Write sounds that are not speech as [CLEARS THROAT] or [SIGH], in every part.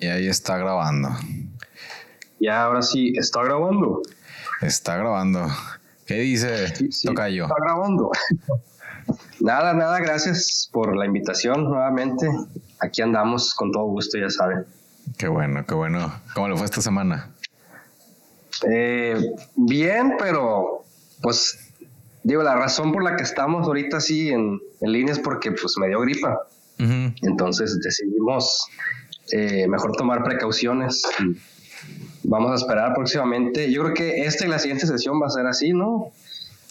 Y ahí está grabando. Ya, ahora sí, ¿está grabando? Está grabando. ¿Qué dice Tocayo? Está grabando. [LAUGHS] nada, nada, gracias por la invitación nuevamente. Aquí andamos con todo gusto, ya saben. Qué bueno, qué bueno. ¿Cómo le fue esta semana? Eh, bien, pero pues digo, la razón por la que estamos ahorita así en, en línea es porque pues me dio gripa. Entonces decidimos eh, mejor tomar precauciones. Vamos a esperar próximamente. Yo creo que esta y la siguiente sesión va a ser así, ¿no?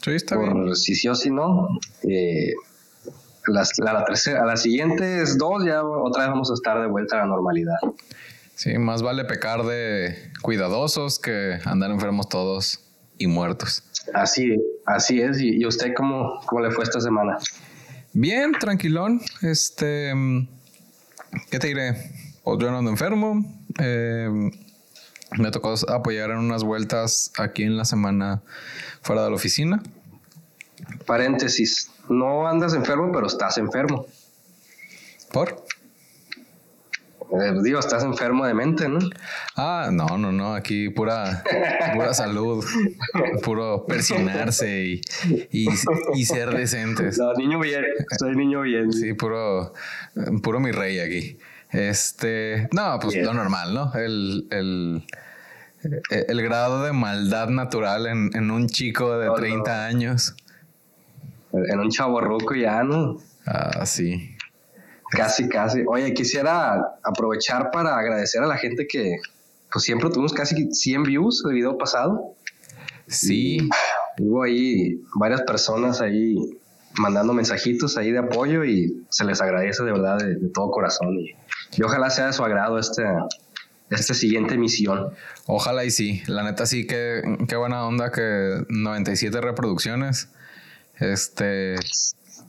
Sí, está bien. Si sí o si no. Eh, la, tercera, a las siguientes dos ya otra vez vamos a estar de vuelta a la normalidad. Sí, más vale pecar de cuidadosos que andar enfermos todos y muertos. Así, así es. ¿Y, usted cómo, cómo le fue esta semana? Bien, tranquilón. Este, ¿qué te diré? Pues yo no ando enfermo. Eh, me tocó apoyar en unas vueltas aquí en la semana fuera de la oficina. Paréntesis, no andas enfermo, pero estás enfermo. ¿Por? Eh, digo, estás enfermo de mente, ¿no? Ah, no, no, no, aquí pura, pura salud, puro persinarse y, y, ser decentes. No, niño bien, soy niño bien. Sí, puro, puro mi rey aquí. Este, no, pues lo normal, ¿no? El, el, el, grado de maldad natural en, en un chico de 30 años. En un chavo roco ya, ¿no? Ah, sí. Casi, casi. Oye, quisiera aprovechar para agradecer a la gente que pues siempre tuvimos casi 100 views el video pasado. Sí. hubo ahí varias personas ahí mandando mensajitos ahí de apoyo y se les agradece de verdad de, todo corazón. Y, ojalá sea de su agrado este, esta siguiente misión. Ojalá y sí. La neta sí, que qué buena onda que 97 reproducciones. Este,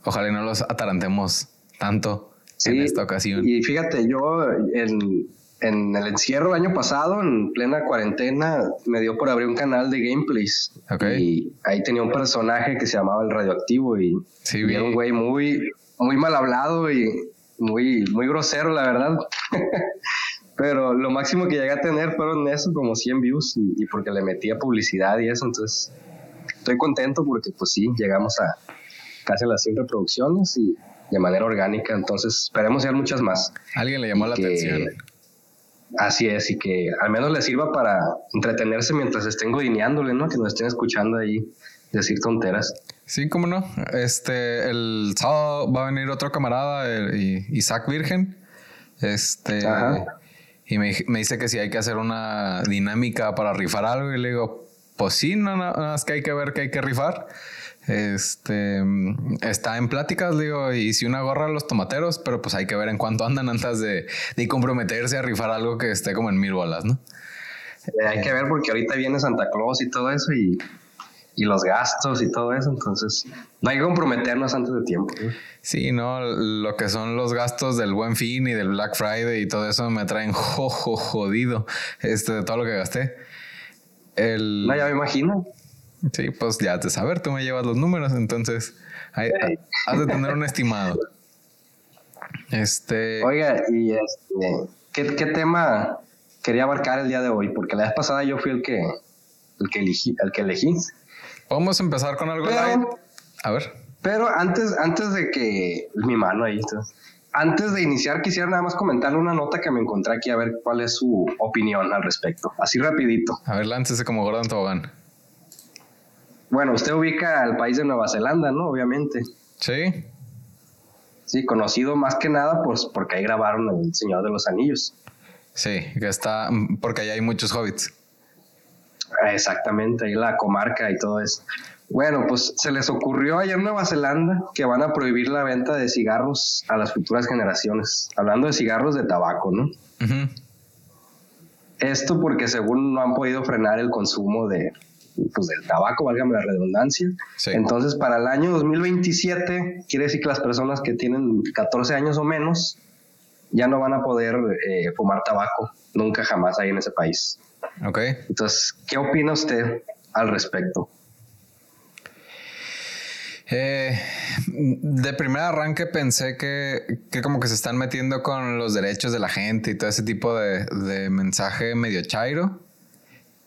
ojalá y no los atarantemos tanto en esta ocasión. Y fíjate, yo en, en el encierro el año pasado, en plena cuarentena, me dio por abrir un canal de gameplays. Y ahí tenía un personaje que se llamaba el radioactivo y, era un güey muy, muy mal hablado y muy, muy grosero, la verdad. [LAUGHS] Pero lo máximo que llegué a tener fueron eso, como 100 views y, y, porque le metía publicidad y eso. Entonces, estoy contento porque, pues sí, llegamos a casi las 100 reproducciones y de manera orgánica. Entonces, esperemos hacer muchas más. Alguien le llamó la atención. Así es, y que al menos le sirva para entretenerse mientras estén godineándole, ¿no? Que nos estén escuchando ahí decir tonteras. Sí, cómo no. Este, el sábado va a venir otro camarada, Isaac Virgen. Este. Y me, dice que si hay que hacer una dinámica para rifar algo. Y le digo, pues sí, no, nada más que hay que ver que hay que rifar. Este está en pláticas, digo, y si una gorra a los tomateros, pero pues hay que ver en cuánto andan antes de, comprometerse a rifar algo que esté como en mil bolas, ¿no? Eh, hay que ver porque ahorita viene Santa Claus y todo eso y, los gastos y todo eso, entonces no hay que comprometernos antes de tiempo. Sí, no, lo que son los gastos del Buen Fin y del Black Friday y todo eso me traen jojo jodido este, de todo lo que gasté. El... No, ya me imagino. Sí, pues ya de saber, tú me llevas los números, entonces has de tener un estimado. Este. Oiga, y este, ¿qué, tema quería abarcar el día de hoy? Porque la vez pasada yo fui el que, el que elegí, el que elegí. Vamos a empezar con algo pero, A ver. Pero antes, antes de que mi mano ahí, antes de iniciar quisiera nada más comentarle una nota que me encontré aquí a ver cuál es su opinión al respecto. Así rapidito. A ver, láncese como Gordon Tobogán. Bueno, usted ubica al país de Nueva Zelanda, ¿no? Obviamente. Sí. Sí, conocido más que nada pues porque ahí grabaron El Señor de los Anillos. Sí, que está, porque ahí hay muchos hobbits. Exactamente, ahí la comarca y todo eso. Bueno, pues se les ocurrió ayer en Nueva Zelanda que van a prohibir la venta de cigarros a las futuras generaciones. Hablando de cigarros de tabaco, ¿no? Esto porque según no han podido frenar el consumo de, pues, del tabaco, válgame la redundancia. Entonces, para el año 2027, quiere decir que las personas que tienen 14 años o menos ya no van a poder eh, fumar tabaco, nunca jamás ahí en ese país. Ok. Entonces, ¿qué opina usted al respecto? Eh, de primer arranque pensé que, que, como que se están metiendo con los derechos de la gente y todo ese tipo de, de mensaje medio chairo.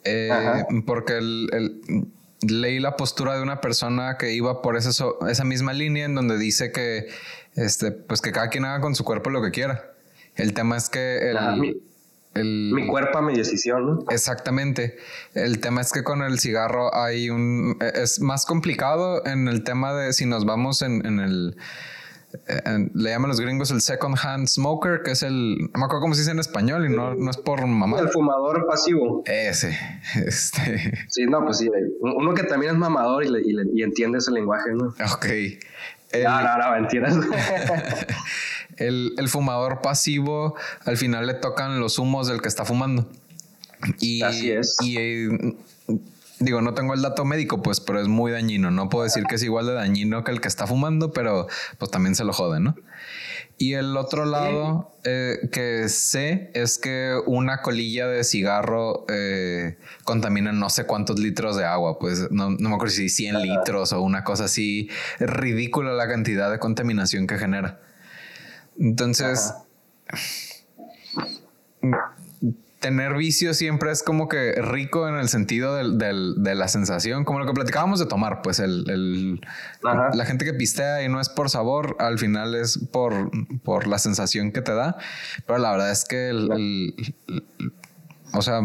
Eh, porque el, leí la postura de una persona que iba por esa, esa misma línea en donde dice que, este, pues que cada quien haga con su cuerpo lo que quiera. El tema es que el, mi cuerpo, mi decisión, ¿no? Exactamente. El tema es que con el cigarro hay un... Es más complicado en el tema de si nos vamos en, el... le llaman los gringos el second hand smoker, que es el... No me acuerdo cómo se dice en español y no, no es por mamá. El fumador pasivo. Ese. [LAUGHS] Este. Sí, no, pues sí. Uno que también es mamador y, y, entiende ese lenguaje, ¿no? Ok. No, no, no, mentiras. [LAUGHS] el, fumador pasivo al final le tocan los humos del que está fumando. Y, Así es. Y eh, digo, no tengo el dato médico, pues, pero es muy dañino. No puedo decir que es igual de dañino que el que está fumando, pero pues también se lo jode, ¿no? Y el otro lado eh, que sé es que una colilla de cigarro eh, contamina no sé cuántos litros de agua, pues no, no me acuerdo si 100 litros o una cosa así. Es ridícula la cantidad de contaminación que genera. Entonces, tener vicio siempre es como que rico en el sentido de la sensación, como lo que platicábamos de tomar, pues el, la gente que pistea y no es por sabor, al final es por, por la sensación que te da, pero la verdad es que el, o sea,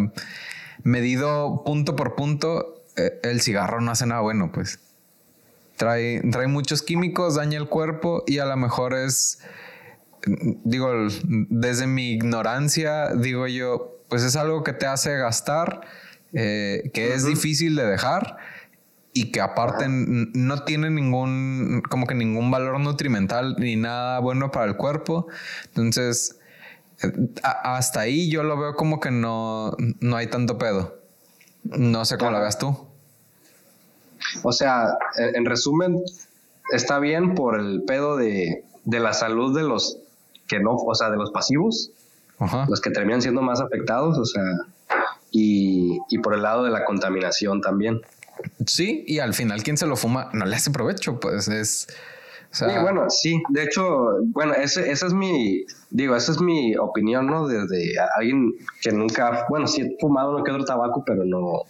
medido punto por punto, eh, el cigarro no hace nada bueno, pues. Trae, trae muchos químicos, daña el cuerpo y a lo mejor es digo, desde mi ignorancia, digo yo, pues es algo que te hace gastar, eh, que es difícil de dejar y que aparte no tiene ningún, como que ningún valor nutrimental ni nada bueno para el cuerpo. Entonces, eh, hasta ahí yo lo veo como que no, no hay tanto pedo. No sé cómo lo veas tú. O sea, en, resumen, está bien por el pedo de, de la salud de los que no, o sea, de los pasivos, los que terminan siendo más afectados, o sea, y, por el lado de la contaminación también. Sí, y al final quien se lo fuma no le hace provecho, pues es... sí, bueno, sí, de hecho, bueno, ese, esa es mi, digo, esa es mi opinión, ¿no? Desde alguien que nunca, bueno, sí he fumado uno que otro tabaco, pero no,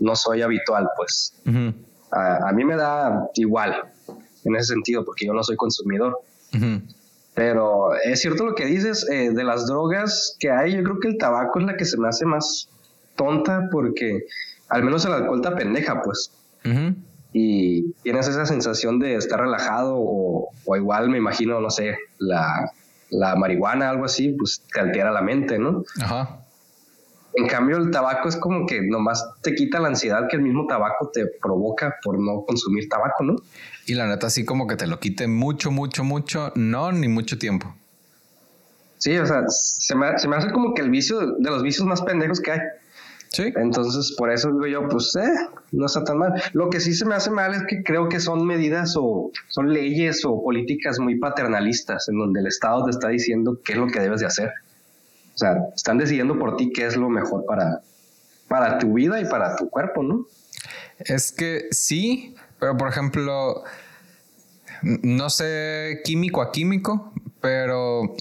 no soy habitual, pues. a, mí me da igual en ese sentido, porque yo no soy consumidor. Pero es cierto lo que dices eh, de las drogas que hay. Yo creo que el tabaco es la que se me hace más tonta porque al menos el alcohol te pendeja, pues. Y tienes esa sensación de estar relajado o, o igual me imagino, no sé, la, la, marihuana, algo así, pues te altera la mente, ¿no? Ajá. En cambio, el tabaco es como que nomás te quita la ansiedad que el mismo tabaco te provoca por no consumir tabaco, ¿no? Y la neta, así como que te lo quite mucho, mucho, mucho, no, ni mucho tiempo. Sí, o sea, se me, hace como que el vicio de los vicios más pendejos que hay. Sí. Entonces, por eso digo yo, pues, eh, no está tan mal. Lo que sí se me hace mal es que creo que son medidas o son leyes o políticas muy paternalistas en donde el Estado te está diciendo qué es lo que debes de hacer. O sea, están decidiendo por ti qué es lo mejor para, para tu vida y para tu cuerpo, ¿no? Es que sí, pero por ejemplo, no sé químico a químico, pero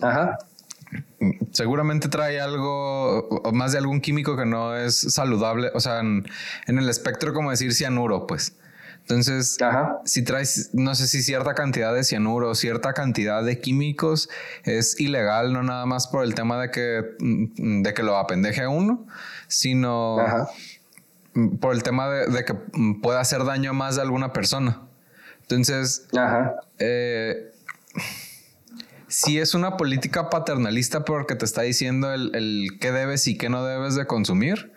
seguramente trae algo, o más de algún químico que no es saludable, o sea, en, el espectro como decir cianuro, pues. Entonces, si traes, no sé si cierta cantidad de cianuro, cierta cantidad de químicos es ilegal, no nada más por el tema de que, de que lo apendeje a uno, sino por el tema de, que pueda hacer daño a más de alguna persona. Entonces, eh, si es una política paternalista porque te está diciendo el, qué debes y qué no debes de consumir,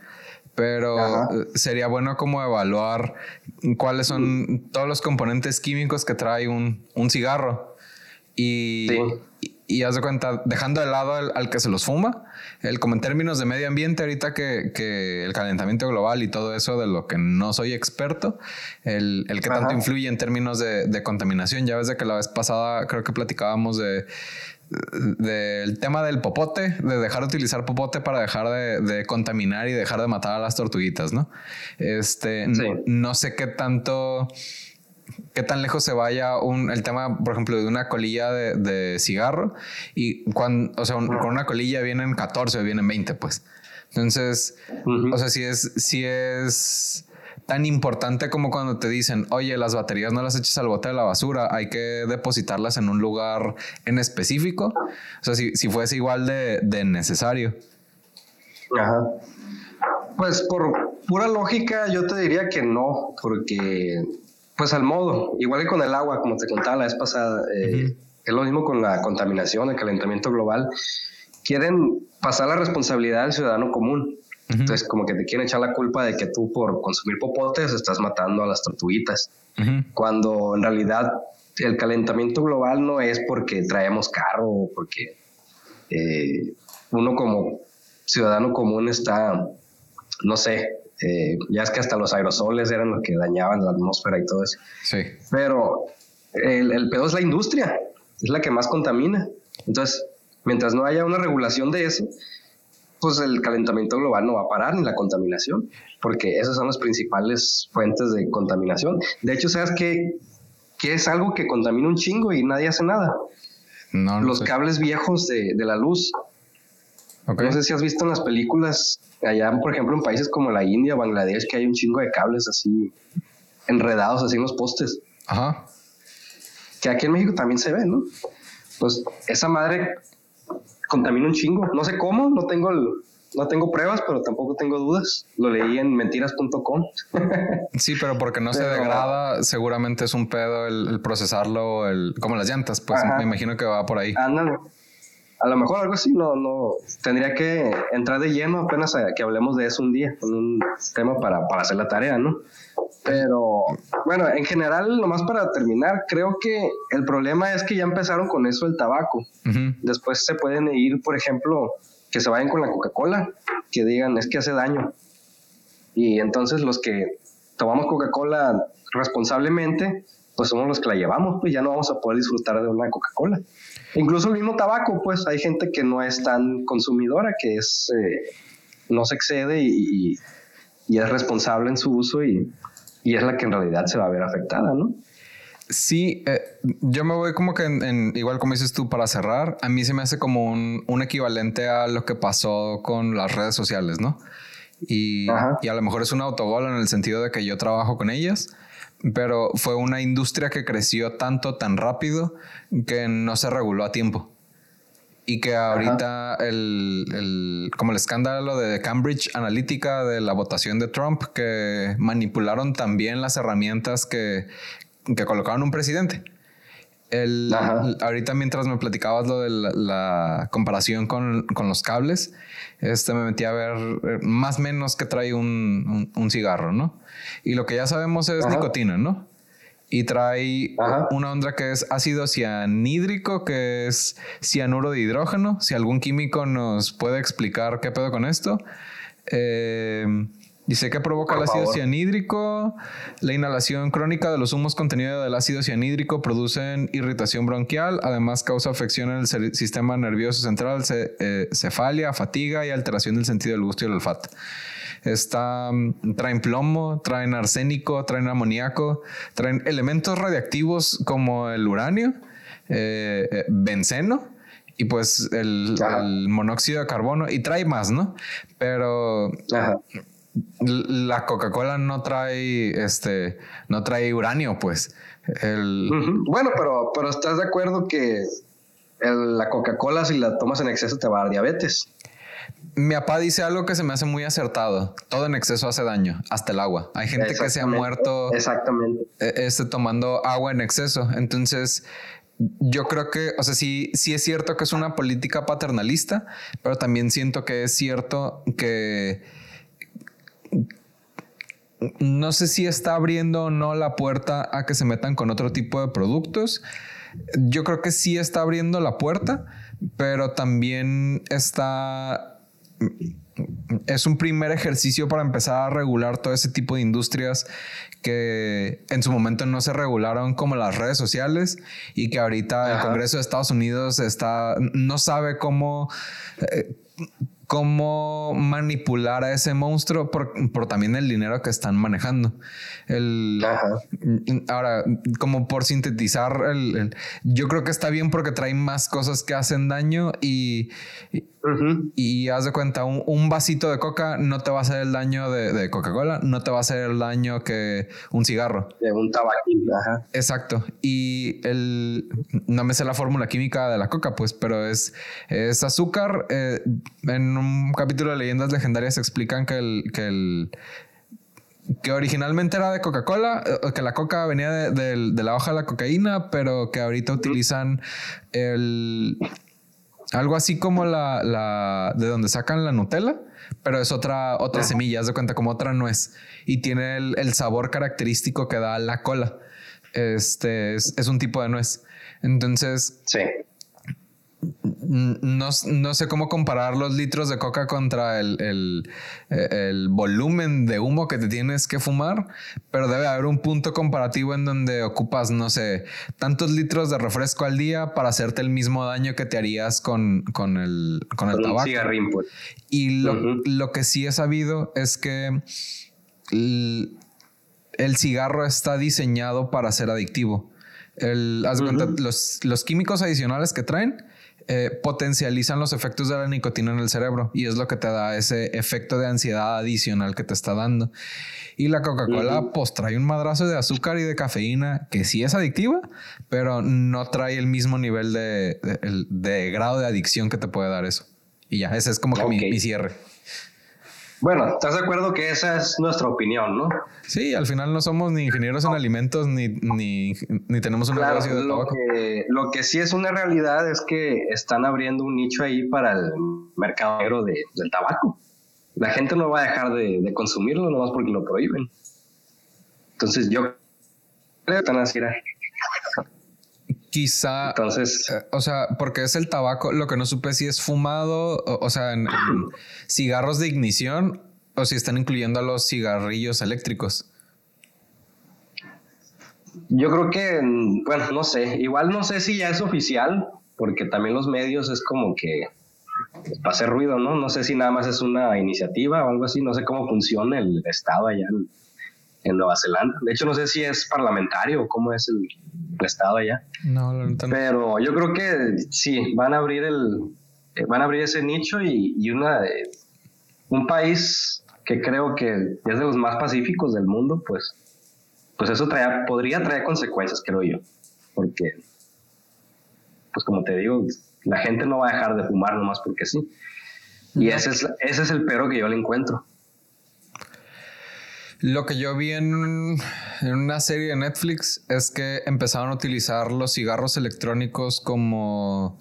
pero sería bueno como evaluar cuáles son todos los componentes químicos que trae un, cigarro. Y, y haz de cuenta, dejando de lado al, que se los fuma, el, como en términos de medio ambiente, ahorita que, que, el calentamiento global y todo eso de lo que no soy experto, el, el que tanto influye en términos de, de, contaminación. Ya ves de que la vez pasada creo que platicábamos de del tema del popote, de dejar de utilizar popote para dejar de, de contaminar y dejar de matar a las tortuguitas, ¿no? Este, no sé qué tanto qué tan lejos se vaya un, el tema, por ejemplo, de una colilla de, cigarro y cuando, o sea, con una colilla vienen 14 o vienen 20, pues. Entonces, o sea, si es, si es tan importante como cuando te dicen, oye, las baterías no las eches al bote de la basura, hay que depositarlas en un lugar en específico. O sea, si, si fuese igual de, de necesario. Ajá. Pues por pura lógica yo te diría que no, porque pues al modo, igual que con el agua, como te contaba la vez pasada, eh, es lo mismo con la contaminación, el calentamiento global. Quieren pasar la responsabilidad al ciudadano común. Entonces, como que te quieren echar la culpa de que tú por consumir popotes estás matando a las tortuguitas. Cuando en realidad el calentamiento global no es porque traemos carro o porque eh, uno como ciudadano común está, no sé, eh, ya es que hasta los aerosoles eran los que dañaban la atmósfera y todo eso. Sí. Pero el, el pedo es la industria, es la que más contamina. Entonces, mientras no haya una regulación de eso, pues el calentamiento global no va a parar ni la contaminación, porque esas son las principales fuentes de contaminación. De hecho, ¿sabes qué, qué es algo que contamina un chingo y nadie hace nada? No, Los cables viejos de, de la luz. No sé si has visto en las películas, allá, por ejemplo, en países como la India, Bangladesh, que hay un chingo de cables así enredados así en los postes. Ajá. Que aquí en México también se ve, ¿no? Pues esa madre contamina un chingo. No sé cómo, no tengo no tengo pruebas, pero tampoco tengo dudas. Lo leí en mentiras.com. [LAUGHS] sí, pero porque no se degrada, seguramente es un pedo el, procesarlo, el, como las llantas, pues me imagino que va por ahí. Ándale. A lo mejor algo así, no, no, tendría que entrar de lleno apenas a que hablemos de eso un día, con un tema para, para hacer la tarea, ¿no? Pero bueno, en general, nomás para terminar, creo que el problema es que ya empezaron con eso el tabaco. Después se pueden ir, por ejemplo, que se vayan con la Coca-Cola, que digan es que hace daño. Y entonces los que tomamos Coca-Cola responsablemente, pues somos los que la llevamos, pues ya no vamos a poder disfrutar de una Coca-Cola. Incluso el mismo tabaco, pues hay gente que no es tan consumidora, que es eh, no se excede y, y, es responsable en su uso y, y es la que en realidad se va a ver afectada, ¿no? Sí, eh, yo me voy como que en, igual como dices tú, para cerrar, a mí se me hace como un, un equivalente a lo que pasó con las redes sociales, ¿no? Y, y, a lo mejor es un autogol en el sentido de que yo trabajo con ellas, pero fue una industria que creció tanto, tan rápido, que no se reguló a tiempo. Y que ahorita el, el, como el escándalo de Cambridge Analytica de la votación de Trump, que manipularon también las herramientas que, que colocaron un presidente. El, ahorita mientras me platicabas lo de la, comparación con, con, los cables, este me metí a ver eh, más o menos que trae un, un, cigarro, ¿no? Y lo que ya sabemos es nicotina, ¿no? y trae una onda que es ácido cianhídrico, que es cianuro de hidrógeno. Si algún químico nos puede explicar qué pedo con esto. Eh, dice que provoca el ácido cianhídrico. La inhalación crónica de los humos contenidos del ácido cianhídrico producen irritación bronquial. Además, causa afección en el sistema nervioso central, eh, cefalia, fatiga y alteración del sentido del gusto y el olfato. Está, mm, traen plomo, traen arsénico, traen amoníaco, traen elementos radiactivos como el uranio, eh, eh, benceno y pues el, monóxido de carbono y trae más, ¿no? Pero la Coca-Cola no trae este, no trae uranio, pues. Bueno, pero, pero estás de acuerdo que la Coca-Cola si la tomas en exceso te va a dar diabetes mi papá dice algo que se me hace muy acertado. Todo en exceso hace daño, hasta el agua. Hay gente que se ha muerto Exactamente. E, este, tomando agua en exceso. Entonces, yo creo que, o sea, sí, sí es cierto que es una política paternalista, pero también siento que es cierto que no sé si está abriendo o no la puerta a que se metan con otro tipo de productos. Yo creo que sí está abriendo la puerta, pero también está es un primer ejercicio para empezar a regular todo ese tipo de industrias que en su momento no se regularon como las redes sociales y que ahorita el Congreso de Estados Unidos está no sabe cómo eh, cómo manipular a ese monstruo por, también el dinero que están manejando. El, ahora, como por sintetizar, el, yo creo que está bien porque trae más cosas que hacen daño y, y, haz de cuenta, un, vasito de coca no te va a hacer el daño de, Coca-Cola, no te va a hacer el daño que un cigarro. De un tabaquín, ajá. Exacto. Y el, no me sé la fórmula química de la coca, pues, pero es, es azúcar. Eh, en un capítulo de leyendas legendarias explican que el, que el que originalmente era de Coca-Cola, eh, que la coca venía de, la hoja de la cocaína, pero que ahorita utilizan el algo así como la, la de donde sacan la Nutella, pero es otra, otra semilla, haz de cuenta como otra nuez y tiene el, el sabor característico que da la cola. Este es, es, un tipo de nuez. Entonces, sí. No, sé cómo comparar los litros de coca contra el, volumen de humo que te tienes que fumar, pero debe haber un punto comparativo en donde ocupas, no sé, tantos litros de refresco al día para hacerte el mismo daño que te harías con, con el, con el tabaco. Pues. Y lo, que sí he sabido es que el, cigarro está diseñado para ser adictivo. los, los químicos adicionales que traen eh, potencializan los efectos de la nicotina en el cerebro y es lo que te da ese efecto de ansiedad adicional que te está dando. Y la Coca-Cola, pues trae un madrazo de azúcar y de cafeína que sí es adictiva, pero no trae el mismo nivel de, grado de adicción que te puede dar eso. Y ya, ese es como que mi cierre. Bueno, ¿estás de acuerdo que esa es nuestra opinión, no? Sí, al final no somos ni ingenieros en alimentos ni, ni, tenemos un negocio de lo Que, lo que sí es una realidad es que están abriendo un nicho ahí para el mercado negro de, del tabaco. La gente no va a dejar de, de consumirlo nomás porque lo prohíben. Entonces yo creo que están así. Quizá. Entonces. Eh, o sea, porque es el tabaco. Lo que no supe si es fumado, o, sea, en, cigarros de ignición o si están incluyendo a los cigarrillos eléctricos. Yo creo que, bueno, no sé. Igual no sé si ya es oficial, porque también los medios es como que para hacer ruido, ¿no? No sé si nada más es una iniciativa o algo así. No sé cómo funciona el Estado allá en Nueva Zelanda. De hecho, no sé si es parlamentario o cómo es el, estado allá. No, Pero yo creo que sí, van a abrir el, eh, van a abrir ese nicho y, una, un país que creo que es de los más pacíficos del mundo, pues, pues eso podría traer consecuencias, creo yo. Porque, pues como te digo, la gente no va a dejar de fumar nomás porque sí. Y ese, es, ese es el pero que yo le encuentro. Lo que yo vi en, una serie de Netflix es que empezaron a utilizar los cigarros electrónicos como,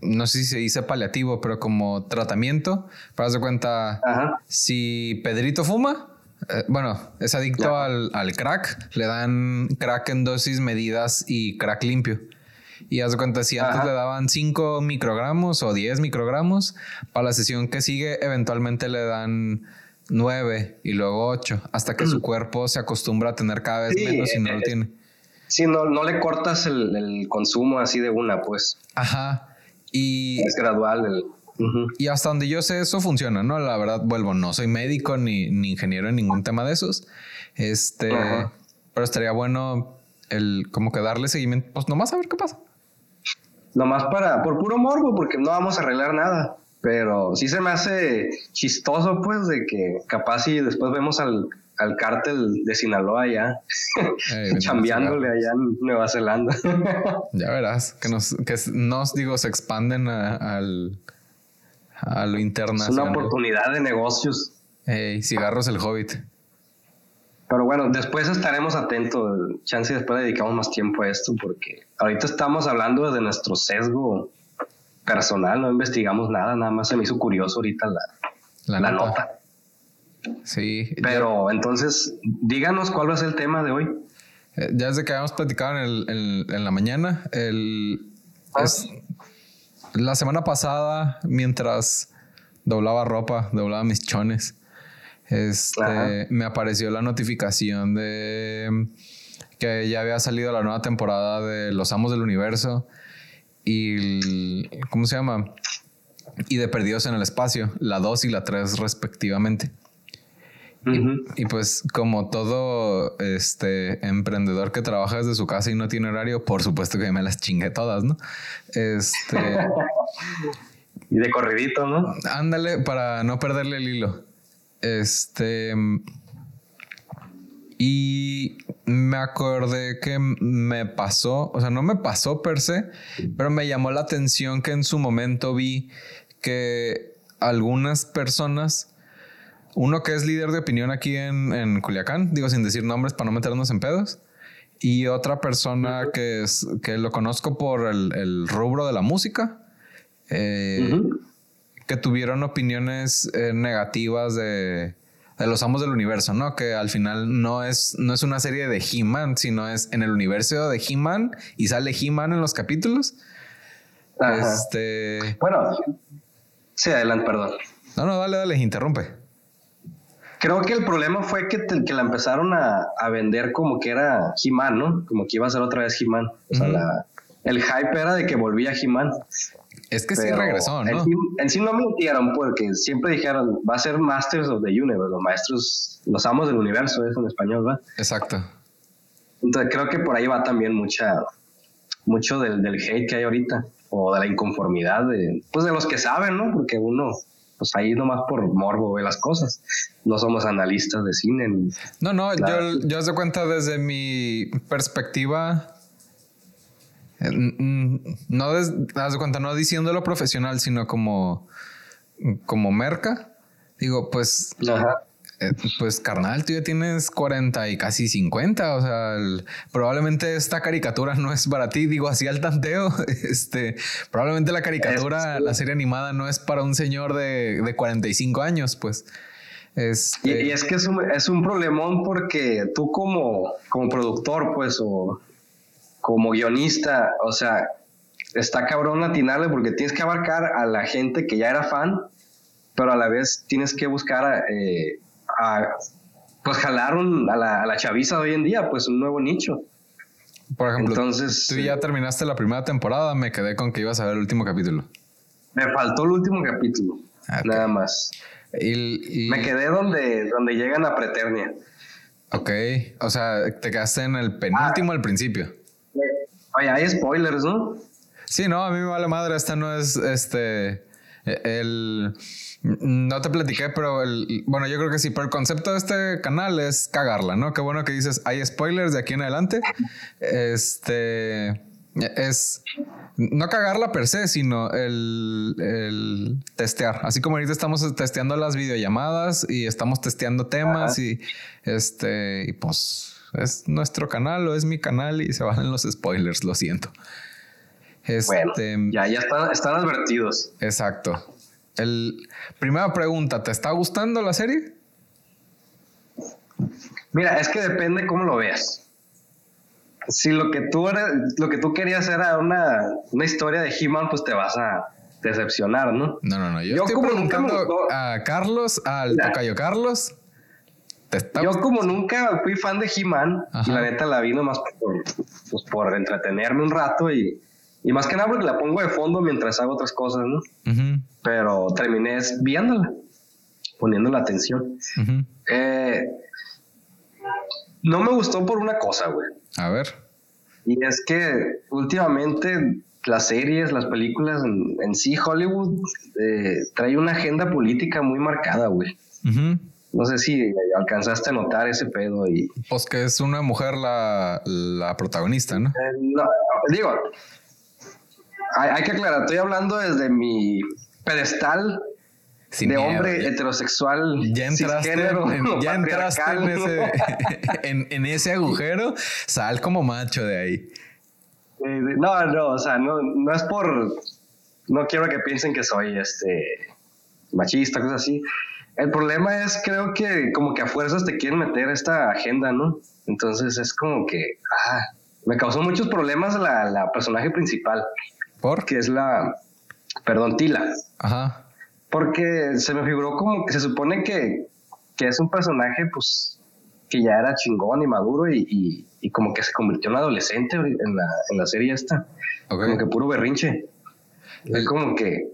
no sé si se dice paliativo, pero como tratamiento. Para de cuenta, si Pedrito fuma, eh, bueno, es adicto al, crack, le dan crack en dosis medidas y crack limpio. Y haz de cuenta, si antes le daban 5 microgramos o 10 microgramos, para la sesión que sigue, eventualmente le dan 9 y luego 8, hasta que su cuerpo se acostumbra a tener cada vez menos y no lo tiene. Sí, no, no le cortas el, consumo así de una, pues. Ajá. Y. Es gradual. Y hasta donde yo sé, eso funciona, ¿no? La verdad, vuelvo, no soy médico ni, ingeniero en ningún tema de esos. Este. Pero estaría bueno el como que darle seguimiento, pues nomás a ver qué pasa. Nomás para, por puro morbo, porque no vamos a arreglar nada. Pero sí se me hace chistoso, pues, de que capaz y después vemos al, al cártel de Sinaloa allá, [LAUGHS] chambeándole allá en Nueva Zelanda. [LAUGHS] ya verás, que nos, que nos digo, se expanden a, al, a lo internacional. Es una oportunidad de negocios. Hey, cigarros el hobbit. Pero bueno, después estaremos atentos. Chance después dedicamos más tiempo a esto, porque ahorita estamos hablando de nuestro sesgo personal, no investigamos nada, nada más se me hizo curioso ahorita la, la, nota. Sí. Pero entonces, díganos cuál va a ser el tema de hoy. Eh, ya desde que habíamos platicado en, la mañana, el, ah. la semana pasada, mientras doblaba ropa, doblaba mis chones, este, me apareció la notificación de que ya había salido la nueva temporada de Los Amos del Universo y ¿cómo se llama? y de Perdidos en el Espacio, la 2 y la 3 respectivamente. y, pues como todo este emprendedor que trabaja desde su casa y no tiene horario, por supuesto que me las chingué todas, ¿no? Este... [LAUGHS] y de corridito, ¿no? Ándale, para no perderle el hilo. Este... Y me acordé que me pasó, o sea, no me pasó per se, pero me llamó la atención que en su momento vi que algunas personas, uno que es líder de opinión aquí en, Culiacán, digo sin decir nombres para no meternos en pedos, y otra persona que, es, que lo conozco por el, rubro de la música, eh, que tuvieron opiniones eh, negativas de de los amos del universo, ¿no? Que al final no es, no es una serie de He-Man, sino es en el universo de He-Man y sale He-Man en los capítulos. Este. Bueno, sí, adelante, perdón. No, no, dale, dale, interrumpe. Creo que el problema fue que, que la empezaron a, vender como que era He-Man, ¿no? Como que iba a ser otra vez He-Man. O sea, el hype era de que volvía He-Man. Es que sí regresó, ¿no? En sí, no mintieron porque siempre dijeron, va a ser Masters of the Universe, los maestros, los amos del universo, es en español, ¿verdad? Exacto. Entonces creo que por ahí va también mucha, mucho del, del hate que hay ahorita, o de la inconformidad de, pues de los que saben, ¿no? Porque uno, pues ahí nomás por morbo ve las cosas. No somos analistas de cine. no, no, yo, yo se cuenta desde mi perspectiva no des, haz de cuenta, no diciéndolo profesional, sino como, como merca. Digo, pues, eh, pues carnal, tú ya tienes 40 y casi 50. O sea, probablemente esta caricatura no es para ti. Digo, así al tanteo. [LAUGHS] Este, probablemente la caricatura, la serie animada, no es para un señor de, de 45 años, pues. Este... Y, es que es un, es un problemón porque tú como, como productor, pues, o como guionista, o sea, está cabrón atinarle porque tienes que abarcar a la gente que ya era fan, pero a la vez tienes que buscar a, eh, pues jalar a, la, a, chaviza de hoy en día, pues un nuevo nicho. Por ejemplo, Entonces, tú ya terminaste la primera temporada, me quedé con que ibas a ver el último capítulo. Me faltó el último capítulo, ah, nada más. Me quedé donde, donde llegan a Preternia. Ok, o sea, te quedaste en el penúltimo al principio. Oye, hay spoilers, ¿no? Sí, no, a mí me vale madre. Esta no es este. El. No te platiqué, pero el. Bueno, yo creo que sí, pero el concepto de este canal es cagarla, ¿no? Qué bueno que dices, hay spoilers de aquí en adelante. Este. Es. No cagarla per se, sino el, el testear. Así como ahorita estamos testeando las videollamadas y estamos testeando temas y este. Y pues es nuestro canal o es mi canal y se van los spoilers, lo siento. Este, ya, ya están, advertidos. Exacto. El, primera pregunta, ¿te está gustando la serie? Mira, es que depende cómo lo veas. Si lo que tú lo que tú querías era una, historia de He-Man, pues te vas a decepcionar, ¿no? No, no, no. Yo, estoy preguntando a Carlos, al tocayo Carlos, yo como nunca fui fan de He-Man, la neta la vi nomás por, pues, por entretenerme un rato y, y, más que nada porque la pongo de fondo mientras hago otras cosas, ¿no? Pero terminé viéndola, poniendo la atención. Eh, no me gustó por una cosa, güey. A ver. Y es que últimamente las series, las películas en, sí, Hollywood eh, trae una agenda política muy marcada, güey. No sé si alcanzaste a notar ese pedo y... Pues que es una mujer la, protagonista, ¿no? Eh, no, digo, hay, que aclarar, estoy hablando desde mi pedestal de hombre heterosexual. Ya entraste, en, ya entraste en, ese, [LAUGHS] [LAUGHS] en, ese agujero, sal como macho de ahí. No, no, o sea, no, no es por... No quiero que piensen que soy este machista, cosas así. El problema es, creo que como que a fuerzas te quieren meter esta agenda, ¿no? Entonces es como que, ah, me causó muchos problemas la, la personaje principal. ¿Por? Que es la, perdón, Tila. Ajá. Porque se me figuró como que se supone que, que es un personaje, pues, que ya era chingón y maduro y, y, como que se convirtió en adolescente en la, en la serie esta. Como que puro berrinche. Es como que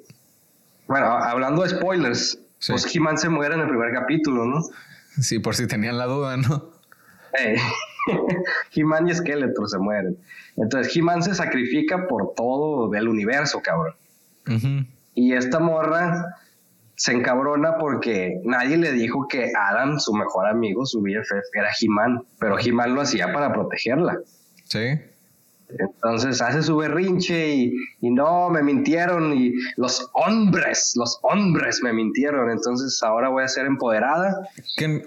Bueno, hablando de spoilers, pues He-Man se muere en el primer capítulo, ¿no? Sí, por si tenían la duda, ¿no? Eh, [LAUGHS] He-Man y Skeletor se mueren. Entonces He-Man se sacrifica por todo el universo, cabrón. Y esta morra se encabrona porque nadie le dijo que Adam, su mejor amigo, su BFF, era He-Man, pero He-Man lo hacía para protegerla. Sí. Entonces hace su berrinche y, no, me mintieron y los hombres, los hombres me mintieron. Entonces ahora voy a ser empoderada.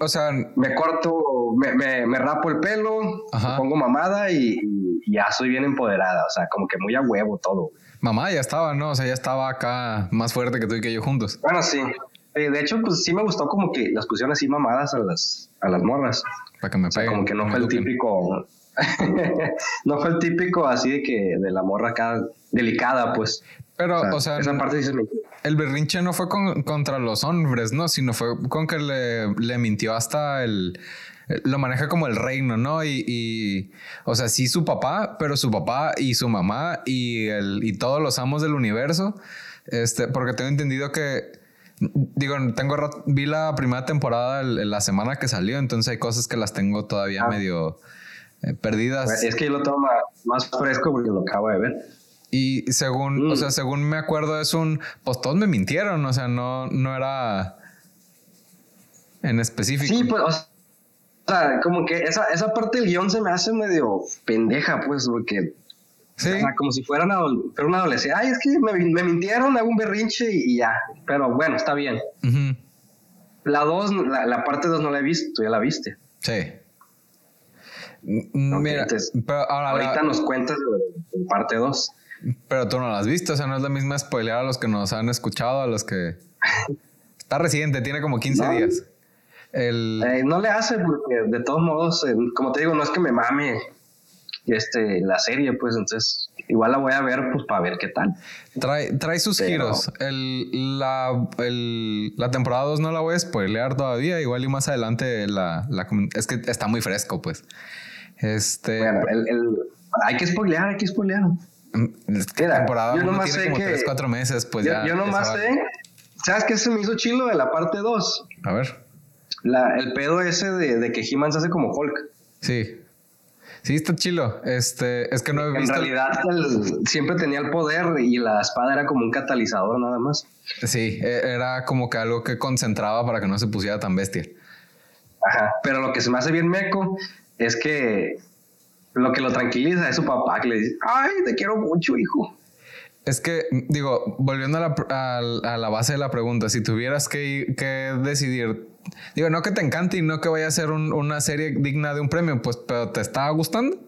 o sea, me corto, me, me, rapo el pelo, me pongo mamada y, ya soy bien empoderada. O sea, como que muy a huevo todo. Mamá ya estaba, ¿no? O sea, ya estaba acá más fuerte que tú y que yo juntos. Bueno, sí. De hecho, pues sí me gustó como que las pusieron así mamadas a las, a las morras. Para que me peguen. como que no fue el típico [LAUGHS] no fue el típico así de que de la morra acá delicada, pues. Pero, o sea, esa parte el berrinche no fue contra los hombres, ¿no? Sino fue con que le, mintió hasta el. Lo maneja como el reino, ¿no? Y, o sea, sí su papá, pero su papá y su mamá y, el, y todos los amos del universo. Este, porque tengo entendido que Digo, tengo vi la primera temporada la semana que salió, entonces hay cosas que las tengo todavía ah. medio eh, perdidas. Es que yo lo tomo más fresco porque lo acabo de ver. Y según, o sea, mm. según me acuerdo, es un, pues todos me mintieron, o sea, no, no era en específico. Sí, pues, o sea, como que esa, esa parte del guion se me hace medio pendeja, pues, porque, ¿Sí? o sea, como si fuera una, un adolescente. Ay, es que me, me, mintieron, hago un berrinche y, ya. Pero bueno, está bien. La dos, la, la parte dos no la he visto, tú ya la viste. Sí. Mira, pero ahorita nos cuentas de parte 2. Pero tú no la has visto, o sea, no es la misma spoilear a los que nos han escuchado, a los que... [LAUGHS] Está reciente, tiene como 15 días. El... Eh, no le hace porque de todos modos, eh, como te digo, no es que me mame este, la serie, pues entonces igual la voy a ver pues para ver qué tal. Trae, trae sus giros. El, la, el, la temporada 2 no la voy a spoilear todavía, igual y más adelante la, la, es que está muy fresco, pues. Este. Bueno, el, hay que spoilear, hay que spoilear. Mm, temporada yo nomás tiene sé como que. 3, 4 meses, pues yo, ya. Yo nomás sé. ¿Sabes qué se me hizo chilo de la parte 2? A ver. La, el pedo ese de, de que He-Man se hace como Hulk. Sí. Sí, está chilo. Este, es que no he visto. En realidad, siempre tenía el poder y la espada era como un catalizador nada más. Sí, e, era como que algo que concentraba para que no se pusiera tan bestia. Ajá, pero lo que se me hace bien meco es que lo que lo tranquiliza es su papá que le dice, ay, te quiero mucho, hijo. Es que, digo, volviendo a la, base de la pregunta, si tuvieras que, decidir, digo, no que te encante y no que vaya a ser una serie digna de un premio, pues, pero ¿te está gustando?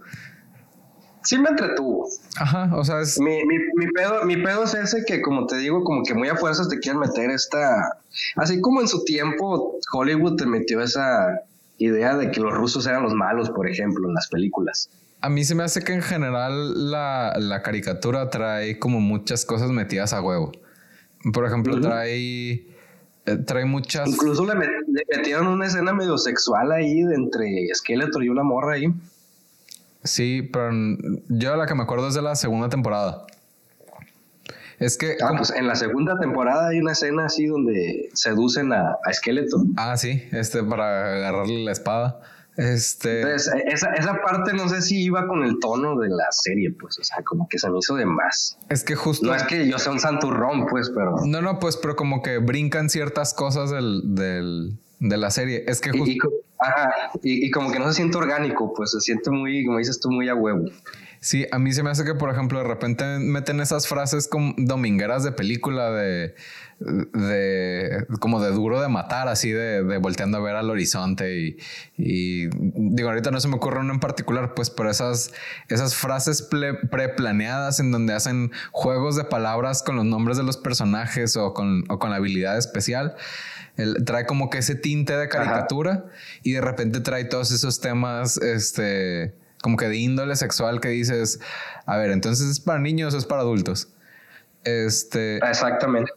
Sí me entretuvo. Ajá, o sea, es... Mi, mi, mi, pedo, mi pedo es ese que, como te digo, como que muy a fuerzas te quieren meter esta... Así como en su tiempo Hollywood te metió esa idea de que los rusos eran los malos, por ejemplo, en las películas. A mí se me hace que en general la, caricatura trae como muchas cosas metidas a huevo. Por ejemplo, trae, eh, trae muchas... Incluso le, metieron una escena medio sexual ahí de entre Skeletor y una morra ahí. Sí, pero yo la que me acuerdo es de la segunda temporada. Es que. Ah, pues en la segunda temporada hay una escena así donde seducen a, a Skeletor. Ah, sí, este, para agarrarle la espada. Este. Entonces, esa, esa parte no sé si iba con el tono de la serie, pues, o sea, como que se me hizo de más. Es que justo. No es que yo sea un santurrón, pues, pero. No, no, pues, pero como que brincan ciertas cosas del, del, de la serie. Es que justo. Y, ajá, y, y, como que no se siente orgánico, pues se siente muy, como dices tú, muy a huevo. Sí, a mí se me hace que, por ejemplo, de repente meten esas frases como domingueras de película de, de como de duro de matar, así de, de volteando a ver al horizonte y, y, digo, ahorita no se me ocurre uno en particular, pues, pero esas, esas frases preplaneadas en donde hacen juegos de palabras con los nombres de los personajes o con, o con la habilidad especial. trae como que ese tinte de caricatura y de repente trae todos esos temas, este, como que de índole sexual que dices, a ver, entonces es para niños o es para adultos. Este. Exactamente.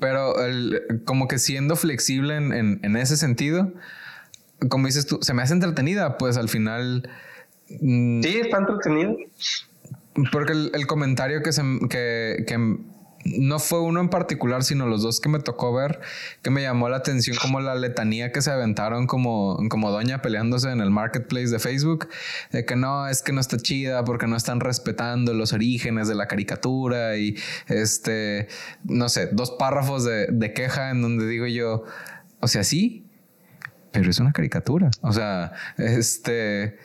Pero el, como que siendo flexible en, en, ese sentido, como dices tú, se me hace entretenida, pues al final. Mm, sí, está entretenida. Porque el, el, comentario que, se, que, que no fue uno en particular, sino los dos que me tocó ver, que me llamó la atención como la letanía que se aventaron como, como doña peleándose en el marketplace de Facebook, de que no, es que no está chida porque no están respetando los orígenes de la caricatura y este, no sé, dos párrafos de, de queja en donde digo yo, o sea, sí, pero es una caricatura. O sea, este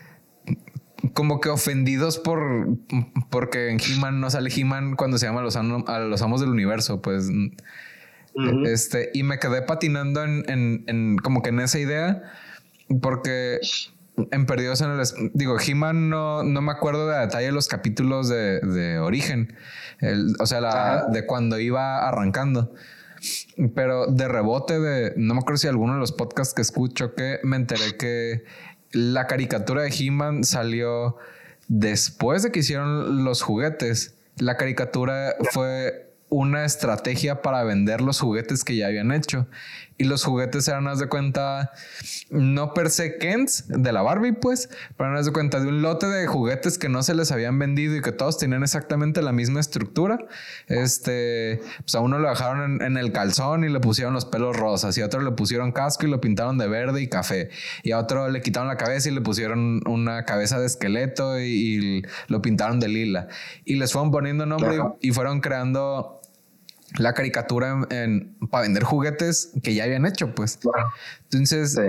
como que ofendidos por porque en He-Man no sale He-Man cuando se llama los, a los amos del universo, pues este y me quedé patinando en, en, como que en esa idea porque en Perdidos en el digo He-Man no, no me acuerdo de detalle los capítulos de, de origen, o sea, la, de cuando iba arrancando. Pero de rebote de, no me acuerdo si alguno de los podcasts que escucho que me enteré que la caricatura de He-Man salió después de que hicieron los juguetes. La caricatura fue una estrategia para vender los juguetes que ya habían hecho. Y los juguetes eran, haz de cuenta, no per se Kents de la Barbie, pues, pero haz de cuenta de un lote de juguetes que no se les habían vendido y que todos tenían exactamente la misma estructura. Este, pues a uno lo dejaron en, el calzón y le pusieron los pelos rosas, y a otro le pusieron casco y lo pintaron de verde y café, y a otro le quitaron la cabeza y le pusieron una cabeza de esqueleto y, lo pintaron de lila. Y les fueron poniendo nombre y fueron creando la caricatura en, para vender juguetes que ya habían hecho, pues. Entonces,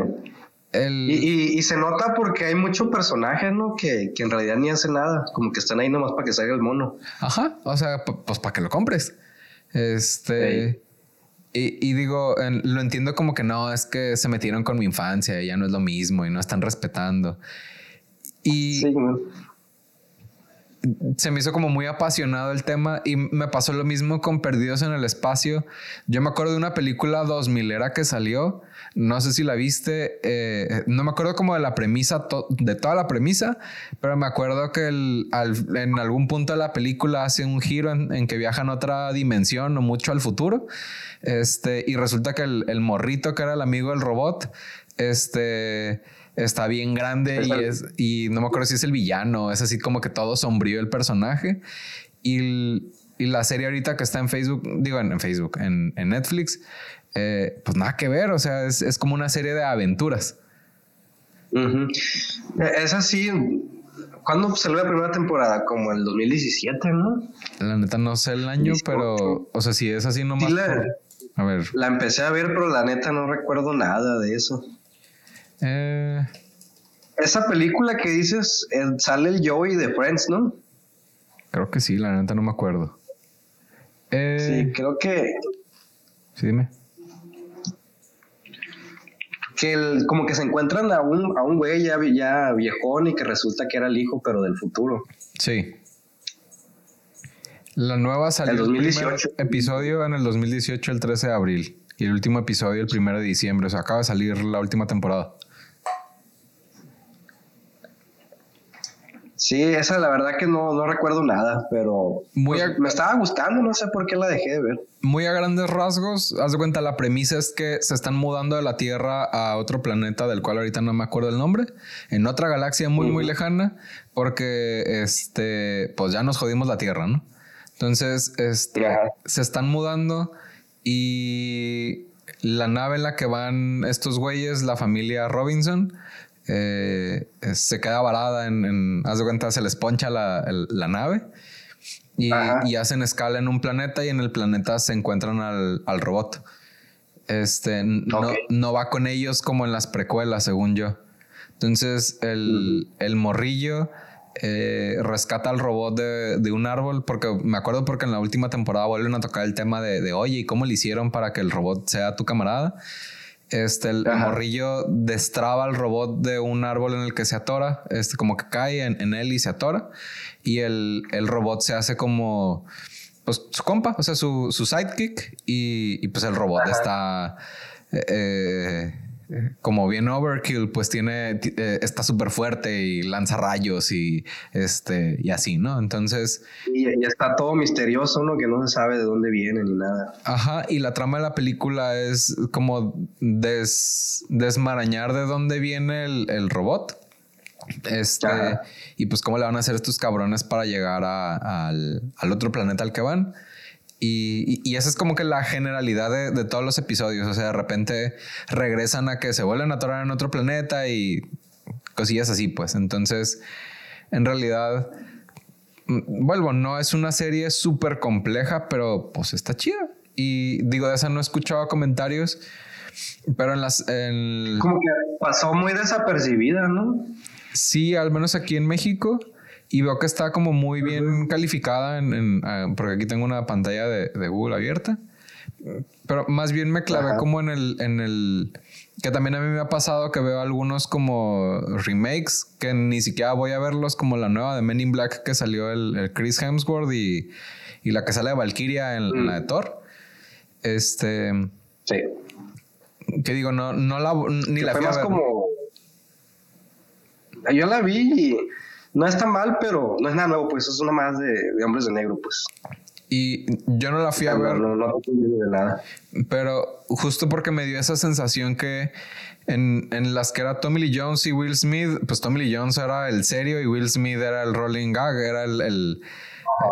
el... y, se nota porque hay muchos personajes, ¿no? Que, en realidad ni hacen nada, como que están ahí nomás para que salga el mono. Ajá, o sea, pues para que lo compres. Este. Y, digo, lo entiendo como que no, es que se metieron con mi infancia y ya no es lo mismo y no están respetando. Y, sí, se me hizo como muy apasionado el tema y me pasó lo mismo con Perdidos en el Espacio. Yo me acuerdo de una película 2000 era que salió, no sé si la viste, eh, no me acuerdo como de la premisa, de toda la premisa, pero me acuerdo que en algún punto de la película hace un giro en, que viajan a otra dimensión o mucho al futuro. Este, y resulta que el, el morrito que era el amigo del robot, este está bien grande y, es, y no me acuerdo si es el villano, es así como que todo sombrío el personaje. Y, y la serie ahorita que está en Facebook, digo en, Facebook, en, en Netflix, eh, pues nada que ver, o sea, es, es como una serie de aventuras. Es así. ¿Cuándo salió la primera temporada? Como el 2017, ¿no? La neta no sé el año, pero, o sea, si es así nomás. a ver. La empecé a ver, pero la neta no recuerdo nada de eso. Eh, Esa película que dices, eh, sale el Joey de Friends, ¿no? Creo que sí, la neta no me acuerdo. Eh, sí, creo que. Sí, dime. Que como que se encuentran a un, a un güey ya, ya viejón y que resulta que era el hijo, pero del futuro. Sí. La nueva salió el 2018. episodio en el 2018, el 13 de abril. Y el último episodio el 1 de diciembre. O sea, acaba de salir la última temporada. Sí, esa la verdad que no, no recuerdo nada, pero muy pues, me estaba gustando, no sé por qué la dejé de ver. Muy a grandes rasgos, haz de cuenta, la premisa es que se están mudando de la Tierra a otro planeta del cual ahorita no me acuerdo el nombre, en otra galaxia muy, muy lejana, porque este, pues ya nos jodimos la Tierra, ¿no? Entonces, este, se están mudando y la nave en la que van estos güeyes, la familia Robinson, eh, se queda varada en, haz de cuenta, se les poncha la, nave y, hacen escala en un planeta y en el planeta se encuentran al, robot. Este no, va con ellos como en las precuelas, según yo. Entonces el, morrillo eh, rescata al robot de, un árbol, porque me acuerdo porque en la última temporada vuelven a tocar el tema de, de oye, ¿y cómo le hicieron para que el robot sea tu camarada? Este, el, morrillo destraba al robot de un árbol en el que se atora, este, como que cae en, él y se atora. Y el, robot se hace como, pues, su compa, o sea, su, sidekick. Y, pues el robot está... Eh, como bien Overkill, pues tiene, eh, está súper fuerte y lanza rayos y este, y así, ¿no? Entonces. Y, está todo misterioso, ¿no? Que no se sabe de dónde viene ni nada. Ajá, y la trama de la película es como desmarañar de dónde viene el, robot. Este, y pues cómo le van a hacer estos cabrones para llegar al, al otro planeta al que van. Y, y, esa es como que la generalidad de, de, todos los episodios. O sea, de repente regresan a que se vuelven a atorar en otro planeta y cosillas así, pues. Entonces, en realidad, mm, vuelvo, no es una serie súper compleja, pero pues está chida. Y digo, de esa no he escuchado comentarios, pero en las... Como que pasó muy desapercibida, ¿no? Sí, al menos aquí en México. Y veo que está como muy bien calificada en, ah, porque aquí tengo una pantalla de, Google abierta. Pero más bien me clavé como en el, en el que también a mí me ha pasado que veo algunos como remakes que ni siquiera voy a verlos como la nueva de Men in Black que salió el, Chris Hemsworth y, y, la que sale de Valkyria en, la de mm. Thor. Este. Sí. Que digo, no, no la ni la fui a ver. como. Yo la vi y no está mal, pero no es nada nuevo, pues es una más de, hombres de negro, pues. Y yo no la fui a ver. No, no, no, de nada. Pero justo porque me dio esa sensación que en, en, las que era Tommy Lee Jones y Will Smith, pues Tommy Lee Jones era el serio y Will Smith era el rolling gag, era el, el,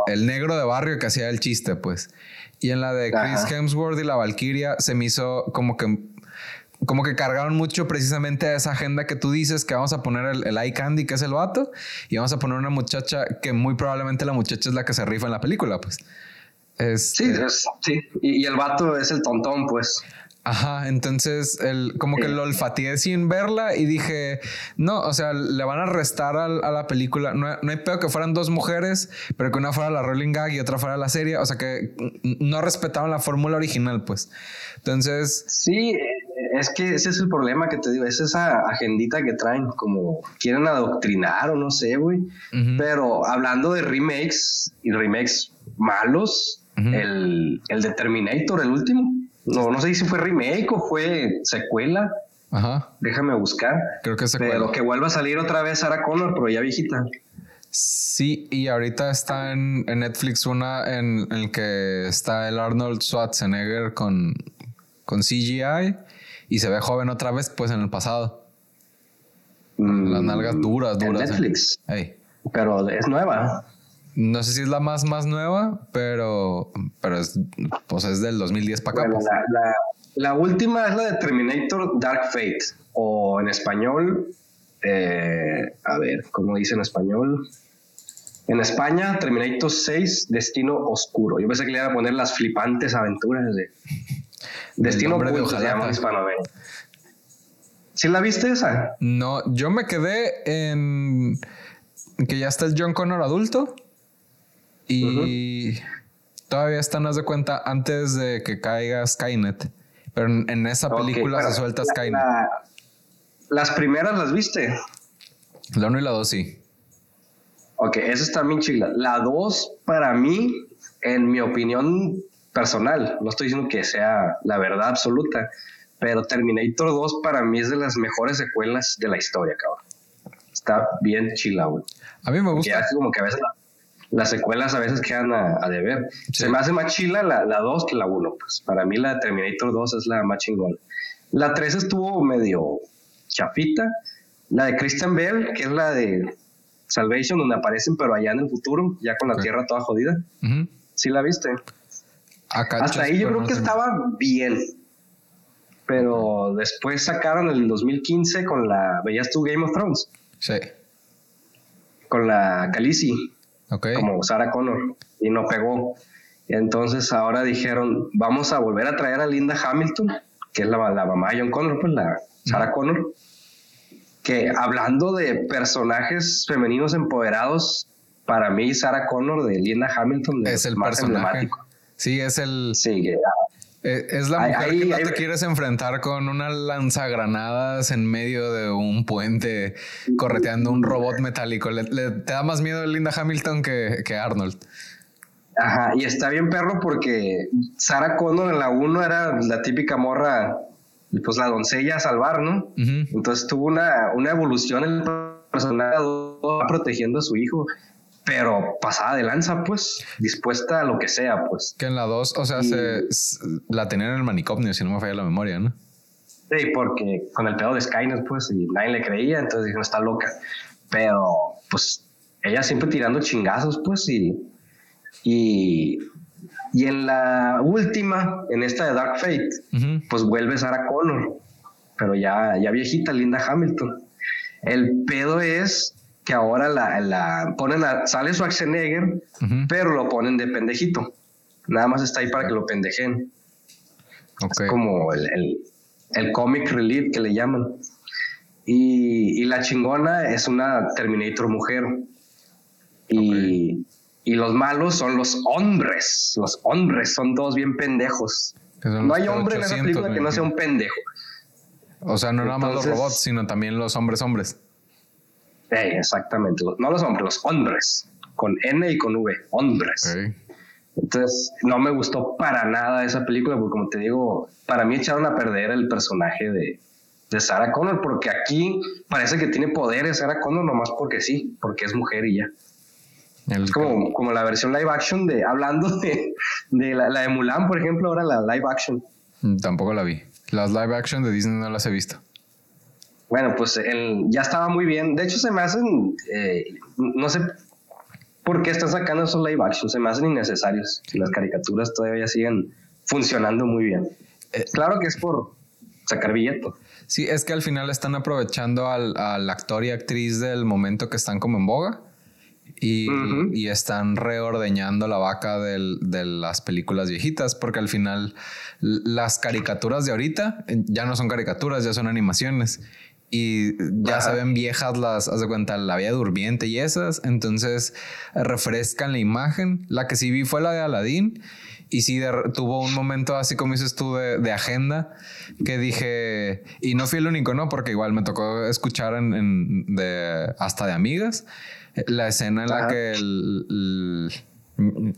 el negro de barrio que hacía el chiste, pues. Y en la de Chris Hemsworth y la Valkyria se me hizo como que como que cargaron mucho precisamente a esa agenda que tú dices que vamos a poner el, el eye candy que es el vato y vamos a poner una muchacha que muy probablemente la muchacha es la que se rifa en la película pues sí sí y, el vato es el tontón pues Ajá, entonces el, como que lo olfateé sin verla y dije, no, o sea, le van a restar a, la película. No, no, hay peor que fueran dos mujeres, pero que una fuera la Rolling Gag y otra fuera la serie. O sea, que no respetaban la fórmula original, pues. Entonces. Sí, es que ese es el problema que te digo, es esa agendita que traen, como quieren adoctrinar o no sé, güey. Pero hablando de remakes y remakes malos, el, el de Terminator, el último, no, no sé si fue remake o fue secuela. Ajá. Déjame buscar. Creo que secuela. Pero que vuelva a salir otra vez Sarah Connor, pero ya viejita. Sí, y ahorita está en, Netflix una en, en, el que está el Arnold Schwarzenegger con, con CGI y se ve joven otra vez, pues en el pasado. Mm, Las nalgas duras, duras. En ¿eh? Netflix. Pero es nueva. No sé si es la más, más nueva, pero, pero es, pues es del 2010 para acá. Pues. la, última es la de Terminator Dark Fate, o en español, eh, a ver, ¿cómo dice en español? En España, Terminator 6, Destino Oscuro. Yo pensé que le iba a poner las flipantes aventuras de Destino Oculto, se llama ¿Sí la viste esa? No, yo me quedé en que ya está el John Connor adulto y todavía están, haz de cuenta, antes de que caiga Skynet. Pero en, esa película se suelta Skynet. las primeras las viste. La 1 y la 2 sí. Ok, esa está bien chila. La 2, para mí, en mi opinión personal, no estoy diciendo que sea la verdad absoluta, pero Terminator 2 para mí es de las mejores secuelas de la historia, cabrón. Está bien chila, güey. A mí me gusta. como que a veces las secuelas a veces quedan a, deber. Se me hace más chila la, la 2 que la 1. Pues para mí la Terminator 2 es la más chingona. La 3 estuvo medio chafita. La de Christian Bell, que es la de Salvation, donde aparecen, pero allá en el futuro, ya con la Tierra toda jodida. ¿Sí la viste? Hasta ahí yo creo que estaba bien. Pero después sacaron el 2015 con la. ¿Veías tú Game of Thrones? Sí. Con la Khaleesi como Sarah Connor, y no pegó. entonces ahora dijeron, vamos a volver a traer a Linda Hamilton, que es la, la mamá de John Connor, pues la Sarah Connor, que hablando de personajes femeninos empoderados, para mí Sarah Connor de Linda Hamilton es el más personaje. Sí, es el... Sí, eh, es la mujer que no te quieres enfrentar con una lanzagranadas en medio de un puente correteando un robot metálico. Le, te da más miedo Linda Hamilton que, que, Arnold. Ajá, y está bien perro porque Sarah Connor en la 1 era la típica morra, pues la doncella a salvar, ¿no? Entonces tuvo una, una evolución en el personaje protegiendo a su hijo pero pasada de lanza, pues, dispuesta a lo que sea, pues. Que en la 2, o sea, se, la tenían en el manicomio, si no me falla la memoria, ¿no? Sí, porque con el pedo de Skynet, pues, y nadie le creía, entonces dijeron, está loca. Pero, pues, ella siempre tirando chingazos, pues, y, y Y en la última, en esta de Dark Fate, pues vuelve Sarah Connor, pero ya, ya viejita, Linda Hamilton. El pedo es que ahora la, la ponen a, sale Schwarzenegger, pero lo ponen de pendejito. Nada más está ahí para que lo pendejen. Es como el, el, el, comic relief que le llaman. Y, y, la chingona es una Terminator mujer. Y, y, los malos son los hombres. Los hombres son todos bien pendejos. No hay hombre en esa película que no sea un pendejo. O sea, no nada más los robots, sino también los hombres hombres. Exactamente. No los hombres, los hombres. Con N y con V. Hombres. Entonces, no me gustó para nada esa película, porque como te digo, para mí echaron a perder el personaje de, de Sarah Connor, porque aquí parece que tiene poderes Sarah Connor nomás porque sí, porque es mujer y ya. es como, como la versión live action de, hablando de, de la, la, de Mulan, por ejemplo, ahora la live action. Mm, tampoco la vi. Las live action de Disney no las he visto. Bueno, pues el, ya estaba muy bien. De hecho, se me hacen, eh, no sé por qué están sacando esos live action, se me hacen innecesarios. Las caricaturas todavía siguen funcionando muy bien. Eh, claro que es por sacar billetes. Sí, es que al final están aprovechando al, al actor y actriz del momento que están como en boga y, están reordeñando la vaca de las películas viejitas, porque al final las caricaturas de ahorita ya no son caricaturas, ya son animaciones. Y ya se ven viejas las, haz de cuenta, la vida durmiente y esas. Entonces refrescan la imagen. La que sí vi fue la de Aladdin. Y sí tuvo un momento así como dices tú de, agenda que dije, y no fui el único, ¿no? Porque igual me tocó escuchar en, de, hasta de amigas la escena en la que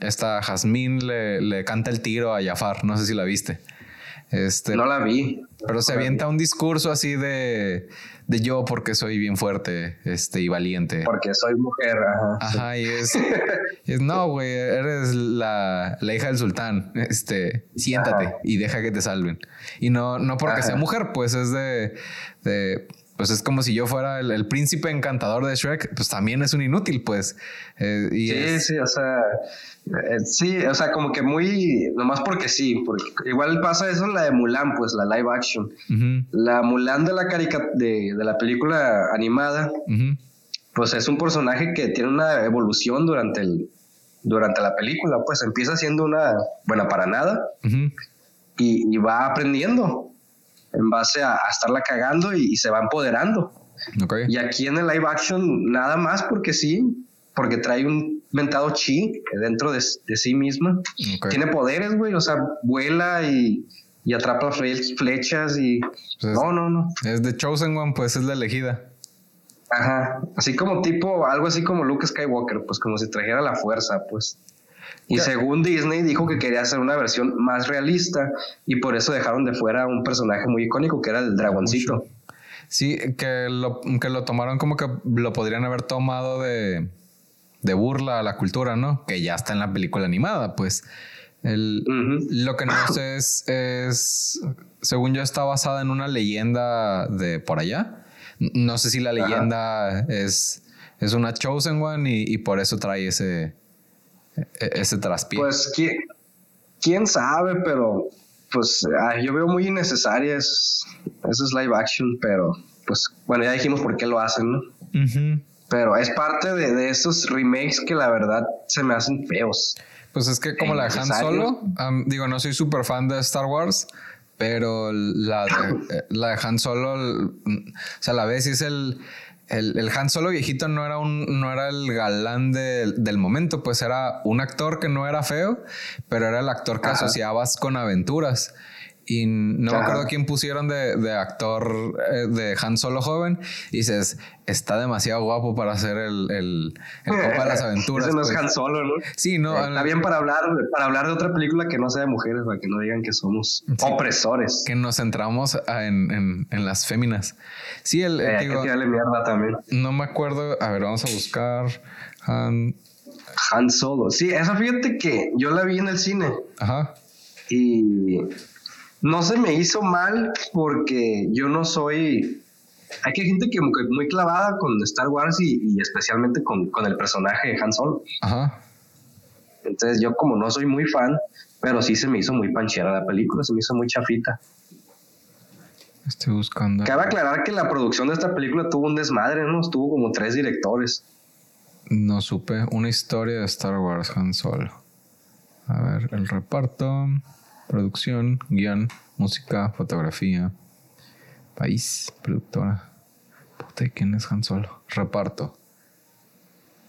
esta Jazmín le, le, canta el tiro a Jafar, no sé si la viste. Este, no la vi. Pero se avienta un discurso así de, de yo porque soy bien fuerte este, y valiente. Porque soy mujer. Ajá, y es, [LAUGHS] es no, güey, eres la, la, hija del sultán. Este, siéntate y deja que te salven. Y no, no porque sea mujer, pues es de, de pues es como si yo fuera el, príncipe encantador de Shrek, pues también es un inútil, pues. Eh, sí, sí, o sea, eh, sí, o sea, como que muy, nomás porque sí, porque igual pasa eso en la de Mulan, pues la live action. La Mulan de la carica de, de, la película animada, pues es un personaje que tiene una evolución durante el, durante la película, pues empieza siendo una buena para nada. Y, y va aprendiendo en base a, estarla cagando y, se va empoderando. Y aquí en el live action, nada más porque sí, porque trae un mentado chi dentro de, sí misma. Tiene poderes, güey, o sea, vuela y, atrapa flechas y... Pues no, no, no. Es de Chosen One, pues es la elegida. Ajá, así como tipo, algo así como Luke Skywalker, pues como si trajera la fuerza, pues. Y según Disney dijo que quería hacer una versión más realista y por eso dejaron de fuera un personaje muy icónico que era el dragoncito. Sí, que lo, que lo tomaron como que lo podrían haber tomado de, de burla a la cultura, ¿no? Que ya está en la película animada, pues. El, Lo que no [COUGHS] sé es, es, según yo, está basada en una leyenda de por allá. No sé si la leyenda es, es una Chosen One y por eso trae ese, ese traspié. Pues quién, sabe, pero pues yo veo muy innecesaria esos, es live action, pero pues bueno, ya dijimos por qué lo hacen, ¿no? Pero es parte de, esos remakes que la verdad se me hacen feos. Pues es que como la de Han Solo, digo, no soy súper fan de Star Wars, pero la de, eh, la de Han Solo, o sea, la vez es el, el, el, Han Solo viejito no era un, no era el galán del momento, pues era un actor que no era feo, pero era el actor que asociabas con aventuras. Y no me acuerdo quién pusieron de, actor eh, de Han Solo joven. Y dices, está demasiado guapo para hacer el, el, el [LAUGHS] de las aventuras. Ese no es pues. Han Solo, ¿no? Sí, no. Eh, está bien para hablar, para hablar de otra película que no sea de mujeres, para que no digan que somos opresores. Que nos centramos en, en, las féminas. Sí, el. Eh, digo, mierda también. No me acuerdo. A ver, vamos a buscar. Han. Han Solo. Sí, esa fíjate que yo la vi en el cine. Ajá. Y no se me hizo mal porque yo no soy... Hay que gente que muy clavada con Star Wars y, especialmente con, el personaje de Han Solo. Ajá. Entonces yo como no soy muy fan, pero sí se me hizo muy panchera la película, se me hizo muy chafita. Estoy buscando. Cabe aclarar que la producción de esta película tuvo un desmadre, ¿no? Estuvo como tres directores. No supe. Una historia de Star Wars Han Solo. A ver, el reparto, producción, guion, música, fotografía, país, productora. Puta, ¿quién es Han Solo? Reparto.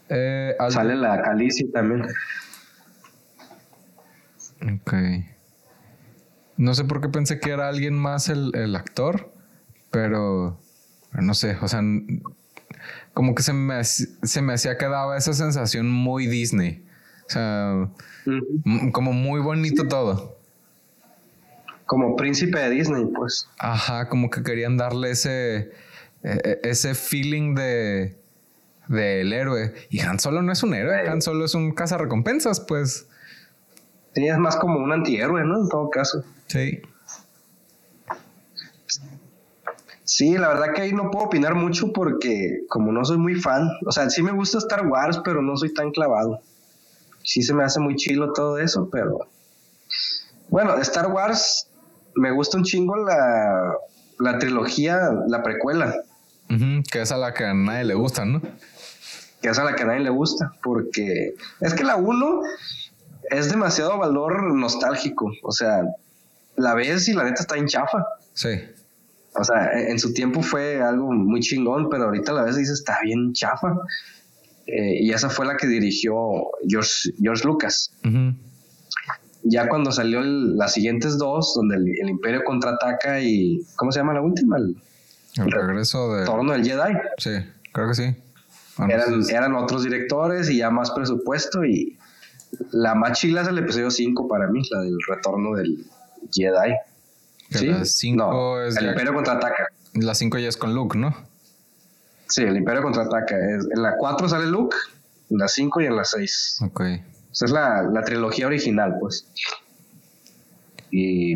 Eh, Sale la Calici también. Ok. No sé por qué pensé que era alguien más el, actor, pero no sé, o sea, como que se me, se me hacía que daba esa sensación muy Disney. O sea, como muy bonito todo. Como príncipe de Disney, pues. Ajá, como que querían darle ese, e, e, ese feeling de del héroe. Y Han Solo no es un héroe, Han Solo es un cazarrecompensas, pues. Sí, es más como un antihéroe, ¿no? En todo caso. Sí. Sí, la verdad que ahí no puedo opinar mucho porque como no soy muy fan, o sea, sí me gusta Star Wars, pero no soy tan clavado. Sí se me hace muy chilo todo eso, pero bueno, Star Wars me gusta un chingo la, la trilogía, la precuela. que es a la que a nadie le gusta, ¿no? Que es a la que a nadie le gusta, porque es que la 1 es demasiado valor nostálgico, o sea, la ves y la neta está en chafa. Sí. O sea, e, en su tiempo fue algo muy chingón, pero ahorita la ves y dices, está bien chafa. Eh, y esa fue la que dirigió George, George Lucas. Ya cuando salió las siguientes dos, donde el, Imperio contraataca y. ¿Cómo se llama la última? El, regreso de. Torno del Jedi. Sí, creo que sí. eran, eran otros directores y ya más presupuesto. Y la más chila es el episodio 5 para mí, la del retorno del, Jedi. ¿Sí? La 5 es. El Imperio contraataca. La 5 ya es con Luke, ¿no? Sí, el Imperio contraataca. En la 4 sale Luke, en la 5 y en la 6. Ok. Esa es la, la trilogía original, pues. Y.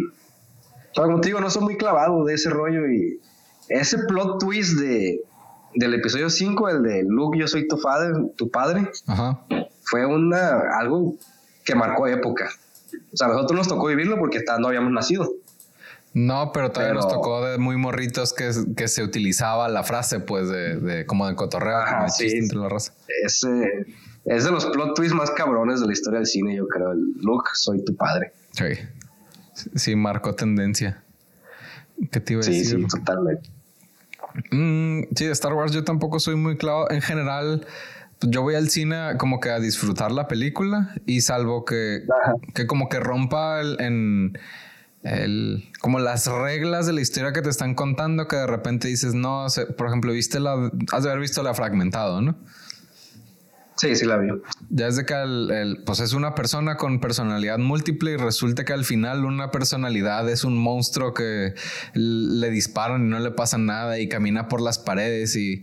Como te digo, no soy muy clavado de ese rollo y. Ese plot twist de, del episodio 5, el de Luke, yo soy tu padre, tu padre, Ajá. fue una, algo que marcó época. O sea, a nosotros nos tocó vivirlo porque no habíamos nacido. No, pero todavía nos tocó de muy morritos que, que, se utilizaba la frase, pues, de, de como de cotorreo, Ajá, sí. entre la raza. Es, es de los plot twists más cabrones de la historia del cine, yo creo. El Luke, soy tu padre. Sí. Sí, marcó tendencia. ¿Qué te iba a decir? Sí, sí, totalmente. Mm, sí, de Star Wars yo tampoco soy muy claro. En general, yo voy al cine como que a disfrutar la película y salvo que, que como que rompa el, en el, como las reglas de la historia que te están contando que de repente dices, no, por ejemplo, viste la, has de haber visto la fragmentado, ¿no? Sí, sí la vi. Ya es de que el, pues es una persona con personalidad múltiple y resulta que al final una personalidad es un monstruo que le disparan y no le pasa nada y camina por las paredes y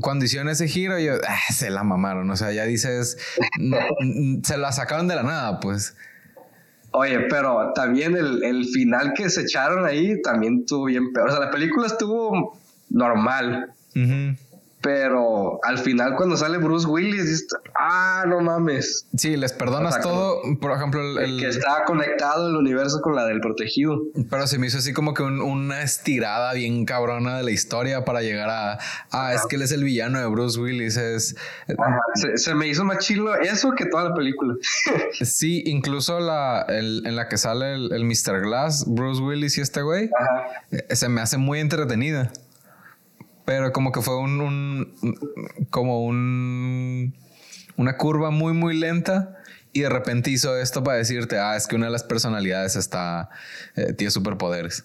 cuando hicieron ese giro yo, ah, se la mamaron, o sea, ya dices, se la sacaron de la nada, pues. Oye, pero también el, el final que se echaron ahí también estuvo bien peor. O sea, la película estuvo normal. Pero al final, cuando sale Bruce Willis, dices, ah, no mames. Sí, les perdonas todo. Por ejemplo, el, que está conectado el universo con la del protegido. Pero se me hizo así como que una estirada bien cabrona de la historia para llegar a. Ah, es que él es el villano de Bruce Willis. Es. Se, me hizo más chilo eso que toda la película. [LAUGHS] sí, incluso la, en la que sale el, el Mr. Glass, Bruce Willis y este güey, eh, se me hace muy entretenida. Pero como que fue un, como un una curva muy muy lenta y de repente hizo esto para decirte, ah, es que una de las personalidades está eh, tiene superpoderes.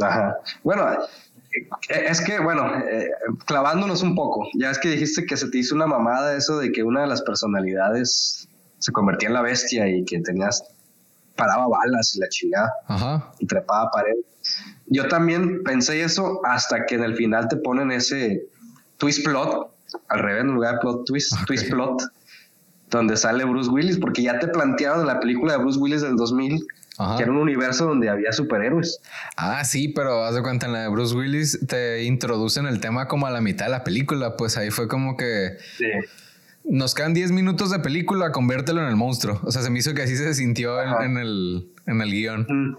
Ajá. Bueno, eh, es que, bueno, eh, clavándonos un poco, ya es que dijiste que se te hizo una mamada eso de que una de las personalidades se convertía en la bestia y que tenías, paraba balas y la chingada Ajá. y trepaba pared. Yo también pensé eso hasta que en el final te ponen ese twist plot, al revés, en lugar de plot twist, twist plot, donde sale Bruce Willis, porque ya te plantearon la película de Bruce Willis del 2000 que era un universo donde había superhéroes. Ah, sí, pero haz de cuenta, en la de Bruce Willis te introducen el tema como a la mitad de la película, pues ahí fue como que... Sí. nos quedan 10 minutos de película, conviértelo en el monstruo. O sea, se me hizo que así se sintió en, el, en el guion. Mm.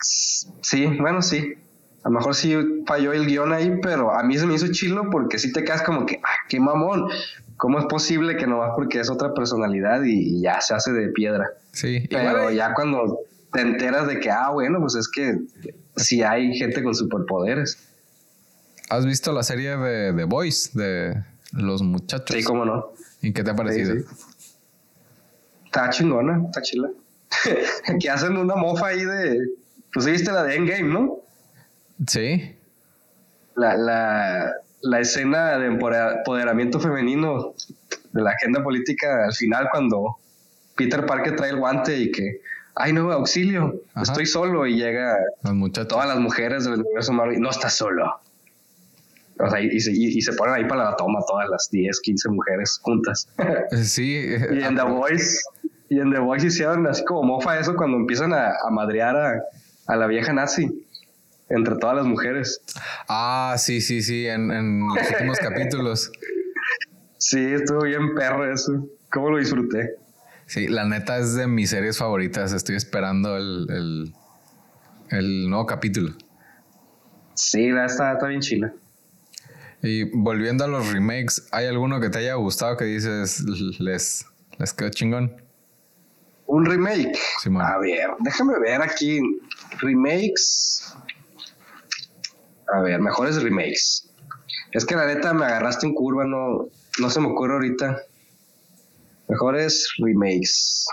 Sí, bueno, sí. A lo mejor sí falló el guion ahí, pero a mí se me hizo chilo porque sí te quedas como que, ah, qué mamón. ¿Cómo es posible que no vas porque es otra personalidad y, ya se hace de piedra? Sí. Pero ya cuando te enteras de que, ah, bueno, pues es que sí hay gente con superpoderes. ¿Has visto la serie de The Boys de los muchachos? Sí, cómo no. ¿Y qué te ha parecido? Está chingona, está chila. [LAUGHS] que hacen una mofa ahí de. Pues viste la de Endgame, ¿no? Sí. La, la, la escena de empoderamiento femenino de la agenda política al final cuando Peter Parker trae el guante y que, ay no, auxilio, estoy solo y llega todas las mujeres del universo Marvel y no estás solo. O sea, y, se, y, se, ponen ahí para la toma todas las 10, 15 mujeres juntas. [LAUGHS] Sí. y en The Voice, y en The Voice hicieron así como mofa eso cuando empiezan a, a madrear a, a la vieja nazi entre todas las mujeres. Ah, sí, sí, sí, en, en los últimos [LAUGHS] capítulos. Sí, estuvo bien perro eso. ¿Cómo lo disfruté? Sí, la neta es de mis series favoritas. Estoy esperando el, el, nuevo capítulo. Sí, está, está bien chila. Y volviendo a los remakes, ¿hay alguno que te haya gustado que dices les, les quedó chingón? Un remake. a ver, déjame ver aquí. Remakes. A ver, mejores remakes. Es que la neta me agarraste en curva, no, no se me ocurre ahorita. Mejores remakes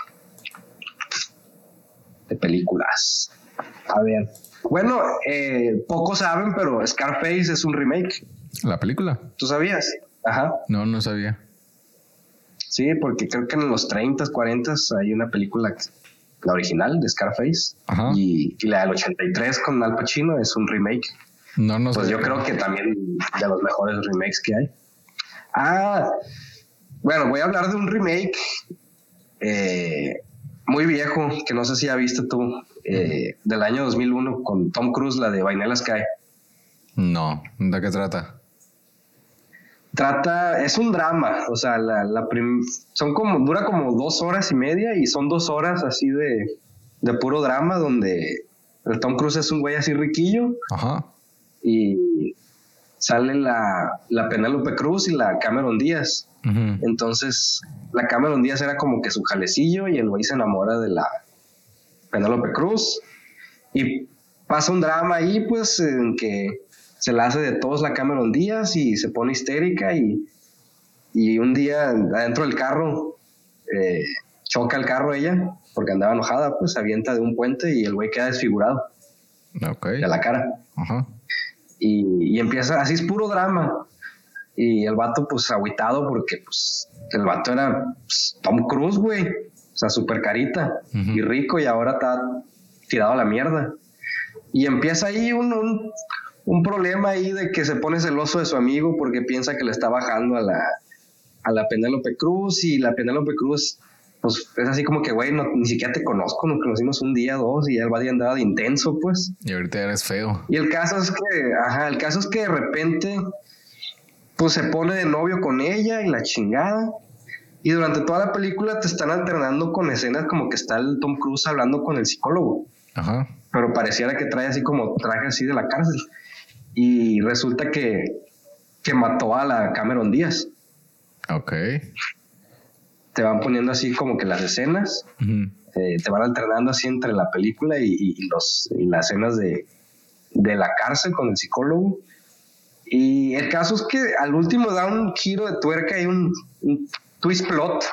de películas. A ver. Bueno, eh, pocos saben, pero Scarface es un remake. ¿La película? ¿Tú sabías? Ajá. No, no sabía. Sí, porque creo que en los 30, 40 hay una película, la original de Scarface. Ajá. Y, y la del 83 con Al Pacino es un remake. No, no Pues yo creo que también de los mejores remakes que hay. Ah, bueno, voy a hablar de un remake eh, muy viejo, que no sé si ya viste tú, eh, del año 2001 con Tom Cruise, la de Vanilla Sky. No, ¿de qué trata? Trata, es un drama, o sea, la, la son como, dura como dos horas y media y son dos horas así de, de puro drama donde el Tom Cruise es un güey así riquillo. Ajá y sale la, la Penélope Cruz y la Cameron Díaz. Entonces, la Cameron Díaz era como que su jalecillo y el güey se enamora de la Penélope Cruz. Y pasa un drama ahí, pues, en que se la hace de todos la Cameron Díaz y se pone histérica y, y un día adentro del carro eh, choca el carro ella porque andaba enojada, pues avienta de un puente y el güey queda desfigurado de la cara. Ajá. Y, empieza, así es puro drama. Y el vato, pues, aguitado porque, pues, el vato era pues, Tom Cruise, güey. O sea, súper carita y rico y ahora está tirado a la mierda. Y empieza ahí un, un, problema ahí de que se pone celoso de su amigo porque piensa que le está bajando a la, a la Penélope Cruz y la Penélope Cruz pues es así como que, güey, ni siquiera te conozco, nos conocimos un día, dos, y ya el día andaba de intenso, pues. Y ahorita eres feo. Y el caso es que, ajá, el caso es que de repente, pues se pone de novio con ella y la chingada. Y durante toda la película te están alternando con escenas como que está el Tom Cruise hablando con el psicólogo. Ajá. Pero pareciera que trae así como traje así de la cárcel. Y resulta que, que mató a la Cameron Díaz. Ok te van poniendo así como que las escenas, eh, te van alternando así entre la película y, los, y las escenas de, de, la cárcel con el psicólogo. Y el caso es que al último da un giro de tuerca y un, twist plot,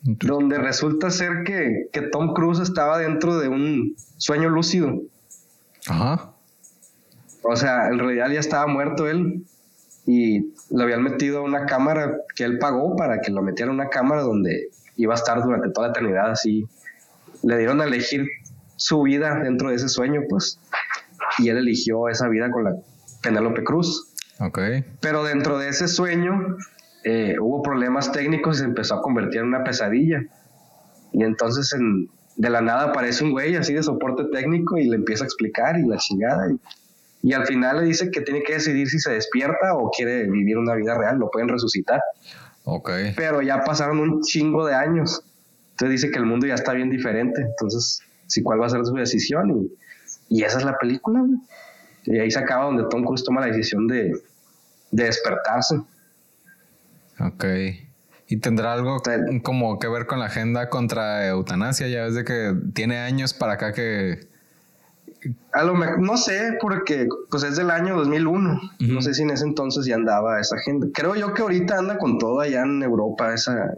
donde resulta ser que, que, Tom Cruise estaba dentro de un sueño lúcido. Ajá. O sea, en realidad ya estaba muerto él y lo habían metido a una cámara que él pagó para que lo metiera a una cámara donde iba a estar durante toda la eternidad así. Le dieron a elegir su vida dentro de ese sueño, pues, y él eligió esa vida con la Penélope Cruz. Ok. Pero dentro de ese sueño eh, hubo problemas técnicos y se empezó a convertir en una pesadilla. Y entonces en, de la nada aparece un güey así de soporte técnico y le empieza a explicar y la chingada. Y, y al final le dice que tiene que decidir si se despierta o quiere vivir una vida real, lo pueden resucitar. Ok. Pero ya pasaron un chingo de años. Entonces dice que el mundo ya está bien diferente. Entonces, sí, ¿cuál va a ser su decisión? Y, y esa es la película, güey. Y ahí se acaba donde Tom Cruise toma la decisión de, de despertarse. Ok. ¿Y tendrá algo como que ver con la agenda contra eutanasia? Ya ves de que tiene años para acá que... A lo mejor, no sé, porque pues es del año 2001. No sé si en ese entonces ya andaba esa agenda. Creo yo que ahorita anda con todo allá en Europa. Esa...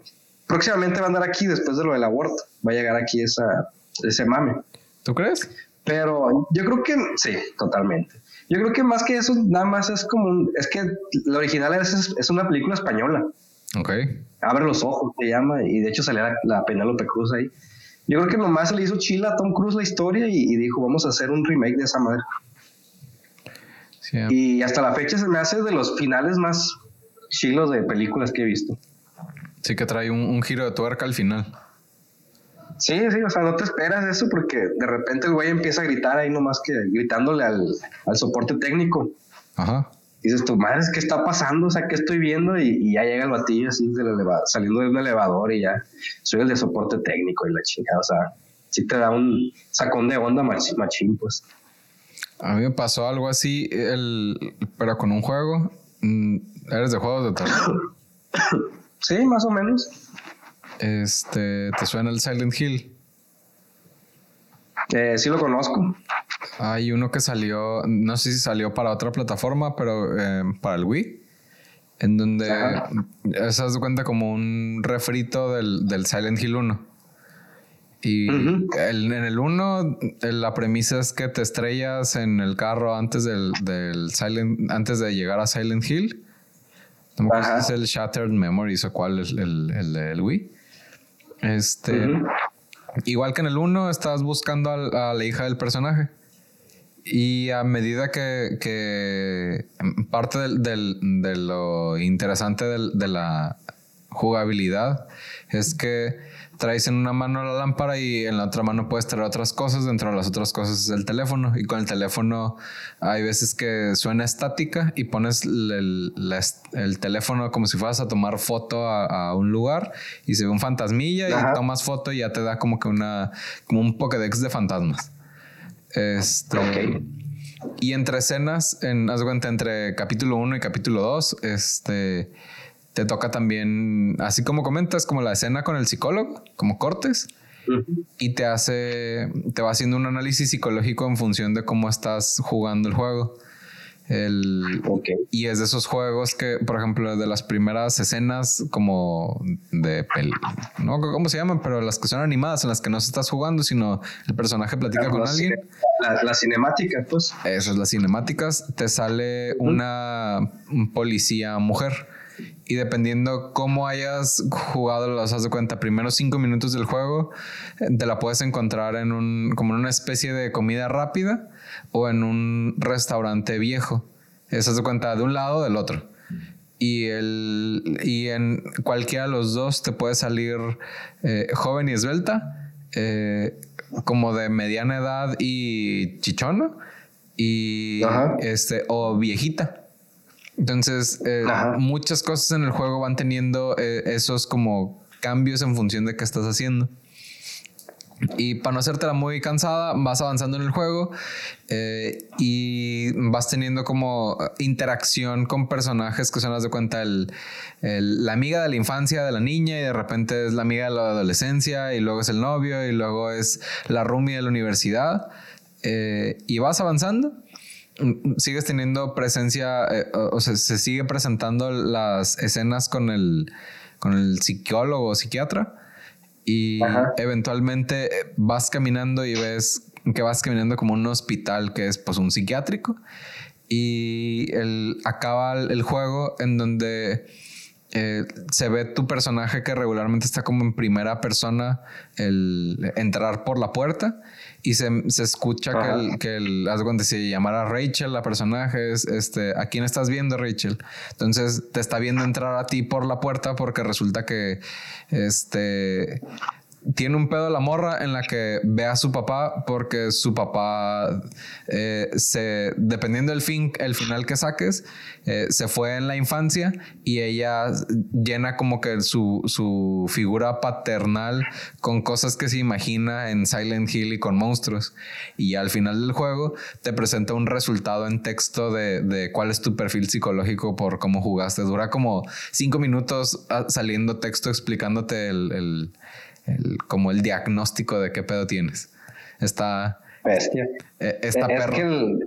Próximamente va a andar aquí después de lo del aborto. Va a llegar aquí esa, ese mame. ¿Tú crees? Pero yo creo que sí, totalmente. Yo creo que más que eso, nada más es como un, es que la original es, es una película española. Ok. Abre los ojos, se llama, y de hecho sale la, la Penélope Cruz ahí. Yo creo que nomás se le hizo chila a Tom Cruise la historia y, dijo, vamos a hacer un remake de esa madre. Sí, y hasta la fecha se me hace de los finales más chilos de películas que he visto. Sí, que trae un, un giro de tuerca al final. Sí, sí, o sea, no te esperas eso porque de repente el güey empieza a gritar ahí nomás que gritándole al, al soporte técnico. Ajá dices tu madre, ¿qué está pasando? O sea, ¿qué estoy viendo? Y, ya llega el batillo así saliendo de un elevador y ya soy el de soporte técnico y la chingada. O sea, sí te da un sacón de onda machín, pues. A mí me pasó algo así, el, pero con un juego. Mm, ¿Eres de juegos de terror? sí, más o menos. Este, ¿te suena el Silent Hill? Eh, sí lo conozco. Hay uno que salió, no sé si salió para otra plataforma, pero eh, para el Wii, en donde se das cuenta como un refrito del, del Silent Hill 1. Y en el 1, la premisa es que te estrellas en el carro antes del, del Silent, antes de llegar a Silent Hill. No es el Shattered Memories o cuál es el, el, el Wii. Este. Igual que en el 1, estás buscando a, la hija del personaje. Y a medida que, que parte del, de lo interesante de la jugabilidad es que traes en una mano la lámpara y en la otra mano puedes traer otras cosas. Dentro de las otras cosas es el teléfono. Y con el teléfono hay veces que suena estática y pones el, teléfono como si fueras a tomar foto a, un lugar y se ve un fantasmilla y tomas foto y ya te da como que una, como un Pokédex de fantasmas. Este. Y entre escenas, en, haz cuenta, entre capítulo 1 y capítulo 2, este te toca también, así como comentas, como la escena con el psicólogo, como cortes, y te hace, te va haciendo un análisis psicológico en función de cómo estás jugando el juego. El, Y es de esos juegos que, por ejemplo, de las primeras escenas como de no cómo se llaman, pero las que son animadas en las que no se estás jugando, sino el personaje platica con alguien. Las cinemáticas, pues. Eso las cinemáticas. Te sale una policía mujer y dependiendo cómo hayas jugado, los has de cuenta, primeros cinco minutos del juego, te la puedes encontrar en un, como en una especie de comida rápida o en un restaurante viejo. Eso de cuenta de un lado o del otro. Y, el, y en cualquiera de los dos te puede salir eh, joven y esbelta, eh, como de mediana edad y chichona, y este, o viejita. Entonces, eh, muchas cosas en el juego van teniendo esos como cambios en función de qué estás haciendo. Y para no hacértela muy cansada, vas avanzando en el juego eh, y vas teniendo como interacción con personajes que son, las de cuenta, el, la amiga de la infancia de la niña y de repente es la amiga de la adolescencia y luego es el novio y luego es la roomie de la universidad. y vas avanzando sigues teniendo presencia, eh, o sea, se sigue presentando las escenas con el, con el psicólogo o psiquiatra y eventualmente vas caminando y ves que vas caminando como un hospital que es pues un psiquiátrico. Y el, acaba el juego en donde eh, se ve tu personaje que regularmente está como en primera persona el entrar por la puerta y se, escucha que el, que el, haz cuando se llamara Rachel, la personaje es, este, ¿a quién estás viendo Rachel? Entonces te está viendo entrar a ti por la puerta porque resulta que, este, tiene un pedo la morra en la que ve a su papá porque su papá eh, se dependiendo del fin el final que saques eh, se fue en la infancia y ella llena como que su, su, figura paternal con cosas que se imagina en Silent Hill y con monstruos. Y al final del juego te presenta un resultado en texto de, de cuál es tu perfil psicológico por cómo jugaste. Dura como cinco minutos ah, saliendo texto explicándote el como el diagnóstico de qué pedo tienes. Está. Bestia. Eh, está es Que el,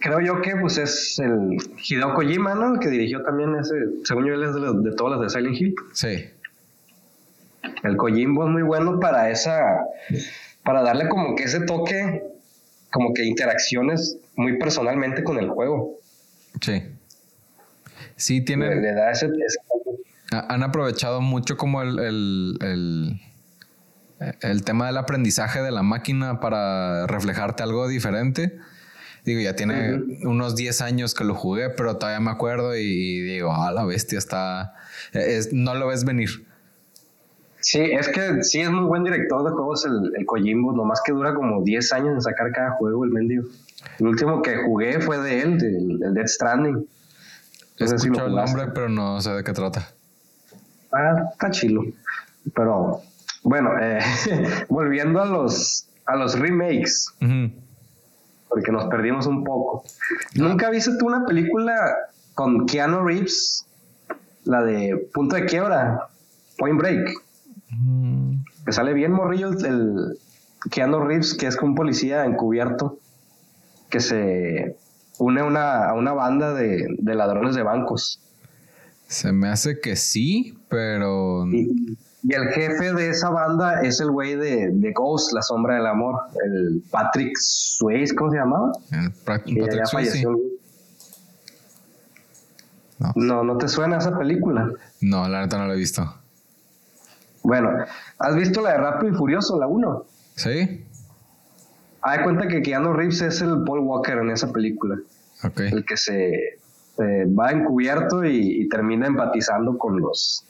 creo yo que pues es el Hideo Kojima, ¿no? El que dirigió también ese, según yo, él es de, de todas las de Silent Hill. Sí. El Kojimbo es muy bueno para esa, para darle como que ese toque, como que interacciones muy personalmente con el juego. Sí. Sí, tiene. Le, da ese, han aprovechado mucho como el, el, el, tema del aprendizaje de la máquina para reflejarte algo diferente. Digo, ya tiene unos 10 años que lo jugué, pero todavía me acuerdo y digo, ah, la bestia está... Es, no lo ves venir. Sí, es que sí es muy buen director de juegos el, el Kojimbo, nomás que dura como 10 años en sacar cada juego el mendigo. El último que jugué fue de él, el, el Death Stranding. He escuchado el nombre, pero no sé de qué trata. Ah, está chilo. Pero bueno, eh, [LAUGHS] volviendo a los, a los remakes, porque nos perdimos un poco. ¿Nunca viste tú una película con Keanu Reeves? La de Punto de Quiebra, Point Break. Mm. Que sale bien morrillo el, Keanu Reeves, que es un policía encubierto que se une una, a una banda de, de ladrones de bancos. Se me hace que sí, pero. Y, el jefe de esa banda es el güey de, de, Ghost, La Sombra del Amor, el Patrick Swayze, ¿cómo se llamaba? Patrick Swayze. No. no. ¿no te suena esa película? No, la neta no la he visto. Bueno, ¿has visto la de Rápido y Furioso, la 1? Sí. Haz de cuenta que Keanu Reeves es el Paul Walker en esa película. El que se eh, va encubierto y, termina empatizando con los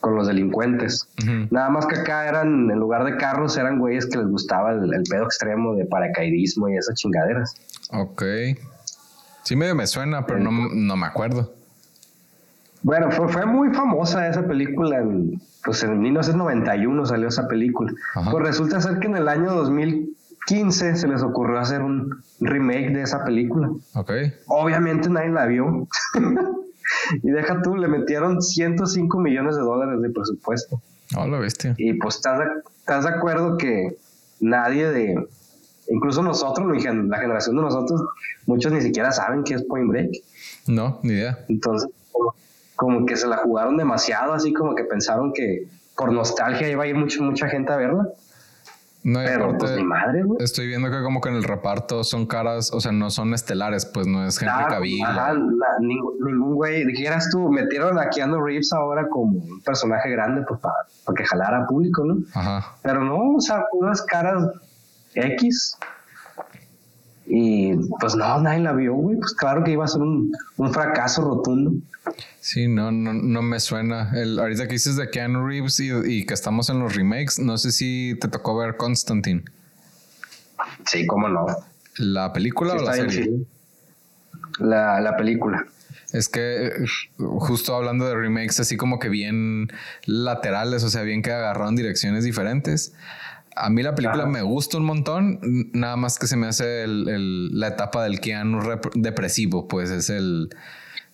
con los delincuentes. Nada más que acá eran, en lugar de carros, eran güeyes que les gustaba el, pedo extremo de paracaidismo y esas chingaderas. Ok. Sí medio me suena, pero no, no me acuerdo. Bueno, fue, fue muy famosa esa película. En, pues en 1991 salió esa película. Pues resulta ser que en el año 2000 15 se les ocurrió hacer un remake de esa película. Ok. Obviamente nadie la vio. [LAUGHS] y deja tú, le metieron 105 millones de dólares de presupuesto. Oh, la bestia. Y pues estás de, estás de acuerdo que nadie de, incluso nosotros, la generación de nosotros, muchos ni siquiera saben qué es Point Break. No, ni idea. Entonces, como que se la jugaron demasiado, así como que pensaron que por nostalgia iba a ir mucho, mucha gente a verla. No, pero pues madre, güey. Estoy viendo que como que en el reparto son caras, o sea, no son estelares, pues no es Henry Cavill. Ajá, ningún, güey, dijeras tú, metieron a Keanu Reeves ahora como un personaje grande, pues para, para que jalara público, ¿no? Ajá. Pero no, o sea, unas caras X. Y pues no, nadie la vio, güey. Pues claro que iba a ser un, un fracaso rotundo. Sí, no, no, no me suena. El, ahorita que dices de Keanu Reeves y, que estamos en los remakes, no sé si te tocó ver Constantine. Sí, cómo no. ¿La película o la serie? La, la película. Es que justo hablando de remakes así como que bien laterales, o sea, bien que agarraron direcciones diferentes. A mí la película me gusta un montón, nada más que se me hace el, la etapa del Keanu depresivo, pues es el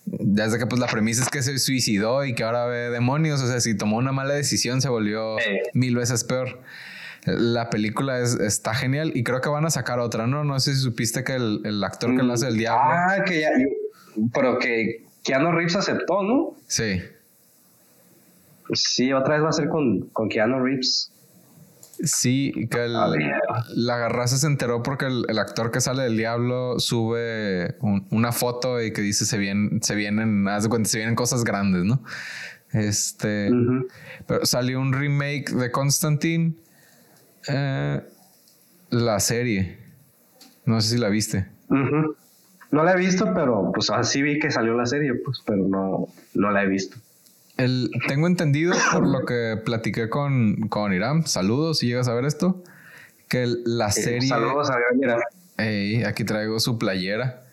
desde que pues la premisa es que se suicidó y que ahora ve demonios, o sea, si tomó una mala decisión se volvió mil veces peor. La película es, está genial y creo que van a sacar otra, ¿no? No sé si supiste que el, actor que lo hace el diablo. Ah, que ya, pero que Keanu Reeves aceptó, ¿no? Sí. sí, otra vez va a ser con, con Keanu Reeves. Sí, que la raza se enteró porque el, actor que sale del diablo sube una foto y que dice se vienen, se vienen, haz de cuenta, se vienen cosas grandes, ¿no? Este, pero salió un remake de Constantine, eh, la serie. No sé si la viste. No la he visto, pero pues así vi que salió la serie, pues, pero no, no la he visto. El, tengo entendido por lo que platiqué con, con Irán. Saludos si llegas a ver esto. Que la serie. saludos a Irán. aquí traigo su playera.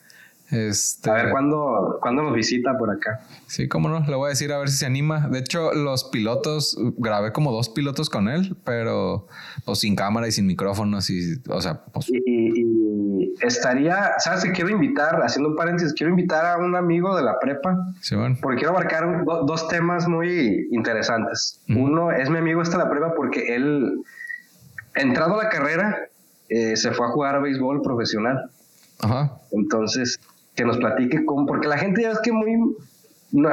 Este, a ver ¿cuándo, cuándo nos visita por acá. Sí, cómo no, le voy a decir a ver si se anima. De hecho, los pilotos, grabé como dos pilotos con él, pero pues sin cámara y sin micrófonos y, o sea, pues... y, estaría, ¿sabes? Quiero invitar, haciendo un paréntesis, quiero invitar a un amigo de la prepa, sí, bueno. porque quiero abarcar dos temas muy interesantes. Uno es mi amigo este de la prepa porque él, entrado a la carrera, eh, se fue a jugar a béisbol profesional. Ajá. Entonces, que nos platique cómo, porque la gente ya es que muy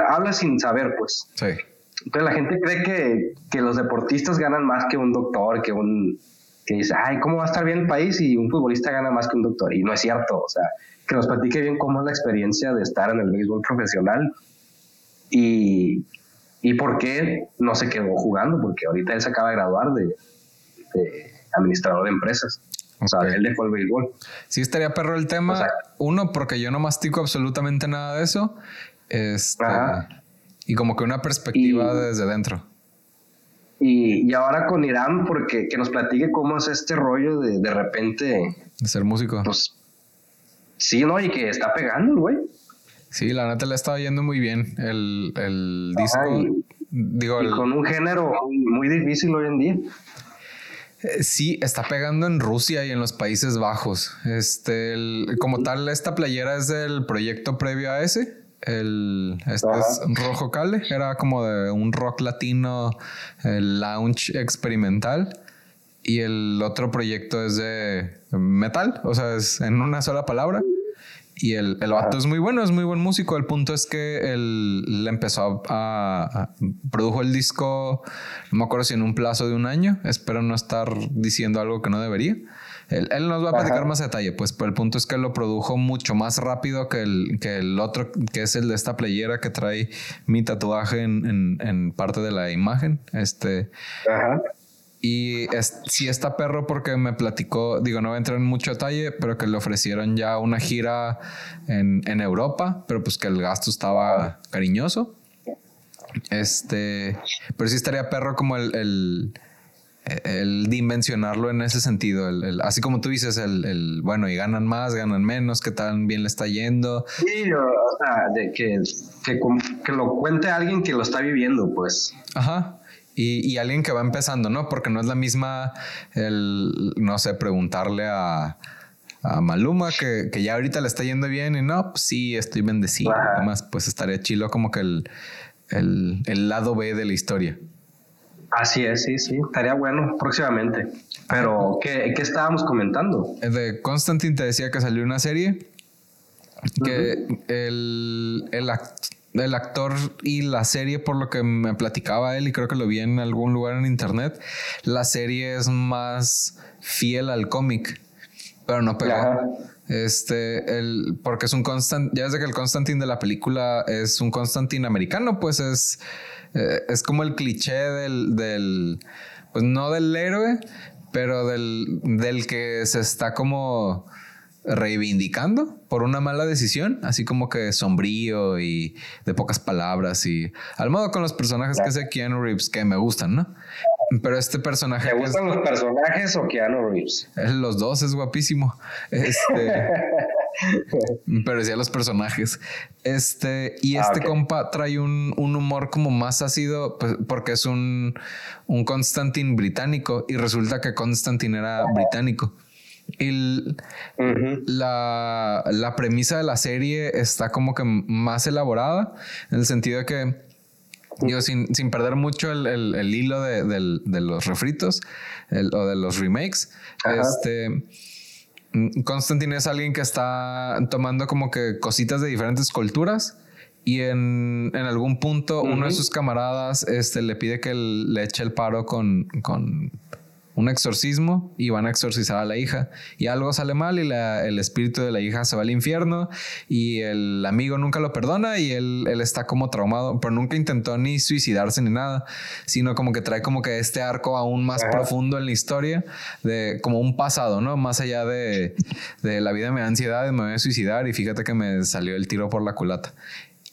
habla sin saber, pues. Sí. Entonces la gente cree que, que, los deportistas ganan más que un doctor, que un que dice, ay, ¿cómo va a estar bien el país? Y un futbolista gana más que un doctor. Y no es cierto. O sea, que nos platique bien cómo es la experiencia de estar en el béisbol profesional y, y por qué no se quedó jugando, porque ahorita él se acaba de graduar de, de administrador de empresas. O sea, él dejó el béisbol. Sí, estaría perro el tema. Uno, porque yo no mastico absolutamente nada de eso. Este, y como que una perspectiva desde dentro. Y, y, ahora con Irán, porque que nos platique cómo es este rollo de de repente. De ser músico. Pues. Sí, ¿no? Y que está pegando güey. Sí, la neta le estado yendo muy bien el, el disco. y, digo, y con un género muy difícil hoy en día. Eh, sí, está pegando en Rusia y en los Países Bajos. Este, como tal, esta playera es del proyecto previo a ese. El, este es Rojo Cale, era como de un rock latino, el lounge experimental. Y el otro proyecto es de metal, o sea, es en una sola palabra. Y el, el vato es muy bueno, es muy buen músico. El punto es que él le empezó a, Produjo el disco, no me acuerdo si en un plazo de un año. Espero no estar diciendo algo que no debería. Él, nos va a platicar más detalle, pues, pero el punto es que lo produjo mucho más rápido que el, que el otro, que es el de esta playera que trae mi tatuaje en, en, en parte de la imagen. Este. Ajá. Y es, sí está perro porque me platicó, digo, no voy a entrar en mucho detalle, pero que le ofrecieron ya una gira en, en Europa, pero pues que el gasto estaba cariñoso. Este, pero sí estaría perro como el, el, el dimensionarlo en ese sentido. El, así como tú dices, el, bueno, y ganan más, ganan menos, qué tan bien le está yendo. Sí, o sea, de que, que, que lo cuente alguien que lo está viviendo, pues. Ajá. Y, alguien que va empezando, ¿no? Porque no es la misma el, no sé, preguntarle a, a Maluma que, que, ya ahorita le está yendo bien y no, pues sí, estoy bendecido. Además, pues estaría chilo como que el, el, el, lado B de la historia. Así es, sí, sí, estaría bueno próximamente. Pero, ¿qué, qué estábamos comentando? De Constantine te decía que salió una serie que el, el, el actor y la serie, por lo que me platicaba él, y creo que lo vi en algún lugar en internet, la serie es más fiel al cómic, pero no pegó. Este, el, porque es un constant, ya desde que el Constantine de la película es un Constantine americano, pues es, eh, es como el cliché del, del, pues no del héroe, pero del, del que se está como reivindicando por una mala decisión, así como que sombrío y de pocas palabras y al modo con los personajes que hace Keanu Reeves que me gustan, ¿no? Pero este personaje. ¿Te gustan los personajes o Keanu Reeves? Los dos es guapísimo. Este. [LAUGHS] pero decía los personajes. Este. Y ah, este compa trae un, un, humor como más ácido, pues, porque es un, un Constantine británico. Y resulta que Constantine era británico. El, la, la, premisa de la serie está como que más elaborada en el sentido de que, digo, sin, sin perder mucho el, el, hilo de, de, los refritos o de los remakes, este. Constantine es alguien que está tomando como que cositas de diferentes culturas y en, en algún punto uno de sus camaradas este, le pide que le eche el paro con, con un exorcismo y van a exorcizar a la hija. Y algo sale mal y el espíritu de la hija se va al infierno y el amigo nunca lo perdona y él, él, está como traumado, pero nunca intentó ni suicidarse ni nada, sino como que trae como que este arco aún más profundo en la historia, de como un pasado, ¿no? Más allá de, de la vida me da ansiedad, me voy a suicidar y fíjate que me salió el tiro por la culata.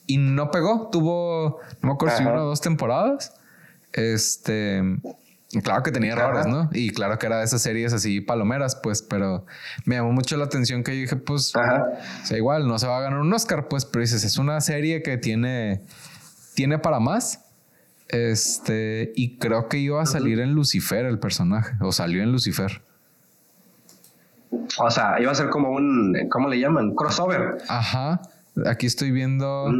y no pegó. Tuvo, no me acuerdo si una o dos temporadas. Este, claro que tenía errores, ¿no? Y claro que era de esas series así palomeras, pues, pero me llamó mucho la atención que yo dije, pues, o sea, igual no se va a ganar un Oscar, pues, pero dices, es una serie que tiene, tiene para más. Este, y creo que iba a salir en Lucifer el personaje, o salió en Lucifer. O sea, iba a ser como un, ¿cómo le llaman? Crossover. Ajá. Aquí estoy viendo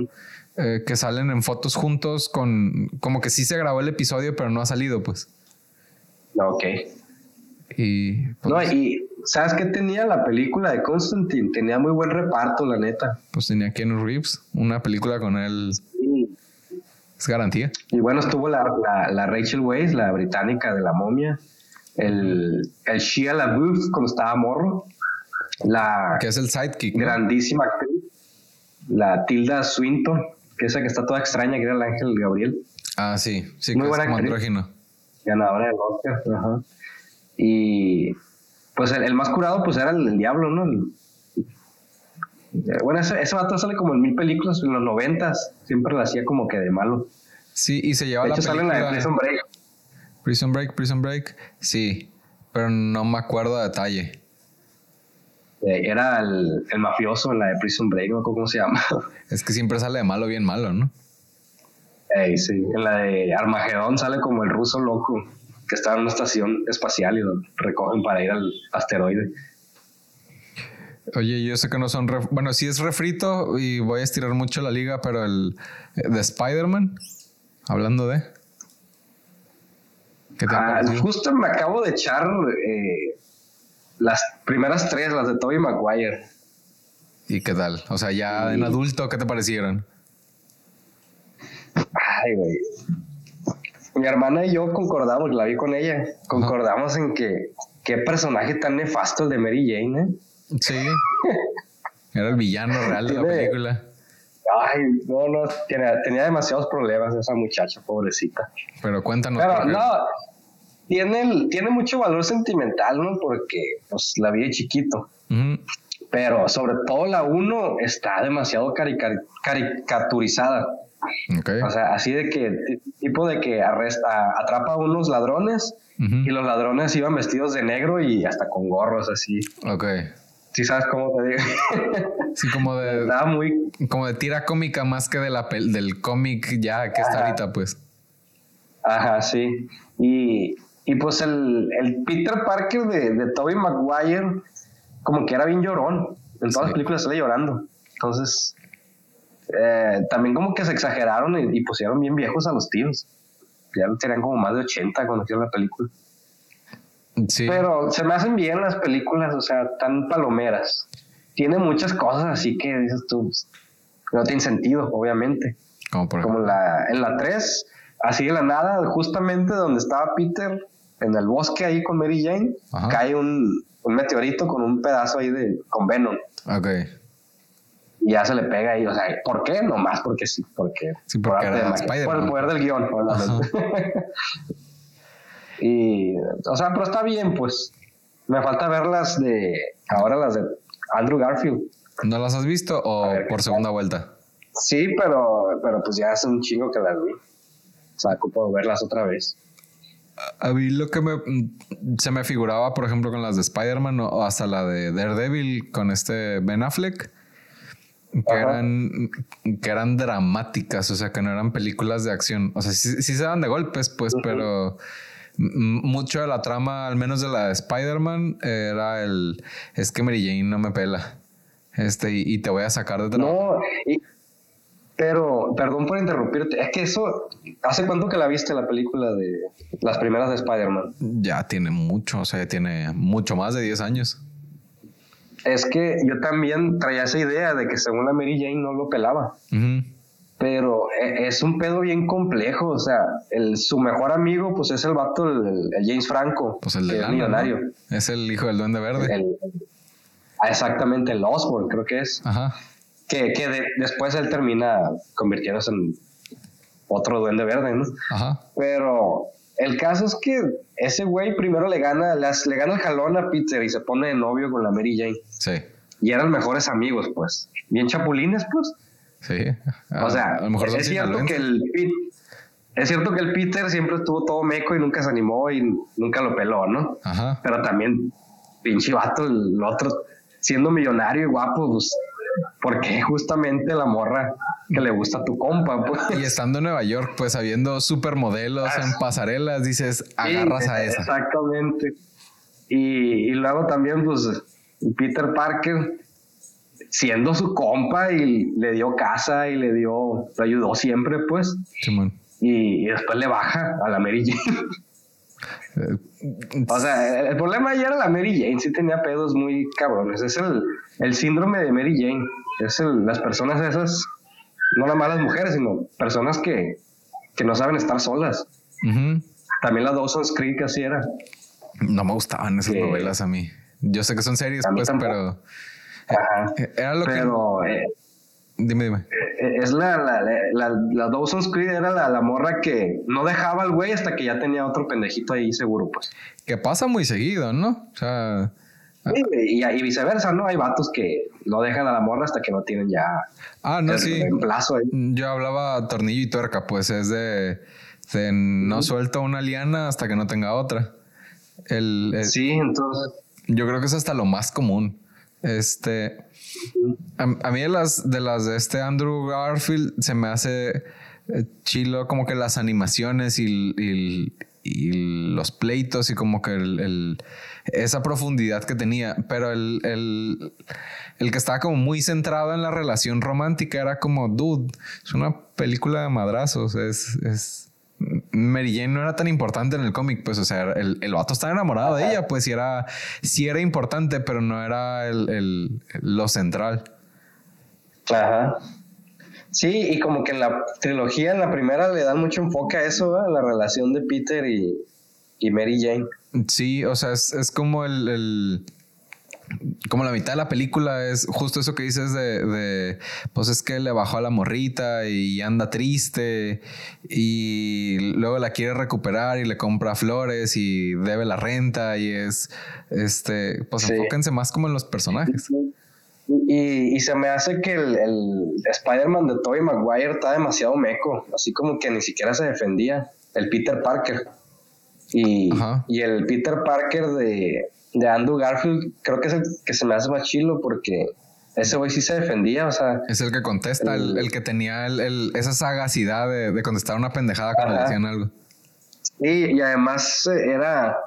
eh, que salen en fotos juntos con, como que sí se grabó el episodio, pero no ha salido, pues. Ok. Y. Pues, no, y ¿sabes qué tenía la película de Constantine? Tenía muy buen reparto, la neta. Pues tenía Ken Reeves, una película con él. Es garantía. Y bueno, estuvo la, la Rachel Weisz, la británica de la momia el, el Shia LaBeouf cuando estaba morro, la que es el sidekick, grandísima actriz, la Tilda Swinton, que es esa que está toda extraña, que era el Ángel Gabriel. Ah, sí, sí, muy buena actriz. Ganadora del Oscar, ajá. Y pues el, más curado pues era el, diablo, ¿no? bueno, ese, ese vato sale como en mil películas en los noventas, siempre lo hacía como que de malo. Sí, y se lleva de la hecho, película. Sale en la de Break. Prison Break, Prison Break, sí, pero no me acuerdo de detalle. Eh, era el, mafioso en la de Prison Break, no cómo se llama. Es que siempre sale de malo, bien malo, ¿no? Sí, en la de Armagedón sale como el ruso loco que está en una estación espacial y lo recogen para ir al asteroide. Oye, yo sé que no son. Bueno, sí es refrito y voy a estirar mucho la liga, pero el eh, de Spider-Man, hablando de. Ah, justo me acabo de echar eh, las primeras tres, las de Tobey Maguire. ¿Y qué tal? O sea, ya en adulto, ¿qué te parecieron? Ay, güey. Mi hermana y yo concordamos, la vi con ella, concordamos en que qué personaje tan nefasto el de Mary Jane, ¿eh? Sí. Era el villano real de la película. Ay, no, no, tenía, tenía, demasiados problemas esa muchacha, pobrecita. Pero cuéntanos. Pero no, tiene, tiene mucho valor sentimental, ¿no? Porque pues la vi de chiquito. Pero sobre todo la uno está demasiado caricaturizada. O sea, así de que, tipo de que arresta, atrapa a unos ladrones y los ladrones iban vestidos de negro y hasta con gorros así. Ok. Sí, sabes cómo te digo. sí, como de. [LAUGHS] Estaba muy. Como de tira cómica más que de la del cómic ya que está ahorita, pues. Ajá, sí. Y, y pues el, el, Peter Parker de, de Tobey Maguire, como que era bien llorón. En todas las películas sale llorando. Entonces, eh, también como que se exageraron y, pusieron bien viejos a los tíos. Ya tenían como más de 80 cuando hicieron la película. Pero se me hacen bien las películas, o sea, tan palomeras. Tiene muchas cosas así que dices tú, no tiene sentido, obviamente. Como, por Como la, en la 3, así de la nada, justamente donde estaba Peter, en el bosque ahí con Mary Jane, cae un, un, meteorito con un pedazo ahí de, con Venom. Ok. Y ya se le pega ahí, o sea, ¿por qué? No más porque sí, porque, sí, porque por, por el poder del guion, [LAUGHS] Y, o sea, pero está bien, pues. Me falta ver las de, ahora las de Andrew Garfield. ¿No las has visto o por segunda vuelta? Sí, pero, pero pues ya hace un chingo que las vi. O sea, puedo verlas otra vez. A mí lo que me, se me figuraba, por ejemplo, con las de Spider-Man o hasta la de Daredevil con este Ben Affleck, que eran, que eran dramáticas, o sea, que no eran películas de acción. O sea, sí, se dan de golpes, pues, pero mucho de la trama, al menos de la de Spider-Man, era el es que Mary Jane no me pela. Este, y, te voy a sacar de trabajo. No, pero, perdón por interrumpirte, es que eso, ¿hace cuánto que la viste la película de las primeras de Spider-Man? Ya tiene mucho, o sea, tiene mucho más de 10 años. Es que yo también traía esa idea de que según la Mary Jane no lo pelaba pero e, es un pedo bien complejo, o sea, el, su mejor amigo pues es el vato, el, James Franco, pues el de millonario. Es el hijo del duende verde. Ah, exactamente, el Osborn creo que es. Ajá. Que, que después él termina convirtiéndose en otro duende verde, ¿no? Ajá. Pero el caso es que ese güey primero le gana, le gana el jalón a Peter y se pone de novio con la Mary Jane. Sí. Y eran mejores amigos, pues. Bien chapulines, pues. Sí. o sea, a lo mejor es cierto que el es cierto que el Peter siempre estuvo todo meco y nunca se animó y nunca lo peló, ¿no? Ajá. Pero también, pinche vato, el otro, siendo millonario y guapo, pues, porque justamente la morra que le gusta a tu compa, pues. Y estando en Nueva York, pues, habiendo supermodelos en pasarelas, dices, agarras a esa. Exactamente. Y, y luego también, pues, Peter Parker, siendo su compa y le dio casa y le dio, lo ayudó siempre, pues. Sí, y, después le baja a la Mary Jane. O sea, el problema ya era la Mary Jane, sí tenía pedos muy cabrones. Es el, el síndrome de Mary Jane. Es el, las personas esas, no las malas mujeres, sino personas que, que no saben estar solas. También la Dawson's Creek así era. No me gustaban esas novelas a mí. Yo sé que son series, pues, pero. Ajá. Era lo pero, que. Eh, Dime, dime. Eh, es la, la, la, la Dawson's Creed era la, la morra que no dejaba al güey hasta que ya tenía otro pendejito ahí seguro, pues. Que pasa muy seguido, ¿no? O sea. y, y, viceversa, ¿no? Hay vatos que no dejan a la morra hasta que no tienen ya. Ah, no, sí. Yo hablaba tornillo y tuerca, pues es de. de no suelto una liana hasta que no tenga otra. El, sí, entonces. Yo creo que es hasta lo más común. Este. A, mí de las, de las de este Andrew Garfield se me hace eh, chilo como que las animaciones y, los pleitos y como que el, esa profundidad que tenía. Pero el, el, que estaba como muy centrado en la relación romántica era como, dude, es una película de madrazos. Es, es Mary Jane no era tan importante en el cómic, pues, o sea, el, el vato estaba enamorado de ella, pues sí era, sí era importante, pero no era el, lo central. Ajá. Sí, y como que en la trilogía, en la primera, le dan mucho enfoque a eso, a la relación de Peter y, y Mary Jane. Sí, o sea, es, es como el, como la mitad de la película es justo eso que dices de, pues es que le bajó a la morrita y anda triste y luego la quiere recuperar y le compra flores y debe la renta y es, este, pues enfóquense más como en los personajes. Y, se me hace que el, Spider-Man de Tobey Maguire está demasiado meco, así como que ni siquiera se defendía, el Peter Parker. Y, y el Peter Parker de, de Andrew Garfield, creo que es el que se me hace más chilo porque ese güey sí se defendía, o sea. Es el que contesta, el, que tenía el, esa sagacidad de, contestar una pendejada cuando le decían algo. Sí, y además eh, era.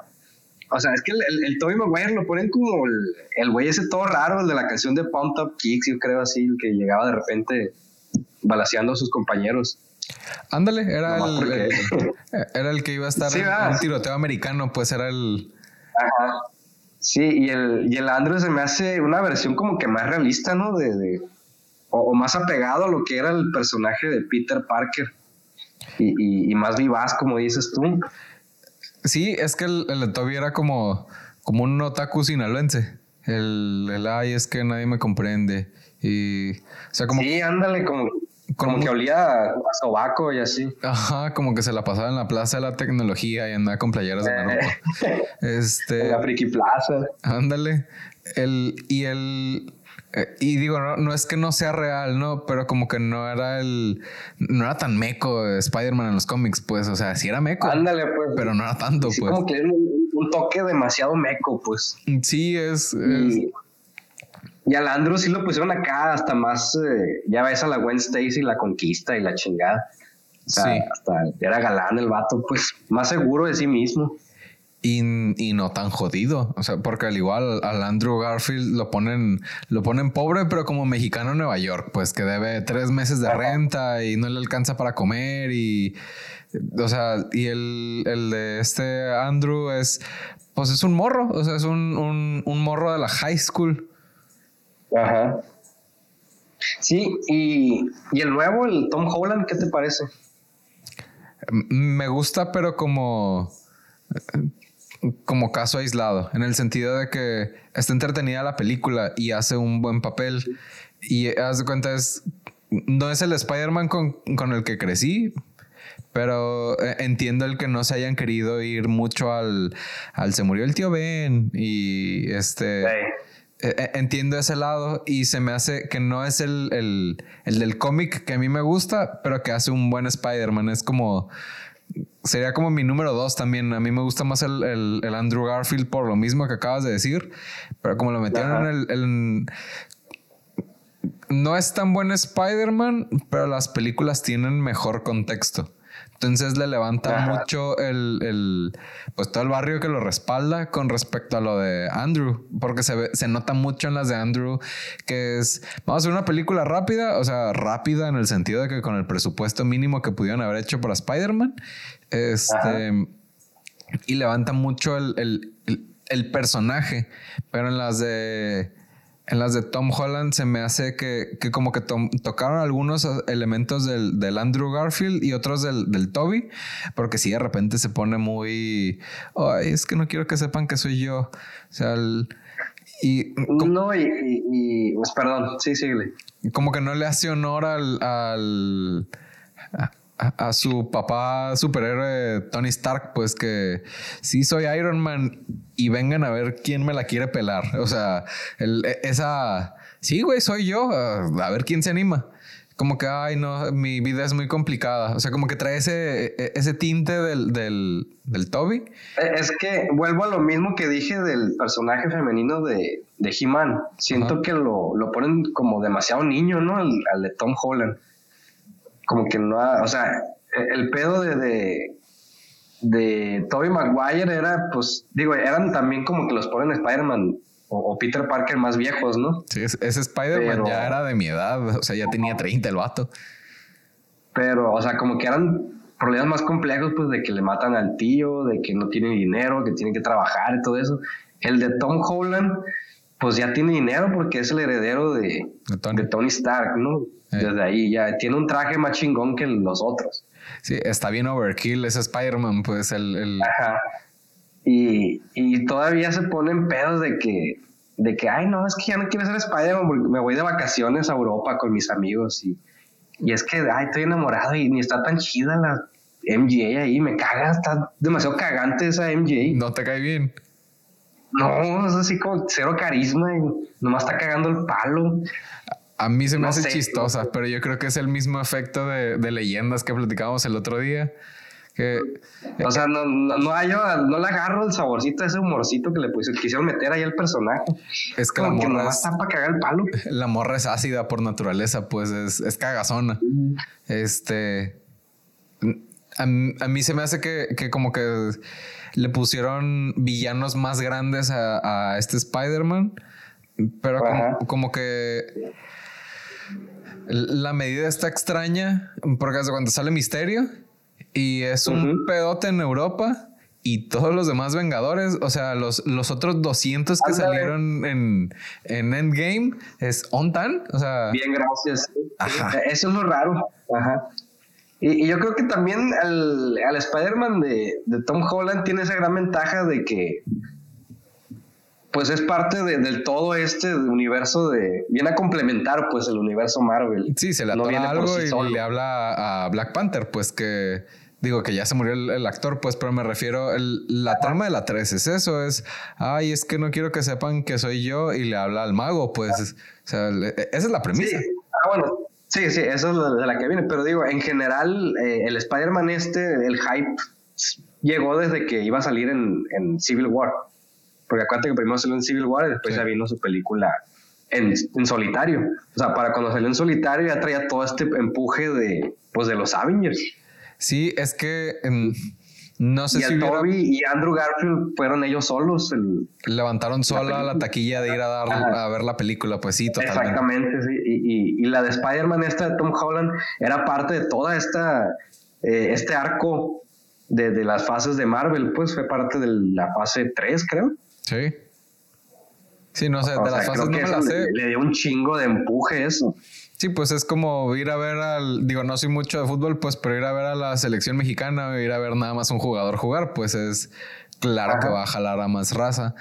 O sea, es que el, el, Toby Maguire lo ponen como el, güey ese todo raro, el de la canción de Pump Up Kicks, yo creo así, el que llegaba de repente balaseando a sus compañeros. Ándale, era el, era el que iba a estar en un tiroteo americano, pues era el. Ajá. Sí, y el, y el Andrew se me hace una versión como que más realista, ¿no? De, o, más apegado a lo que era el personaje de Peter Parker. Y, más vivaz, como dices tú. Sí, es que el, el Toby era como, como un otaku sinaloense. El, el ay, es que nadie me comprende. Y, o sea, como. Sí, ándale, como, como, que olía a sobaco y así. Ajá, como que se la pasaba en la plaza de la tecnología y andaba con playeras de Naruto. [LAUGHS] este. En la Friki Plaza. Ándale. El, y el. Eh, y digo, no, no, es que no sea real, ¿no? Pero como que no era el. No era tan meco Spider-Man en los cómics, pues. O sea, sí era meco. Ándale, pues. Pero no era tanto, sí, pues. Como que era un, toque demasiado meco, pues. Sí, es. Y al Andrew sí lo pusieron acá hasta más, eh, ya ves a la Gwen Stacy, la conquista y la chingada. sí. hasta era galán el vato, pues más seguro de sí mismo. Y, no tan jodido. O sea, porque al igual al Andrew Garfield lo ponen, lo ponen pobre, pero como mexicano en Nueva York, pues que debe tres meses de renta y no le alcanza para comer. Y o sea, y el, el de este Andrew es, pues es un morro. O sea, es un, un, un morro de la high school. Ajá. Sí, y, el nuevo, el Tom Holland, ¿qué te parece? Me gusta, pero como como caso aislado, en el sentido de que está entretenida la película y hace un buen papel. Y haz de cuenta, es, no es el Spider-Man con, el que crecí, pero eh, entiendo el que no se hayan querido ir mucho al, al se murió el tío Ben y este... e, entiendo ese lado y se me hace que no es el, el, el del cómic que a mí me gusta, pero que hace un buen Spider-Man. Es como. Sería como mi número dos también. A mí me gusta más el, el, Andrew Garfield por lo mismo que acabas de decir. Pero como lo metieron en el, no es tan buen Spider-Man, pero las películas tienen mejor contexto. Entonces le levanta mucho el, pues todo el barrio que lo respalda con respecto a lo de Andrew, porque se, se nota mucho en las de Andrew que es, vamos a hacer una película rápida, o sea, rápida en el sentido de que con el presupuesto mínimo que pudieron haber hecho para Spider-Man, este, y levanta mucho el, el personaje, pero en las de en las de Tom Holland se me hace que, como que tocaron algunos elementos del, Andrew Garfield y otros del, Toby, porque si de repente se pone muy, ay, es que no quiero que sepan que soy yo. O sea, y... No, y, pues perdón, sí, síguele. Como que no le hace honor al, al a, su papá superhéroe Tony Stark, pues que sí soy Iron Man y vengan a ver quién me la quiere pelar. O sea, e, esa, sí, güey, soy yo, a ver quién se anima. Como que, ay, no, mi vida es muy complicada. O sea, como que trae ese, e, ese tinte del, del, del Toby. E, es que vuelvo a lo mismo que dije del personaje femenino de, de He-Man. Siento que lo, lo, ponen como demasiado niño, ¿no? al de Tom Holland como que no, o sea, el pedo de, de, de Tobey Maguire era, pues, digo, eran también como que los ponen Spider-Man o, Peter Parker más viejos, ¿no? Sí, ese Spider-Man ya era de mi edad, o sea, ya tenía 30 el vato. Pero, o sea, como que eran problemas más complejos, pues, de que le matan al tío, de que no tiene dinero, que tiene que trabajar y todo eso. El de Tom Holland, pues ya tiene dinero porque es el heredero de, de Tony Stark, ¿no? Eh. Desde ahí ya tiene un traje más chingón que los otros. Sí, está bien overkill ese Spider-Man, pues el... Ajá. Y, y, todavía se ponen pedos de que, de que, ay, no, es que ya no quiero ser Spider-Man porque me voy de vacaciones a Europa con mis amigos y, y es que, ay, estoy enamorado y ni está tan chida la MJ ahí, me caga, está demasiado cagante esa MJ. No te cae bien. No, es así como cero carisma y nomás está cagando el palo. A mí se me hace chistosa, pero yo creo que es el mismo efecto de, leyendas que platicábamos el otro día. Que, o sea, no, no, no, le agarro el saborcito, ese humorcito que le quisieron meter ahí al personaje. Es que la morra. está para cagar el palo. [LAUGHS] La morra es ácida por naturaleza, pues es, es cagazona. Este. A, mí se me hace que, como que le pusieron villanos más grandes a, este Spider-Man, pero como que la medida está extraña porque cuando sale Misterio y es un pedote en Europa y todos los demás Vengadores, o sea, los, los otros 200 que salieron en, en, Endgame es on tan, o sea. Bien, gracias. Eso es lo raro. Ajá. Y, yo creo que también al, al Spider-Man de, de Tom Holland tiene esa gran ventaja de que pues es parte de, del todo este universo de... Viene a complementar pues el universo Marvel. Sí, se le no algo y le habla a Black Panther, pues que... Digo que ya se murió el, actor, pues, pero me refiero, el, la trama de la 3 es eso, es, ay, es que no quiero que sepan que soy yo y le habla al mago, pues, o sea, esa es la premisa. Sí. Ah, bueno, sí, sí, eso es de la que viene, pero digo, en general, eh, el Spider-Man este, el hype llegó desde que iba a salir en, en Civil War. Porque acuérdate que primero salió en Civil War y después ya vino su película en, en, solitario. O sea, para cuando salió en solitario ya traía todo este empuje de, pues, de los Avengers. Sí, es que no sé y si. Toby y Andrew Garfield fueron ellos solos. Levantaron sola la, taquilla de ir a, dar, a ver la película, pues sí, totalmente. Exactamente, sí. Y, y, la de Spider-Man, esta de Tom Holland, era parte de toda esta. Eh, este arco de, de, las fases de Marvel, pues fue parte de la fase 3, creo. Sí. Sí, no sé, de las fases no me las sé. Le, dio un chingo de empuje eso. Sí, pues es como ir a ver al, digo, no soy mucho de fútbol, pues, pero ir a ver a la selección mexicana, o ir a ver nada más un jugador jugar, pues es claro que va a jalar a más raza.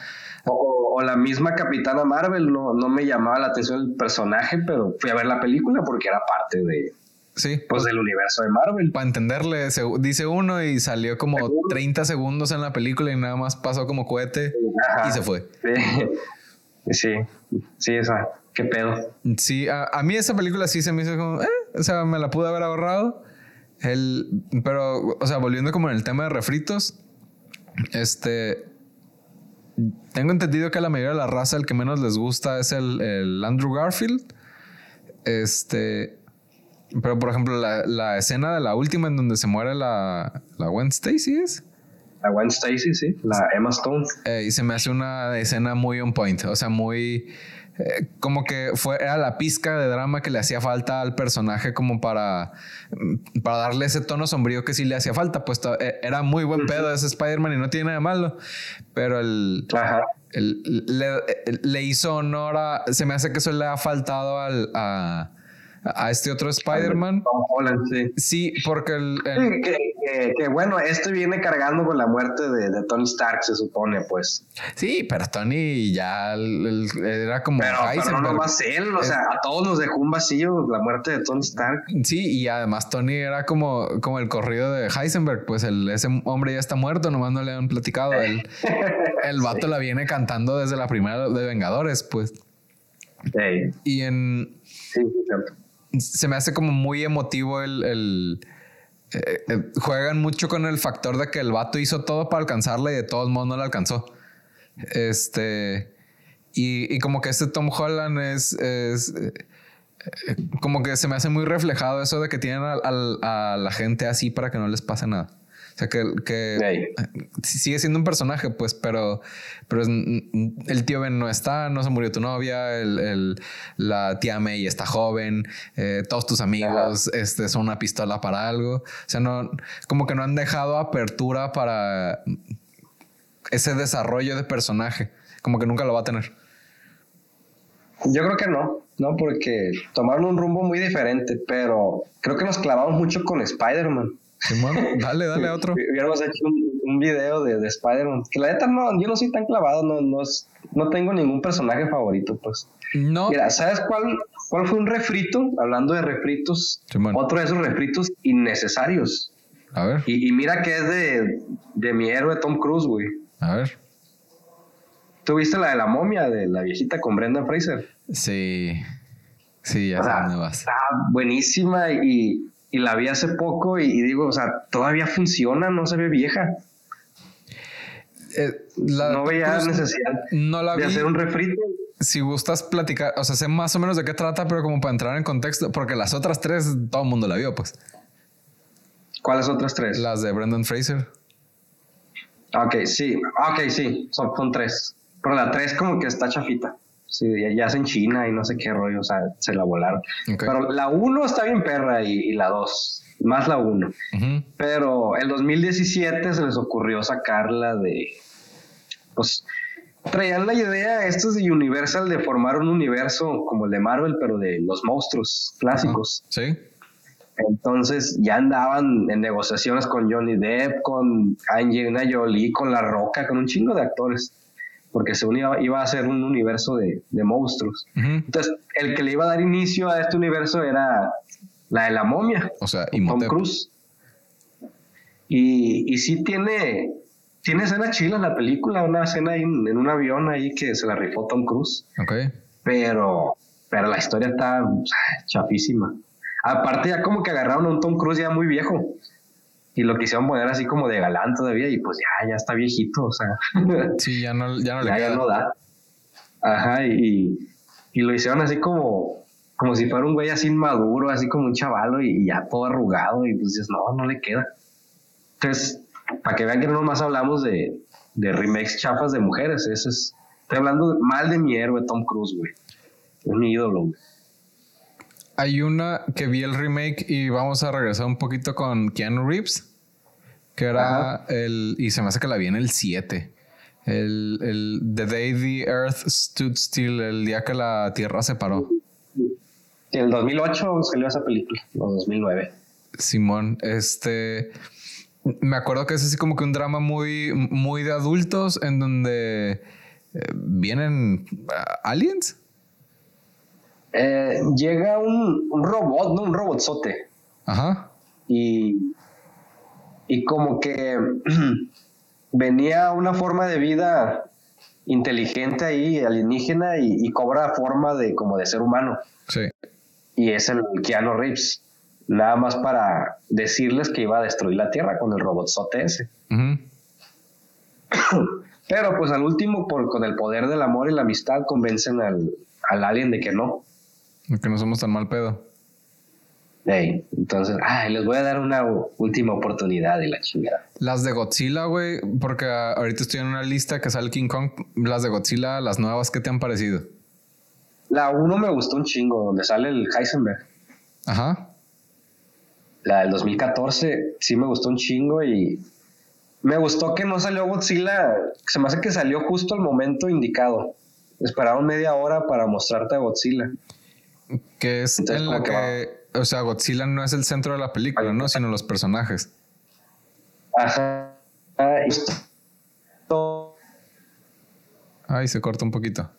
O, o, la misma Capitana Marvel, no, no me llamaba la atención el personaje, pero fui a ver la película porque era parte de, Sí. Pues del universo de Marvel. Para entenderle, dice uno y salió como 30 segundos en la película y nada más pasó como cohete y se fue. Sí, sí, esa, qué pedo. Sí, a, mí esa película sí se me hizo como, eh, o sea, me la pude haber ahorrado. El, pero, o sea, volviendo como en el tema de refritos, este, tengo entendido que a la mayoría de la raza el que menos les gusta es el, el Andrew Garfield. Este, pero por ejemplo, la, la, escena de la última en donde se muere la, la Gwen Stacy es. La Gwen Stacy, sí, la Emma Stone. Eh, y se me hace una escena muy on point, o sea, muy eh, como que fue era la pizca de drama que le hacía falta al personaje como para mm, para darle ese tono sombrío que sí le hacía falta, pues eh, era muy buen pedo ese Spider-Man y no tiene nada de malo, pero el, le, le, hizo honor a se me hace que eso le ha faltado al a a este otro Spider-Man. Sí. sí. porque el. que, bueno, esto viene cargando con la muerte de, Tony Stark, se supone, pues. Sí, pero Tony ya era como. Pero, pero no nomás él, o sea, a todos nos dejó un vacío la muerte de Tony Stark. Sí, y además Tony era como, como el corrido de Heisenberg, pues el, ese hombre ya está muerto, nomás no le han platicado. El, [LAUGHS] el vato la viene cantando desde la primera de Vengadores, pues. Sí. Y en. Sí, sí, cierto se me hace como muy emotivo el... Eh, eh, juegan mucho con el factor de que el vato hizo todo para alcanzarla y de todos modos no la alcanzó. Este... Y, como que este Tom Holland es... es eh, como que se me hace muy reflejado eso de que tienen a la gente así para que no les pase nada sea, que, que sigue siendo un personaje, pues, pero, pero el tío Ben no está, no se murió tu novia, el, la tía May está joven, eh, todos tus amigos este, son una pistola para algo. O sea, no, como que no han dejado apertura para ese desarrollo de personaje, como que nunca lo va a tener. Yo creo que no, no, porque tomaron un rumbo muy diferente, pero creo que nos clavamos mucho con Spider-Man. Simón, dale, dale a otro. [LAUGHS] Hubiéramos hecho un, video de, de Spider-Man. Que la neta no, yo no soy tan clavado, no, no, no tengo ningún personaje favorito, pues. No. Mira, ¿sabes cuál, cuál fue un refrito? Hablando de refritos, otro de esos refritos innecesarios. A ver. Y, mira que es de, de mi héroe Tom Cruise, güey. A ver. ¿Tuviste la de la momia de la viejita con Brenda Fraser? Sí. Sí, ya sé vas. Está buenísima y y la vi hace poco y, digo, o sea, todavía funciona, no se ve vieja. Eh, no veía necesidad no la de hacer un refrito. Si gustas platicar, o sea, sé más o menos de qué trata, pero como para entrar en contexto, porque las otras tres todo el mundo la vio, pues. ¿Cuáles otras tres? Las de Brendan Fraser. Ok, sí, ok, sí, son, son tres. Pero la tres como que está chafita. Sí, ya, es en China y no sé qué rollo, o sea, se la volaron. Pero la 1 está bien perra y, la 2, más la 1. Pero el 2017 se les ocurrió sacarla de. Pues traían la idea estos de Universal de formar un universo como el de Marvel, pero de los monstruos clásicos. Sí. Entonces ya andaban en negociaciones con Johnny Depp, con Angelina Jolie, con La Roca, con un chingo de actores porque según iba, iba a ser un universo de, monstruos. Entonces, el que le iba a dar inicio a este universo era la de la momia. O sea, Tom Cruise. Y, y sí tiene, tiene escena chila en la película, una escena en, un avión ahí que se la rifó Tom Cruise. Ok. Pero, pero la historia está chafísima. Aparte ya como que agarraron a un Tom Cruise ya muy viejo y lo quisieron poner así como de galán todavía y pues ya, ya está viejito, o sea. [LAUGHS] Sí, ya no, ya no le ya, queda. Ya no da. Ajá, y, y, lo hicieron así como, como si fuera un güey así inmaduro, así como un chavalo y, ya todo arrugado y pues dices, no, no le queda. Entonces, para que vean que no nomás hablamos de, de remakes chafas de mujeres, eso es, estoy hablando mal de mi héroe Tom Cruise, güey. Es mi ídolo, güey. Hay una que vi el remake y vamos a regresar un poquito con Keanu Reeves, que era el, y se me hace que la vi en el 7. El, el The Day the Earth Stood Still, el día que la Tierra se paró. En el 2008 salió esa película, o 2009. Simón, este. Me acuerdo que es así como que un drama muy, muy de adultos en donde eh, vienen ah, aliens. Eh, llega un, robot, ¿no? Un robotzote. Ajá. Y, y como que [CLEARS THROAT] venía una forma de vida inteligente ahí, alienígena, y, cobra forma de como de ser humano. Sí. Y es el Keanu Reeves. Nada más para decirles que iba a destruir la Tierra con el robot ese. [CLEARS THROAT] Pero pues al último, por, con el poder del amor y la amistad, convencen al, al alien de que no. Que no somos tan mal pedo. entonces, ay, les voy a dar una última oportunidad de la chingada. Las de Godzilla, güey, porque ahorita estoy en una lista que sale King Kong. Las de Godzilla, las nuevas, ¿qué te han parecido? La uno me gustó un chingo, donde sale el Heisenberg. Ajá. La del 2014 sí me gustó un chingo y me gustó que no salió Godzilla. Se me hace que salió justo al momento indicado. Esperaron media hora para mostrarte a Godzilla. Que es en la que, o sea, Godzilla no es el centro de la película, ¿no? Sino los personajes. Ajá. Ay, se corta un poquito.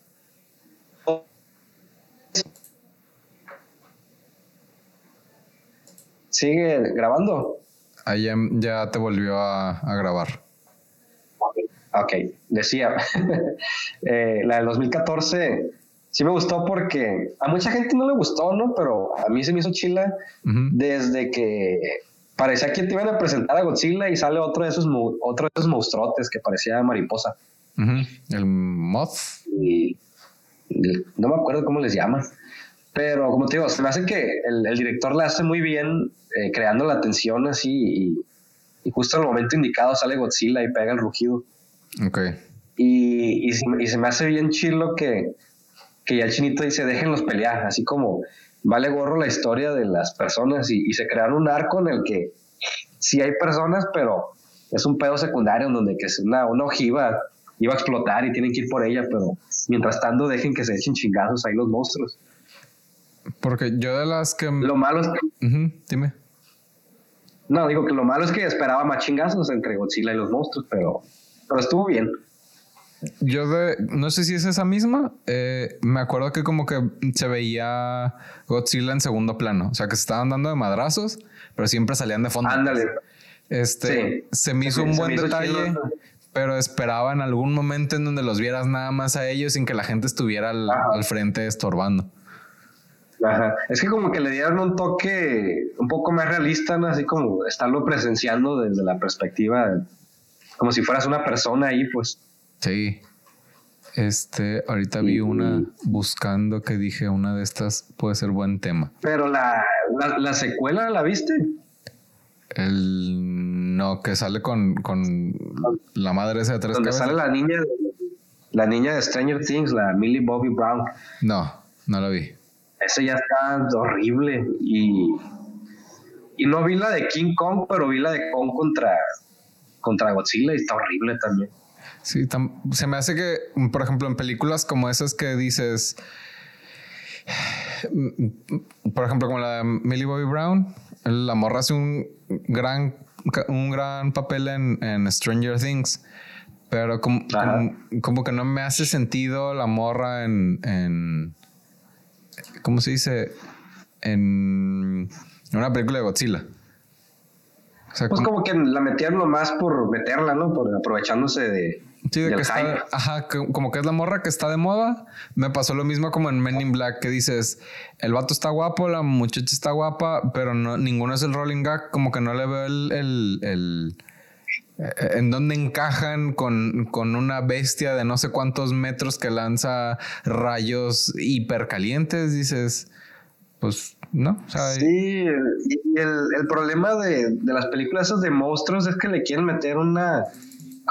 ¿Sigue grabando? Ahí ya, te volvió a, grabar. Ok, decía, [LAUGHS] eh, la del 2014 sí me gustó porque a mucha gente no le gustó, ¿no? Pero a mí se me hizo chila desde que parecía que te iban a presentar a Godzilla y sale otro de esos, otro de esos monstruotes que parecía mariposa. El Moth. Y, no me acuerdo cómo les llaman. Pero como te digo, se me hace que el, director la hace muy bien eh, creando la tensión así y, justo en el momento indicado sale Godzilla y pega el rugido. Ok. Y, y, se, me hace bien chilo que, que ya el chinito dice, déjenlos pelear, así como vale gorro la historia de las personas y, se crearon un arco en el que sí hay personas, pero es un pedo secundario en donde que es una, una ojiva iba a explotar y tienen que ir por ella, pero mientras tanto dejen que se echen chingazos ahí los monstruos. Porque yo de las que... Lo malo es que... dime. No, digo que lo malo es que esperaba más chingazos entre Godzilla y los monstruos, pero, pero estuvo bien. Yo de, no sé si es esa misma, eh, me acuerdo que como que se veía Godzilla en segundo plano, o sea que se estaban dando de madrazos, pero siempre salían de fondo. Ándale. Este, se me hizo un buen detalle, pero esperaba en algún momento en donde los vieras nada más a ellos sin que la gente estuviera al frente estorbando. Ajá. Es que como que le dieron un toque un poco más realista, ¿no? Así como estarlo presenciando desde la perspectiva, como si fueras una persona ahí, pues. Sí. Este, ahorita vi una buscando que dije una de estas puede ser buen tema. Pero la, la, secuela, ¿la viste? El no, que sale con, con la madre esa de tres Donde sale la niña, la niña de Stranger Things, la Millie Bobby Brown. No, no la vi. Ese ya está horrible. Y, y no vi la de King Kong, pero vi la de Kong contra, contra Godzilla y está horrible también. Sí, se me hace que, por ejemplo, en películas como esas que dices, por ejemplo, como la de Millie Bobby Brown, la morra hace un gran, un gran papel en, Stranger Things, pero como, como, que no me hace sentido la morra en ¿cómo se dice? En una película de Godzilla. pues como, que la metieron más por meterla, ¿no? Por aprovechándose de. Sí, de que está. Ajá, como que es la morra que está de moda. Me pasó lo mismo como en Men in Black, que dices: el vato está guapo, la muchacha está guapa, pero no, ninguno es el rolling gag. Como que no le veo el eh, en dónde encajan con, una bestia de no sé cuántos metros que lanza rayos hipercalientes, dices, pues no. sí, y el, problema de, las películas esas de monstruos es que le quieren meter una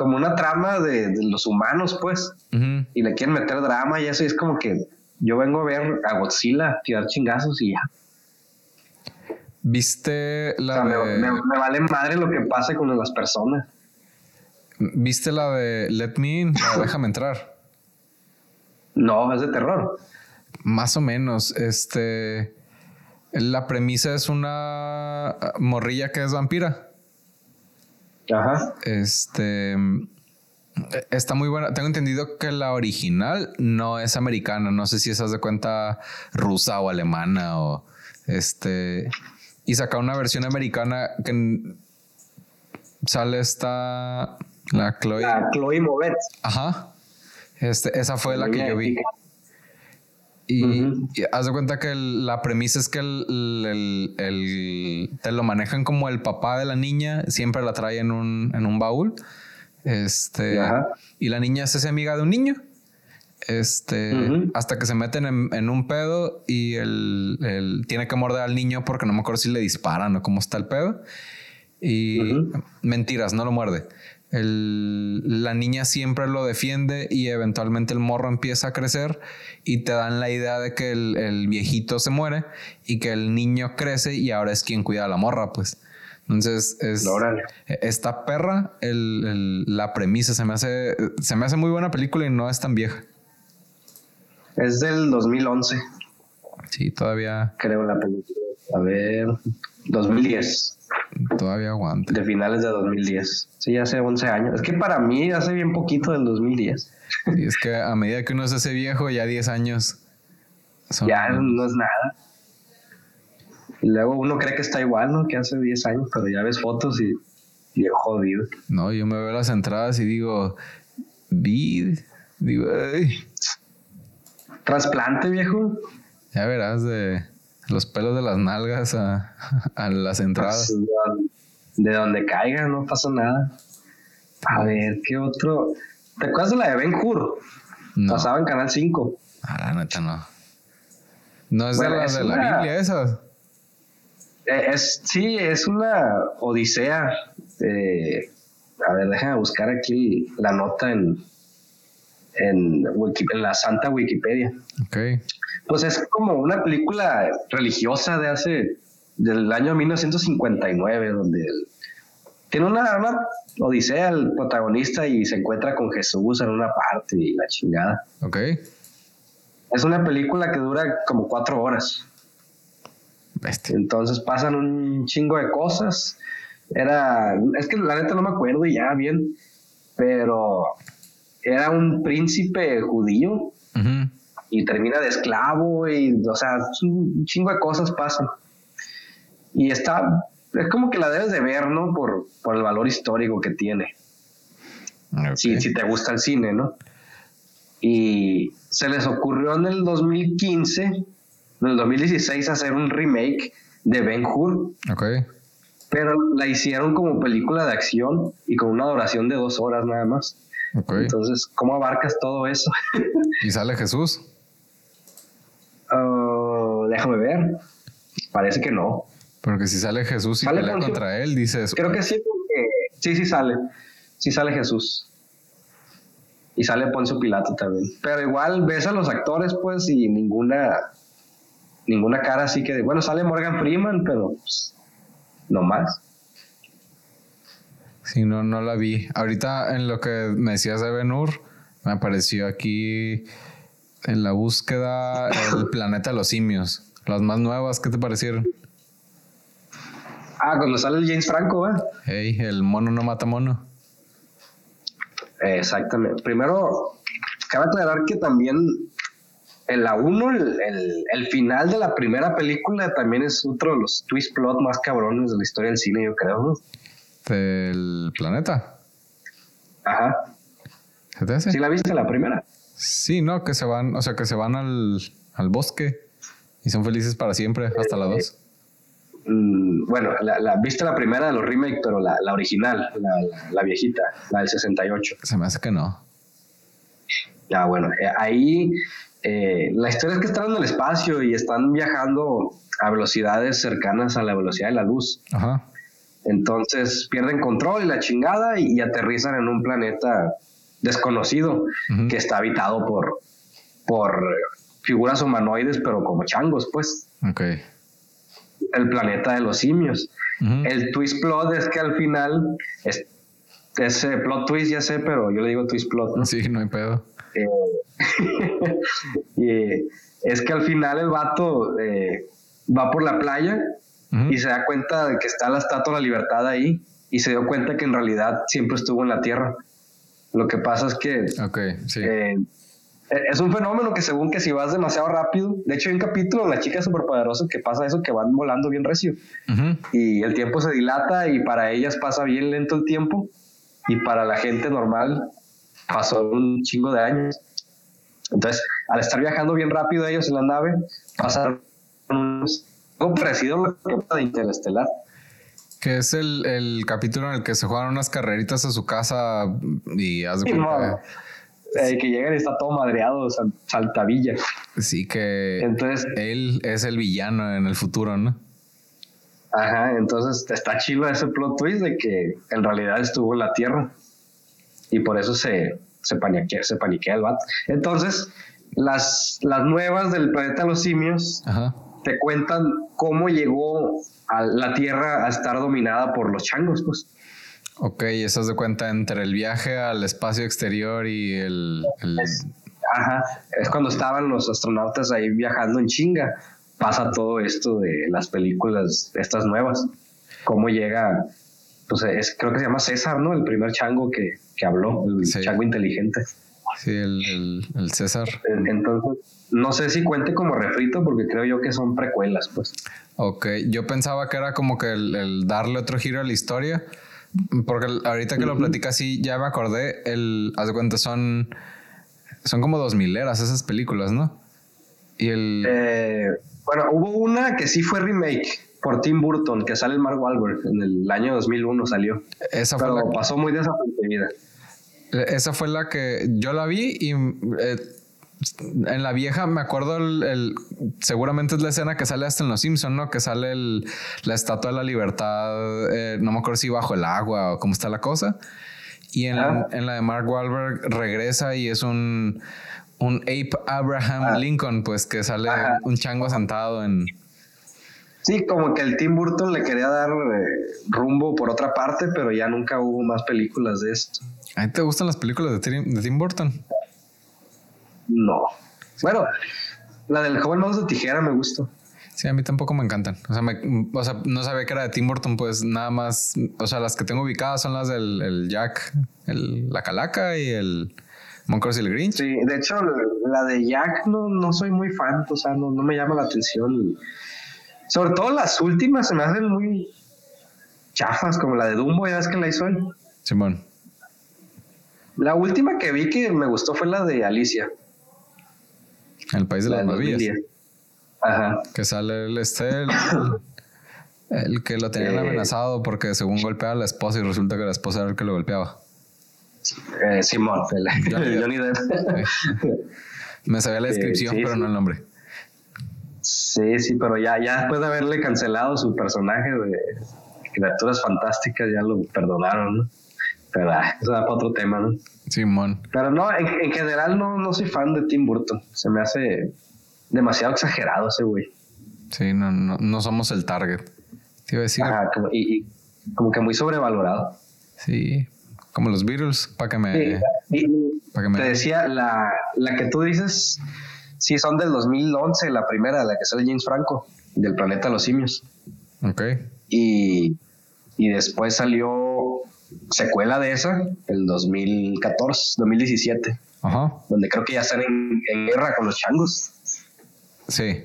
como una trama de, los humanos, pues, y le quieren meter drama y eso, y es como que yo vengo a ver a Godzilla tirar chingazos y ya. ¿Viste la me, me, vale madre lo que pase con las personas. ¿Viste la de Let Me In? [LAUGHS] Déjame entrar. No, es de terror. Más o menos. Este. La premisa es una morrilla que es vampira. Ajá. Este. Está muy buena. Tengo entendido que la original no es americana. No sé si esas de cuenta rusa o alemana o este. Y saca una versión americana que sale esta la Chloe. La Chloe Movet. Ajá. Este, esa fue la, que yo vi. Y, haz de cuenta que la premisa es que el, te lo manejan como el papá de la niña, siempre la trae en un, en un baúl. Este, y la niña es esa amiga de un niño. Este, hasta que se meten en, un pedo y el, tiene que morder al niño porque no me acuerdo si le disparan o cómo está el pedo. Y mentiras, no lo muerde la niña siempre lo defiende y eventualmente el morro empieza a crecer y te dan la idea de que el, viejito se muere y que el niño crece y ahora es quien cuida a la morra, pues. Entonces, es, esta perra, la premisa se me, hace, se me hace muy buena película y no es tan vieja. Es del 2011. Sí, todavía. Creo la película. A ver, 2010. Todavía aguanta. De finales de 2010. Sí, hace 11 años. Es que para mí hace bien poquito del 2010. Y es que a medida que uno se hace viejo, ya 10 años. Ya no es nada. Y luego uno cree que está igual, ¿no? Que hace 10 años, pero ya ves fotos y, y jodido. No, yo me veo las entradas y digo, vid, digo, ay. Trasplante, viejo. Ya verás de los pelos de las nalgas a, [LAUGHS] las entradas. de donde caiga, no pasa nada. A ver, ¿qué otro? ¿Te acuerdas de la de Ben Hur? No. Pasaba en Canal 5. Ah, la neta no. No es de la de la Biblia esa. Eh, es, sí, es una odisea. a ver, déjame buscar aquí la nota en, en, en la Santa Wikipedia. Ok pues es como una película religiosa de hace, del año 1959, donde tiene una, odisea el protagonista y se encuentra con Jesús en una parte y la chingada. Ok. Es una película que dura como cuatro horas. Entonces pasan un chingo de cosas. Era, es que la neta no me acuerdo ya bien, pero era un príncipe judío y termina de esclavo y, o sea, un chingo de cosas pasan. Y está, es como que la debes de ver, ¿no? Por, por el valor histórico que tiene. Si, si te gusta el cine, ¿no? Y se les ocurrió en el 2015, en el 2016, hacer un remake de Ben Hur. Ok. Pero la hicieron como película de acción y con una duración de dos horas nada más. Okay. Entonces, ¿cómo abarcas todo eso? [LAUGHS] ¿Y sale Jesús? Déjame ver. Parece que no. Porque si sale Jesús y pelea contra él, dices. Creo que sí, porque sí, sí sale. Sí sale Jesús. Y sale Poncio Pilato también. Pero igual ves a los actores, pues, y ninguna. Ninguna cara así que. Bueno, sale Morgan Freeman, pero. Pues, no más. Sí, no, no la vi. Ahorita en lo que me decías de Benur, me apareció aquí en la búsqueda el [LAUGHS] planeta de los simios. Las más nuevas, ¿qué te parecieron? Ah, cuando sale el James Franco, ¿eh? Hey, el mono no mata mono. Exactamente. Primero, cabe aclarar que también en la 1, el, final de la primera película también es otro de los twist plot más cabrones de la historia del cine, yo creo, ¿no? ¿Del planeta? Ajá. ¿Qué te hace? ¿Sí la viste la primera? Sí, no, que se van, o sea, que se van al, bosque y son felices para siempre, hasta la 2. Mm, bueno, la, viste la primera de los remakes, pero la, original, la, viejita, la del 68. Se me hace que no. Ya, bueno, eh, ahí eh, la historia es que están en el espacio y están viajando a velocidades cercanas a la velocidad de la luz. Ajá. Entonces pierden control y la chingada y aterrizan en un planeta desconocido que está habitado por, por figuras humanoides, pero como changos, pues. Ok. El planeta de los simios. El twist plot es que al final, es, ese plot twist ya sé, pero yo le digo twist plot. Sí, no hay pedo. Eh, [LAUGHS] y es que al final el vato eh, va por la playa y se da cuenta de que está la estatua de la libertad ahí y se dio cuenta que en realidad siempre estuvo en la tierra. Lo que pasa es que eh, es un fenómeno que según que si vas demasiado rápido, de hecho hay un capítulo de la chica superpoderosa que pasa eso, que van volando bien recio y el tiempo se dilata y para ellas pasa bien lento el tiempo y para la gente normal pasó un chingo de años. Entonces, al estar viajando bien rápido ellos en la nave, pasaron algo parecido a lo de Interestelar. Que es el, el, capítulo en el que se juegan unas carreritas a su casa y hace sí, eh, que llegan y está todo madreado, saltavilla. Sí, que entonces él es el villano en el futuro, ¿no? Ajá, entonces está chido ese plot twist de que en realidad estuvo en la Tierra y por eso se, se, paniquea, se paniquea el vato. Entonces, las, las nuevas del planeta de los simios te cuentan cómo llegó a la Tierra a estar dominada por los changos, pues. Ok, eso de cuenta entre el viaje al espacio exterior y el... ajá, es cuando estaban los astronautas ahí viajando en chinga. Pasa todo esto de las películas, estas nuevas. Cómo llega, pues es, creo que se llama César, ¿no? El primer chango que, que habló, el chango inteligente. Sí, el, el, César. Entonces, no sé si cuente como refrito porque creo yo que son precuelas, pues. Ok, yo pensaba que era como que el darle otro giro a la historia porque ahorita que lo platicas así, ya me acordé, el, haz de cuenta, son, son como dos mileras esas películas, ¿no? Y el... Eh, bueno, hubo una que sí fue remake por Tim Burton, que sale el Mark Wahlberg, en el año 2001 salió. Esa fue la pasó muy desapercibida. Esa fue la que yo la vi y eh, en la vieja me acuerdo el, seguramente es la escena que sale hasta en Los Simpson, ¿no? Que sale el, la estatua de la libertad, eh, no me acuerdo si bajo el agua o cómo está la cosa. Y en, la, en la de Mark Wahlberg regresa y es un, un Ape Abraham ah. Lincoln, pues que sale un chango sentado en... Sí, como que el Tim Burton le quería dar eh, rumbo por otra parte, pero ya nunca hubo más películas de esto. ¿A ti te gustan las películas de de Tim Burton? No. Bueno, la del joven mouse de tijera me gustó. Sí, a mí tampoco me encantan. O sea, o sea, no sabía que era de Tim Burton, pues nada más. O sea, las que tengo ubicadas son las del Jack, el, la Calaca y el Moncros y el Grinch. Sí, de hecho, la de Jack no, no soy muy fan, o sea, no, no me llama la atención. Sobre todo las últimas se me hacen muy chafas, como la de Dumbo, ya ves que la hizo él. Simón. La última que vi que me gustó fue la de Alicia. El país de las maravillas. Ajá. Que sale el este, el, [COUGHS] que lo tenían amenazado porque según golpeaba a la esposa y resulta que la esposa era el que lo golpeaba. Eh, Simón, Johnny, [LAUGHS] Me sabía la descripción, pero no el nombre. Sí, sí, pero ya, ya después de haberle cancelado su personaje de criaturas fantásticas, ya lo perdonaron, ¿no? Pero ah, eso da para otro tema, ¿no? Simón. Pero no, en, general no, no soy fan de Tim Burton. Se me hace demasiado exagerado ese güey. Sí, no, no, no somos el target. Te iba a decir. como, y, como que muy sobrevalorado. Sí, como los Beatles, para que me. que me... Te decía, la, la que tú dices, sí, son del 2011, la primera, la que sale James Franco, del planeta Los Simios. Ok. Y, y después salió secuela de esa, el 2014, 2017. Ajá. Donde creo que ya están en, guerra con los changos. Sí.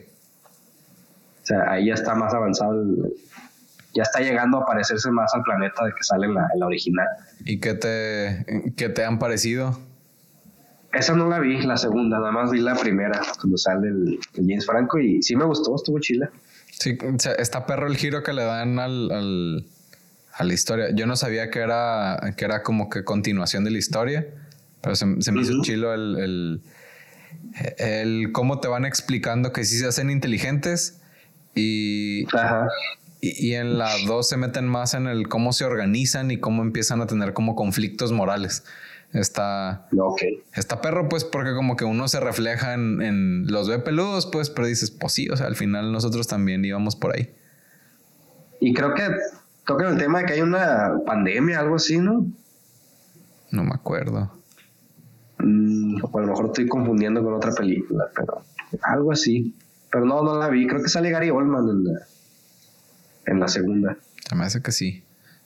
O sea, ahí ya está más avanzado ya está llegando a parecerse más al planeta de que sale en la, original. ¿Y qué te, qué te han parecido? Esa no la vi, la segunda, nada más vi la primera, cuando sale el, James Franco y sí me gustó, estuvo chila. Sí, está perro el giro que le dan al a la historia. Yo no sabía que era, que era como que continuación de la historia, pero se, me hizo chilo el, el, el, cómo te van explicando que sí se hacen inteligentes y, y, en la dos se meten más en el cómo se organizan y cómo empiezan a tener como conflictos morales. Está, okay. está perro, pues, porque como que uno se refleja en, en los ve peludos, pues, pero dices, pues sí, o sea, al final nosotros también íbamos por ahí. Y creo que tocan el tema de que hay una pandemia, algo así, ¿no? No me acuerdo. Mm, o a lo mejor estoy confundiendo con otra película, pero algo así. Pero no, no la vi. Creo que sale Gary Oldman en la, en la segunda. Se me hace que sí.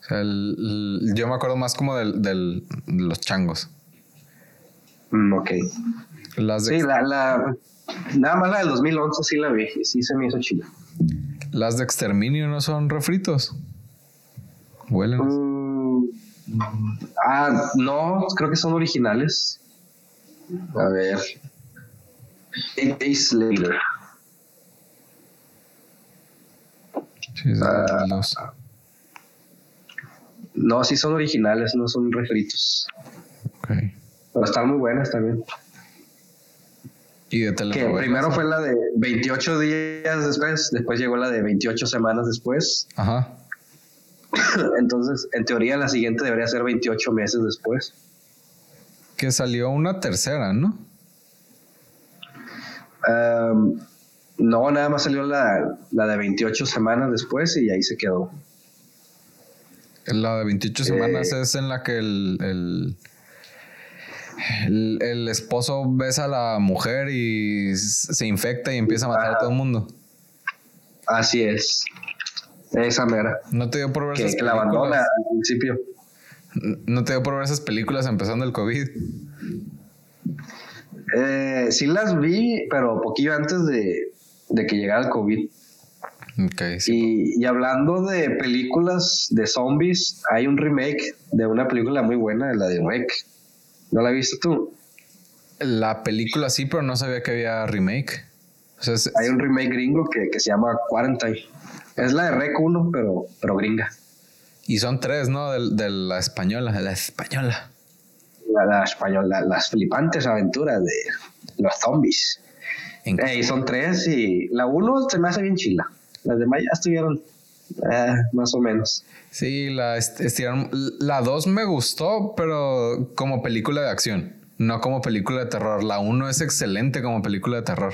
Sea, yo me acuerdo más como del, del los changos. Mm, ok. Sí, la, la, nada más la del 2011 sí la vi. Sí se me hizo chida. Las de exterminio no son refritos. ¿Huelen? Mm, ah, no, creo que son originales. A ver. Eight Days Later. Sí, uh, no, sí son originales, no son refritos. Okay. Pero están muy buenas también. ¿Y de Que primero fue la de 28 días después, después llegó la de 28 semanas después. Ajá. [COUGHS] Entonces, en teoría, la siguiente debería ser 28 meses después. Que salió una tercera, ¿no? no, nada más salió la, la, de 28 semanas después y ahí se quedó. La de 28 semanas eh. es en la que el, el, el, esposo besa a la mujer y se infecta y empieza a matar a todo el mundo. Así es. Esa mera. No te dio por ver que, esas películas. la abandona al principio. No te dio por ver esas películas empezando el COVID. Eh, sí las vi, pero poquillo antes de, de que llegara el COVID. Okay, sí. y, y, hablando de películas de zombies, hay un remake de una película muy buena, la de Rec. ¿No la viste tú? La película sí, pero no sabía que había remake. hay un remake gringo que, que se llama Quarantine. Es la de Rec 1, pero, pero gringa. Y son tres, ¿no? De, la española, de la española. La, española, las flipantes aventuras de los zombies. Y son tres y la uno se me hace bien chila. Las demás ya estuvieron eh, más o menos. Sí, la estiraron. La dos me gustó, pero como película de acción, no como película de terror. La uno es excelente como película de terror.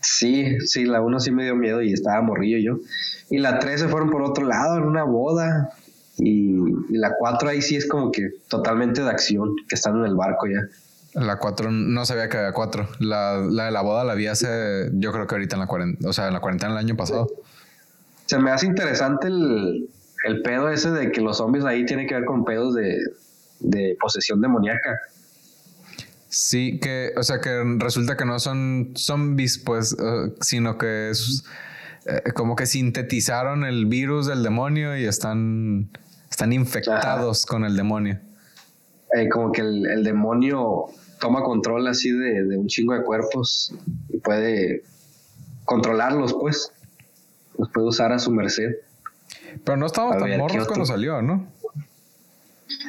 Sí, sí, la uno sí me dio miedo y estaba morrillo yo. Y la tres se fueron por otro lado, en una boda. Y, la cuatro ahí sí es como que totalmente de acción, que están en el barco ya. La cuatro, no sabía que había cuatro. La, la de la boda la vi hace, yo creo que ahorita en la cuarentena, o sea, en la cuarentena del año pasado. Se me hace interesante el, el pedo ese de que los zombies ahí tienen que ver con pedos de, de posesión demoníaca. Sí, que, o sea, que resulta que no son zombies, pues, eh, sino que es eh, como que sintetizaron el virus del demonio y están, están infectados con el demonio. Eh, como que el, demonio toma control así de, de, un chingo de cuerpos y puede controlarlos, pues. Los puede usar a su merced. Pero no estábamos tan morros cuando salió, ¿no?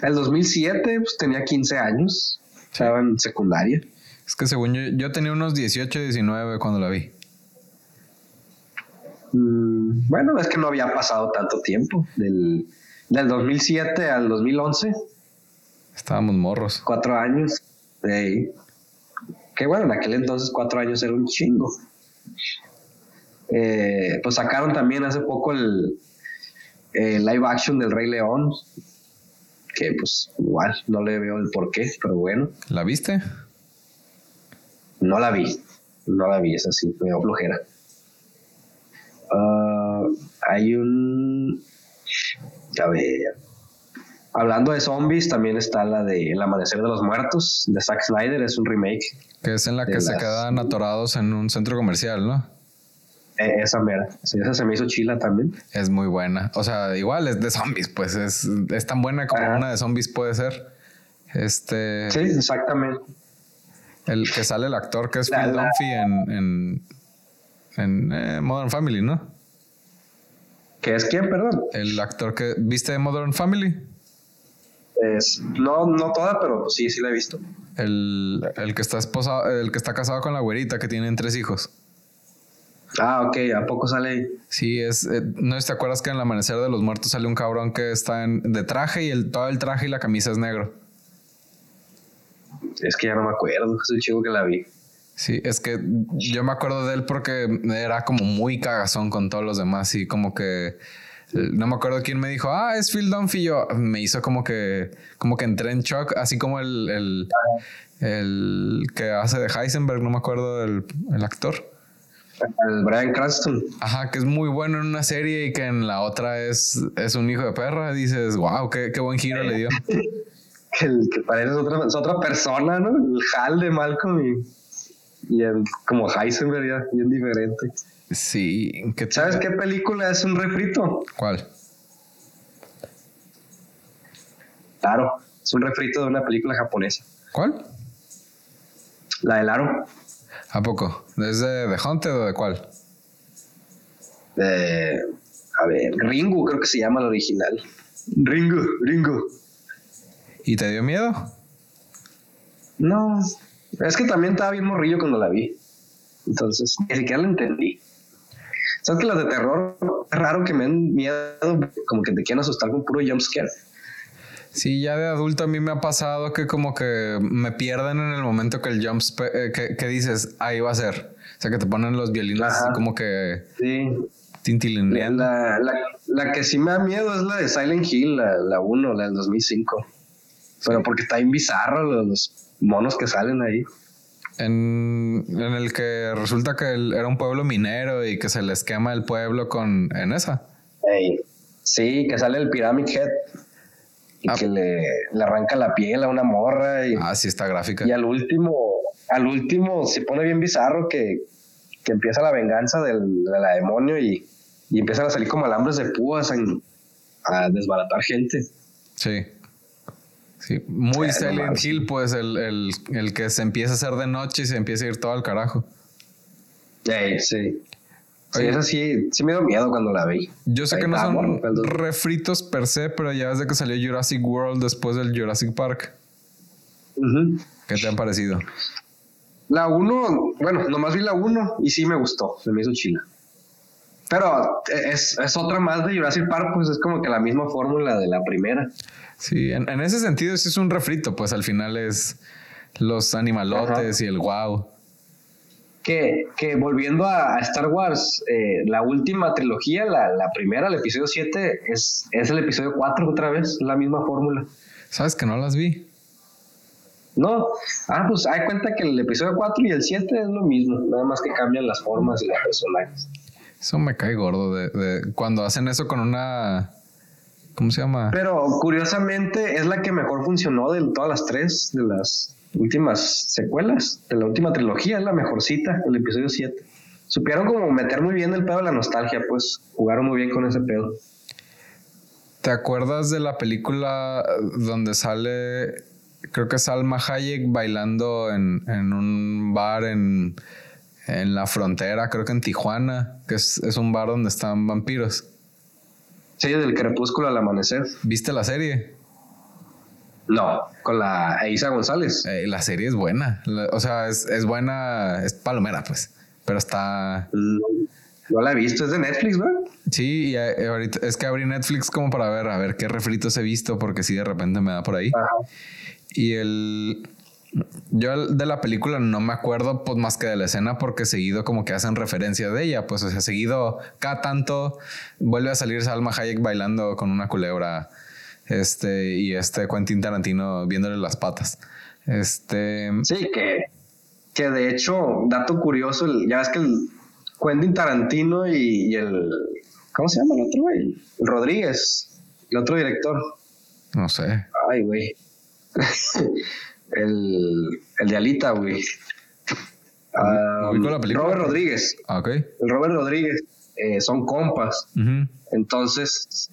El 2007, pues tenía 15 años. Estaba en secundaria. Es que según yo, yo tenía unos 18, 19 cuando la vi. Mm, bueno, es que no había pasado tanto tiempo. Del, del 2007 al 2011. Estábamos morros. Cuatro años. Qué Que bueno, en aquel entonces cuatro años era un chingo. Eh, pues sacaron también hace poco el, el live action del Rey León que pues igual no le veo el por qué, pero bueno. ¿La viste? No la vi, no la vi, es así, me dio flojera. Ah, hay un... A ver... Hablando de zombies, también está la de El Amanecer de los Muertos, de Zack Snyder, es un remake. Que es en la que se quedan atorados en un centro comercial, ¿no? Eh, esa mera. esa se me hizo chila también. Es muy buena. O sea, igual es de zombies, pues es, tan buena como una de zombies puede ser. Este. Sí, exactamente. El que sale el actor que es Phil Dunphy en, en, eh, Modern Family, ¿no? ¿Qué es quién, perdón? El actor que viste de Modern Family. Es, no, no toda, pero sí, sí la he visto. El, el que está esposado, el que está casado con la güerita que tienen tres hijos. Ah, ok, ¿a poco sale Sí, es. Eh, ¿No te acuerdas que en el amanecer de los muertos sale un cabrón que está en, de traje y el, todo el traje y la camisa es negro? Es que ya no me acuerdo, es el chico que la vi. Sí, es que yo me acuerdo de él porque era como muy cagazón con todos los demás y como que no me acuerdo quién me dijo, ah, es Phil Dunphy. Yo me hizo como que, como que entré en shock, así como el, el, el que hace de Heisenberg, no me acuerdo del el actor. El Brian Cranston. Ajá, que es muy bueno en una serie y que en la otra es, es un hijo de perra. Dices, wow, qué, qué buen giro le dio. [LAUGHS] que, el, que parece otra, es otra persona, ¿no? El Hal de Malcolm y, y el, como Heisenberg ya, bien diferente. Sí. ¿qué ¿Sabes qué película es un refrito? ¿Cuál? Claro, es un refrito de una película japonesa. ¿Cuál? La del aro. ¿A poco? ¿Es de, de Haunted o de cuál? De, a ver, Ringo creo que se llama el original. Ringo, Ringo. ¿Y te dio miedo? No, es que también estaba bien morrillo cuando la vi. Entonces, ni siquiera la entendí. ¿Sabes que las de terror es raro que me den miedo, como que te quieren asustar con puro jumpscare? Sí, ya de adulto a mí me ha pasado que como que me pierden en el momento que el jump eh, que, dices, ahí va a ser. O sea, que te ponen los violines así como que... Sí. Tintilineando. La, la, la, que sí me da miedo es la de Silent Hill, la 1, la, del 2005. Pero porque está bien bizarro los, monos que salen ahí. En, en el que resulta que era un pueblo minero y que se les quema el pueblo con en esa. sí, que sale el Pyramid Head y ah. que le, le, arranca la piel a una morra. Y, ah, sí, está gráfica. Y al último, al último se pone bien bizarro que, que empieza la venganza del, de la demonio y, y, empiezan a salir como alambres de púas a desbaratar gente. Sí. Sí, muy Silent Hill, pues el, el, el, que se empieza a hacer de noche y se empieza a ir todo al carajo. Sí, sí. Sí, eso sí, sí me dio miedo cuando la vi. Yo sé que no son refritos per se, pero ya desde que salió Jurassic World después del Jurassic Park. ¿Qué te han parecido? La 1, bueno, nomás vi la 1 y sí me gustó, se me hizo chila. Pero es, es, otra más de Jurassic Park, pues es como que la misma fórmula de la primera. Sí, en, ese sentido sí es un refrito, pues al final es los animalotes y el wow que, que volviendo a, Star Wars, eh, la última trilogía, la, la, primera, el episodio 7, es, es el episodio 4 otra vez, la misma fórmula. ¿Sabes que no las vi? No, ah, pues hay cuenta que el episodio 4 y el 7 es lo mismo, nada más que cambian las formas y los personajes. Eso me cae gordo de, de cuando hacen eso con una ¿Cómo se llama? Pero curiosamente es la que mejor funcionó de todas las tres, de las últimas secuelas de la última trilogía, es la mejorcita, el episodio 7. Supieron como meter muy bien el pedo de la nostalgia, pues jugaron muy bien con ese pedo. ¿Te acuerdas de la película donde sale, creo que Salma Hayek bailando en, un bar en, en, la frontera, creo que en Tijuana, que es, es un bar donde están vampiros? Sí, del crepúsculo al amanecer. ¿Viste la serie? No, con la Isa González. Eh, la serie es buena. o sea, es, buena, es palomera, pues. Pero está. No, la he visto, es de Netflix, ¿verdad? Sí, y eh, ahorita es que abrí Netflix como para ver, a ver qué refritos he visto, porque sí, de repente me da por ahí. Y el. Yo de la película no me acuerdo pues más que de la escena porque seguido como que hacen referencia de ella, pues o sea, seguido cada tanto vuelve a salir Salma Hayek bailando con una culebra este, y este Quentin Tarantino viéndole las patas. Este. Sí, que, que de hecho, dato curioso, ya ves que el Quentin Tarantino y, el. ¿Cómo se llama el otro güey? El Rodríguez, el otro director. No sé. Ay, güey. [LAUGHS] el, el de Alita, güey. Robert Rodríguez. Ah, ok. El Robert Rodríguez. Eh, son compas. Entonces,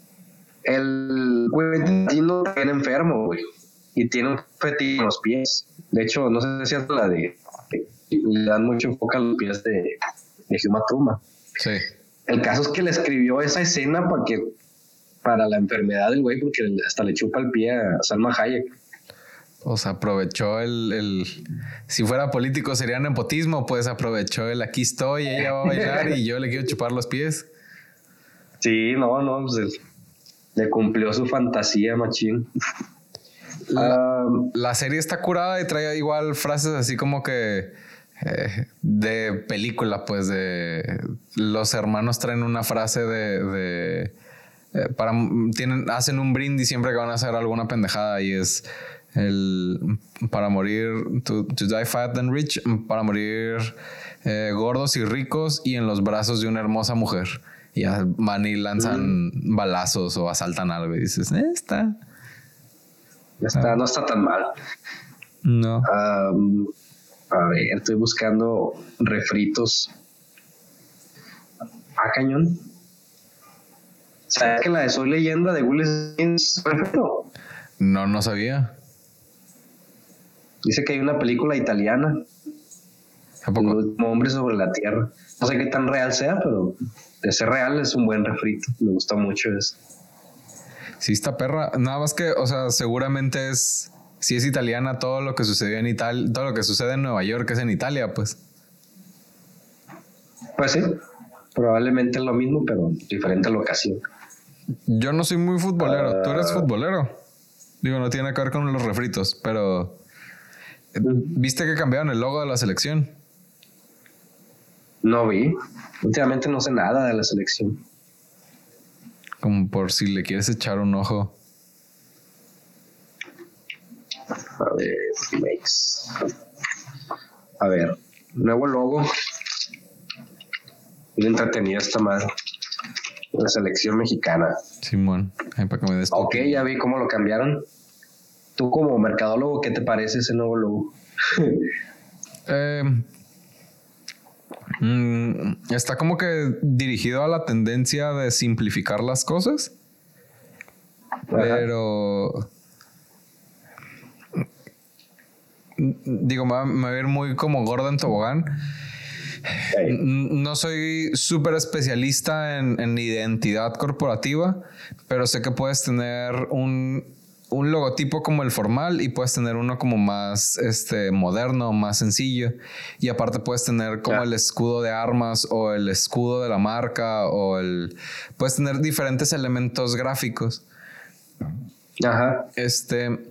el Quentin no viene enfermo, güey. Y tiene un fetiche en los pies. De hecho, no sé si es la de. Le dan mucho enfoque a los pies de, de Huma Sí. El caso es que le escribió esa escena para que. Para la enfermedad del güey, porque hasta le chupa el pie a Salma Hayek. O sea, aprovechó el, el, Si fuera político sería nepotismo, pues aprovechó el aquí estoy, ella va a bailar y yo le quiero chupar los pies. Sí, no, no, pues le cumplió su fantasía, machín. La, serie está curada y trae igual frases así como que eh, de película, pues de los hermanos traen una frase de, eh, para tienen hacen un brindis siempre que van a hacer alguna pendejada y es el para morir to, die fat and rich para morir eh, gordos y ricos y en los brazos de una hermosa mujer y van y lanzan balazos o asaltan algo y dices, eh, está. está, no está tan mal. No. a ver, estoy buscando refritos. a cañón. ¿Sabes que la de Soy Leyenda de Will Smith refrito? No, no sabía. Dice que hay una película italiana. El último hombre sobre la tierra. No sé qué tan real sea, pero de ser real es un buen refrito. Me gusta mucho eso. Sí, está perra. Nada más que, o sea, seguramente es. Si es italiana, todo lo que sucedió en Italia, todo lo que sucede en Nueva York es en Italia, pues. Pues sí, probablemente lo mismo, pero diferente locación. Yo no soy muy futbolero. ¿Tú eres ah. futbolero? Digo, no tiene que ver con los refritos, pero. ¿Viste que cambiaron el logo de la selección? No vi. Últimamente no sé nada de la selección. Como por si le quieres echar un ojo. A ver, makes. A ver, nuevo logo. Muy entretenida esta madre. La selección mexicana. Simón, ahí para que me des. Ok, ya vi cómo lo cambiaron. Tú como mercadólogo, ¿qué te parece ese nuevo logo? [LAUGHS] eh, Mm, está como que dirigido a la tendencia de simplificar las cosas. Pero. Digo, me va, a ver muy como Gordon Tobogán. No soy súper especialista en identidad corporativa, pero sé que puedes tener un un logotipo como el formal y puedes tener uno como más este, moderno, más sencillo. Y aparte puedes tener como el escudo de armas o el escudo de la marca o el... Puedes tener diferentes elementos gráficos. Ajá. Este...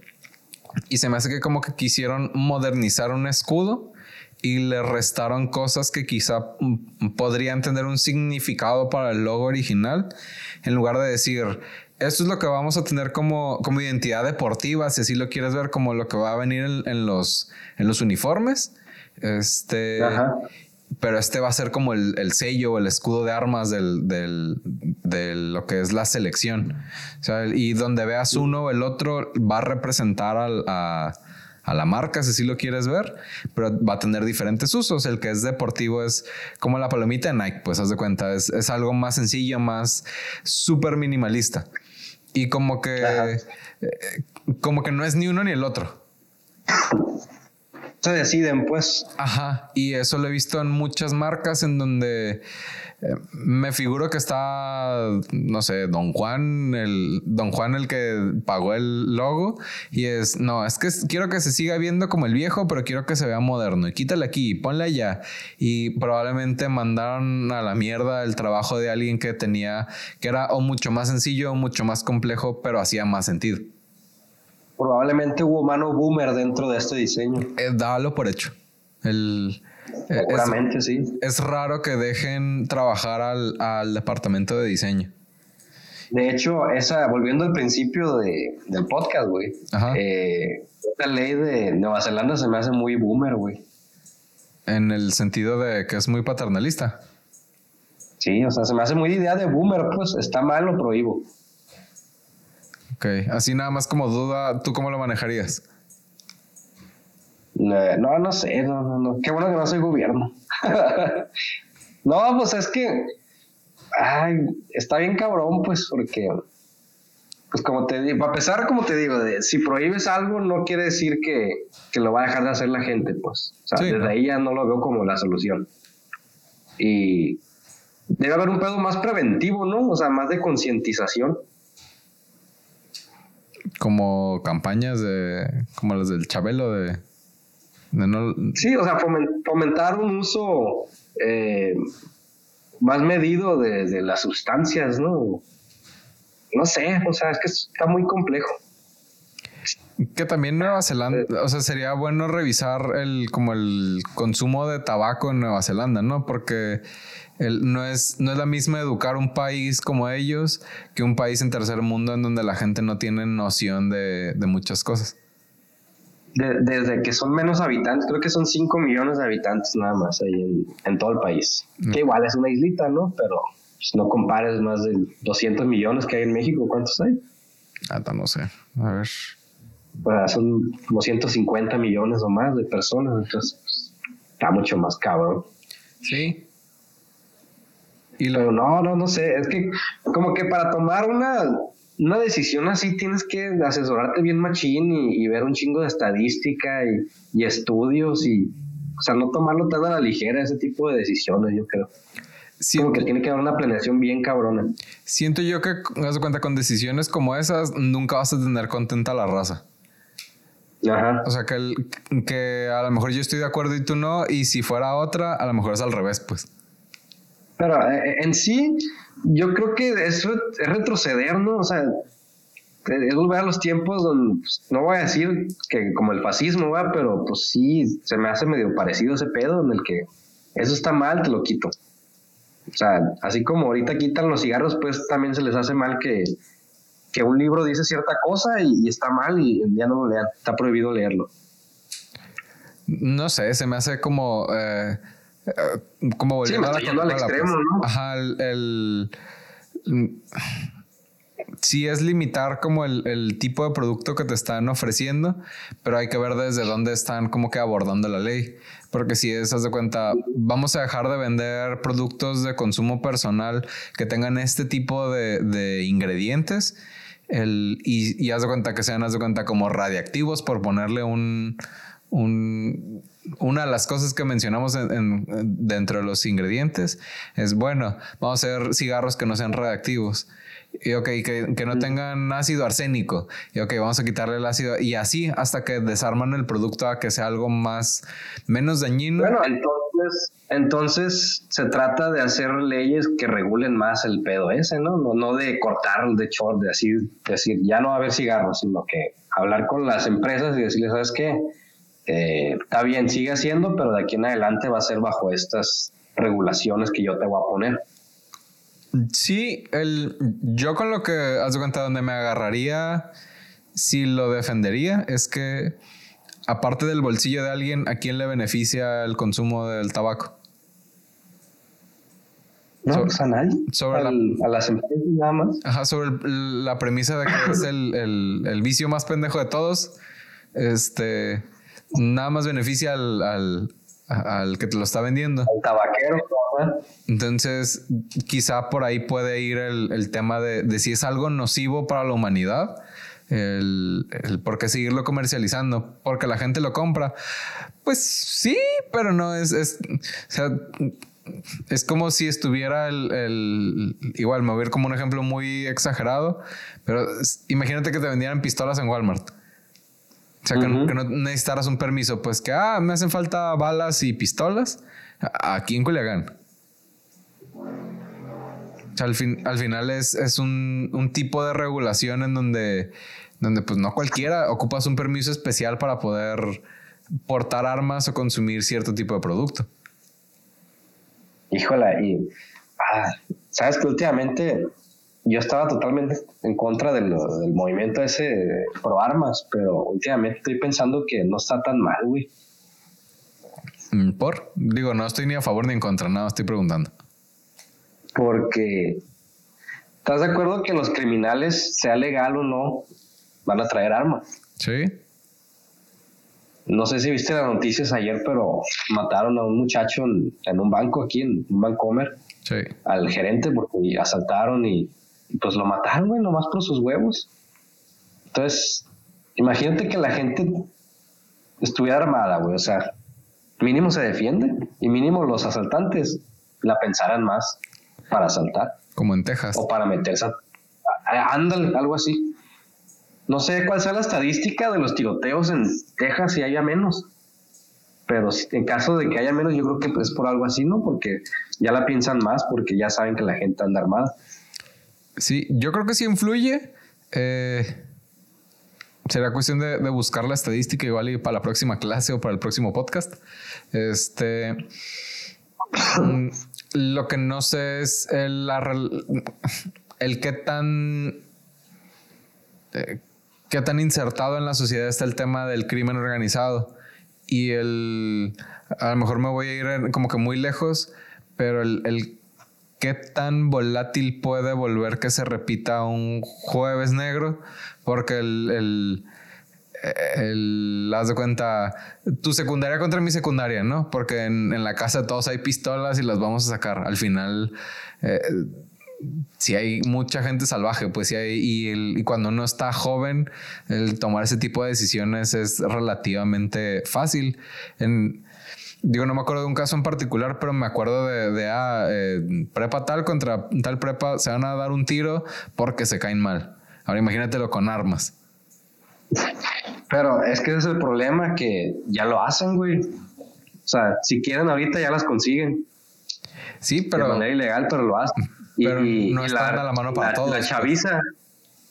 Y se me hace que como que quisieron modernizar un escudo y le restaron cosas que quizá mm, podrían tener un significado para el logo original. En lugar de decir, esto es lo que vamos a tener como, como identidad deportiva, si así lo quieres ver, como lo que va a venir en, los, en los uniformes. Este, Pero este va a ser como el, el sello, el escudo de armas del, del, de lo que es la selección. O sea, y donde veas uno o el otro va a representar al, a, a la marca, si así lo quieres ver, pero va a tener diferentes usos. El que es deportivo es como la palomita de Nike, pues haz de cuenta, es, es algo más sencillo, más súper minimalista. Y como que, eh, como que no es ni uno ni el otro. Se deciden, pues. Ajá. Y eso lo he visto en muchas marcas en donde eh, me figuro que está, no sé, Don Juan, el Don Juan el que pagó el logo y es, no, es que quiero que se siga viendo como el viejo, pero quiero que se vea moderno y quítale aquí, ponle allá y probablemente mandaron a la mierda el trabajo de alguien que tenía, que era o mucho más sencillo o mucho más complejo, pero hacía más sentido. Probablemente hubo mano boomer dentro de este diseño. Eh, dalo por hecho. El, Seguramente, sí. Es raro que dejen trabajar al, departamento de diseño. De hecho, esa, volviendo al principio de, del podcast, güey. Eh, esta ley de Nueva Zelanda se me hace muy boomer, güey. En el sentido de que es muy paternalista. Sí, o sea, se me hace muy idea de boomer, pues está mal, lo prohíbo. Ok, así nada más como duda, ¿tú cómo lo manejarías? No, no sé, no, no, no. Qué bueno que no soy gobierno. [LAUGHS] no, pues es que. Ay, está bien cabrón, pues, porque. Pues como te digo, a pesar, como te digo, de, si prohíbes algo, no quiere decir que, que, lo va a dejar de hacer la gente, pues. O sea, desde ahí ya no lo veo como la solución. Y debe haber un pedo más preventivo, ¿no? O sea, más de concientización. Como campañas de. como las del Chabelo de Sí, o sea, fomentar un uso eh, más medido de, las sustancias, ¿no? No sé, o sea, es que está muy complejo. Que también Nueva Zelanda, o sea, sería bueno revisar el como el consumo de tabaco en Nueva Zelanda, ¿no? Porque el, no, es, no es la misma educar un país como ellos que un país en tercer mundo en donde la gente no tiene noción de muchas cosas desde que son menos habitantes, creo que son 5 millones de habitantes nada más ahí en, todo el país. Mm. Que igual es una islita, ¿no? Pero pues, no compares más de 200 millones que hay en México. ¿Cuántos hay? Hasta no sé. A ver. Pues, son como 150 millones o más de personas. Entonces, pues, está mucho más cabrón. Sí. Y Pero no, no, no sé. Es que como que para tomar una una decisión así tienes que asesorarte bien machín y, ver un chingo de estadística y, estudios y o sea, no tomarlo tan a la ligera ese tipo de decisiones, yo creo. Siento, como que tiene que haber una planeación bien cabrona. Siento yo que, das cuenta, con decisiones como esas, nunca vas a tener contenta a la raza. Ajá. O sea, que, el, que a lo mejor yo estoy de acuerdo y tú no, y si fuera otra, a lo mejor es al revés, pues. Pero eh, eh, en sí, yo creo que es, es retroceder, ¿no? O sea, es volver a los tiempos donde, pues, no voy a decir que como el fascismo, va, pero pues sí, se me hace medio parecido ese pedo en el que eso está mal, te lo quito. O sea, así como ahorita quitan los cigarros, pues también se les hace mal que, que un libro dice cierta cosa y, está mal y ya no lo lean, está prohibido leerlo. No sé, se me hace como... Eh, como volviendo sí, al extremo, ¿no? Ajá, el sí es limitar como el, tipo de producto que te están ofreciendo, pero hay que ver desde dónde están como que abordando la ley. Porque si es, haz de cuenta, vamos a dejar de vender productos de consumo personal que tengan este tipo de, ingredientes el, y, y, haz de cuenta que sean, haz de cuenta, como radiactivos por ponerle un, un una de las cosas que mencionamos dentro de los ingredientes es, bueno, vamos a hacer cigarros que no sean radiactivos. Y ok, que, que, no tengan ácido arsénico. Y ok, vamos a quitarle el ácido. Y así hasta que desarman el producto a que sea algo más, menos dañino. Bueno, entonces, entonces se trata de hacer leyes que regulen más el pedo ese, ¿no? No, no de cortar, de short, de así, decir, ya no va a haber cigarros, sino que hablar con las empresas y decirles, ¿sabes qué? Eh, está bien, sigue haciendo, pero de aquí en adelante va a ser bajo estas regulaciones que yo te voy a poner. Sí, el, yo con lo que has de cuenta donde me agarraría, si lo defendería, es que aparte del bolsillo de alguien, ¿a quién le beneficia el consumo del tabaco? No, pues a nadie. Sobre a las empresas nada más. Ajá, sobre la premisa de que es el, el, el, vicio más pendejo de todos. Este nada más beneficia al, al, que te lo está vendiendo. Al tabaquero. Entonces, quizá por ahí puede ir el, tema de, si es algo nocivo para la humanidad, el, por qué seguirlo comercializando, porque la gente lo compra. Pues sí, pero no es, es o sea, es como si estuviera el, igual, me voy a ver como un ejemplo muy exagerado, pero imagínate que te vendieran pistolas en Walmart. O sea, que, no necesitaras un permiso, pues que, ah, me hacen falta balas y pistolas aquí en Culiacán. O sea, al, fin, al final es, es un, un, tipo de regulación en donde, donde pues no cualquiera ocupas un permiso especial para poder portar armas o consumir cierto tipo de producto. Híjola, y ah, sabes que últimamente yo estaba totalmente en contra del, movimiento ese pro armas, pero últimamente estoy pensando que no está tan mal, güey. Mm, ¿Por? Digo, no estoy ni a favor ni en contra, nada, estoy preguntando. Porque, ¿estás de acuerdo que los criminales, sea legal o no, van a traer armas? Sí. No sé si viste las noticias ayer, pero mataron a un muchacho en, un banco aquí, en un Bancomer. Sí. Al gerente porque asaltaron y pues lo mataron, güey, nomás por sus huevos. Entonces, imagínate que la gente estuviera armada, güey, o sea, mínimo se defiende y mínimo los asaltantes la pensaran más para asaltar. Como en Texas. O para meterse a, ándale, algo así. No sé cuál sea la estadística de los tiroteos en Texas si haya menos. Pero en caso de que haya menos, yo creo que es por algo así, ¿no? Porque ya la piensan más, porque ya saben que la gente anda armada. Sí, yo creo que sí influye. Eh, será cuestión de, buscar la estadística igual y para la próxima clase o para el próximo podcast. Este. Mm, lo que no sé es el, qué tan. Eh, qué tan insertado en la sociedad está el tema del crimen organizado. Y el. A lo mejor me voy a ir como que muy lejos, pero el qué tan volátil puede volver que se repita un jueves negro, porque el, el, el haz de cuenta, tu secundaria contra mi secundaria, ¿no? Porque en, la casa todos hay pistolas y las vamos a sacar. Al final, eh, si hay mucha gente salvaje, pues sí hay, y, y, cuando uno está joven, el tomar ese tipo de decisiones es relativamente fácil. En, digo, no me acuerdo de un caso en particular, pero me acuerdo de, de ah, eh, prepa tal contra tal prepa, se van a dar un tiro porque se caen mal. Ahora imagínatelo con armas. Pero es que ese es el problema, que ya lo hacen, güey. O sea, si quieren ahorita ya las consiguen. Sí, pero... De manera ilegal, pero lo hacen. Pero y, no está la, la mano para todos. La chaviza,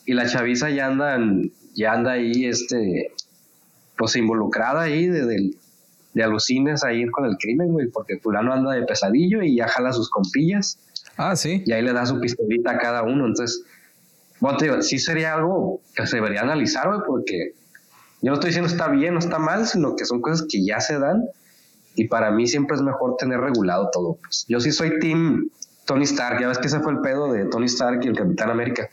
y la chaviza ya andan, ya anda ahí, este, pues involucrada ahí de, de, de alucines ahí con el crimen, güey, porque fulano anda de pesadillo y ya jala sus compillas. Ah, sí. Y ahí le da su pistolita a cada uno. Entonces, bueno, te digo, sí sería algo que se debería analizar, güey, porque yo no estoy diciendo está bien o está mal, sino que son cosas que ya se dan. Y para mí siempre es mejor tener regulado todo. Pues yo sí soy team Tony Stark. Ya ves que ese fue el pedo de Tony Stark y el Capitán América.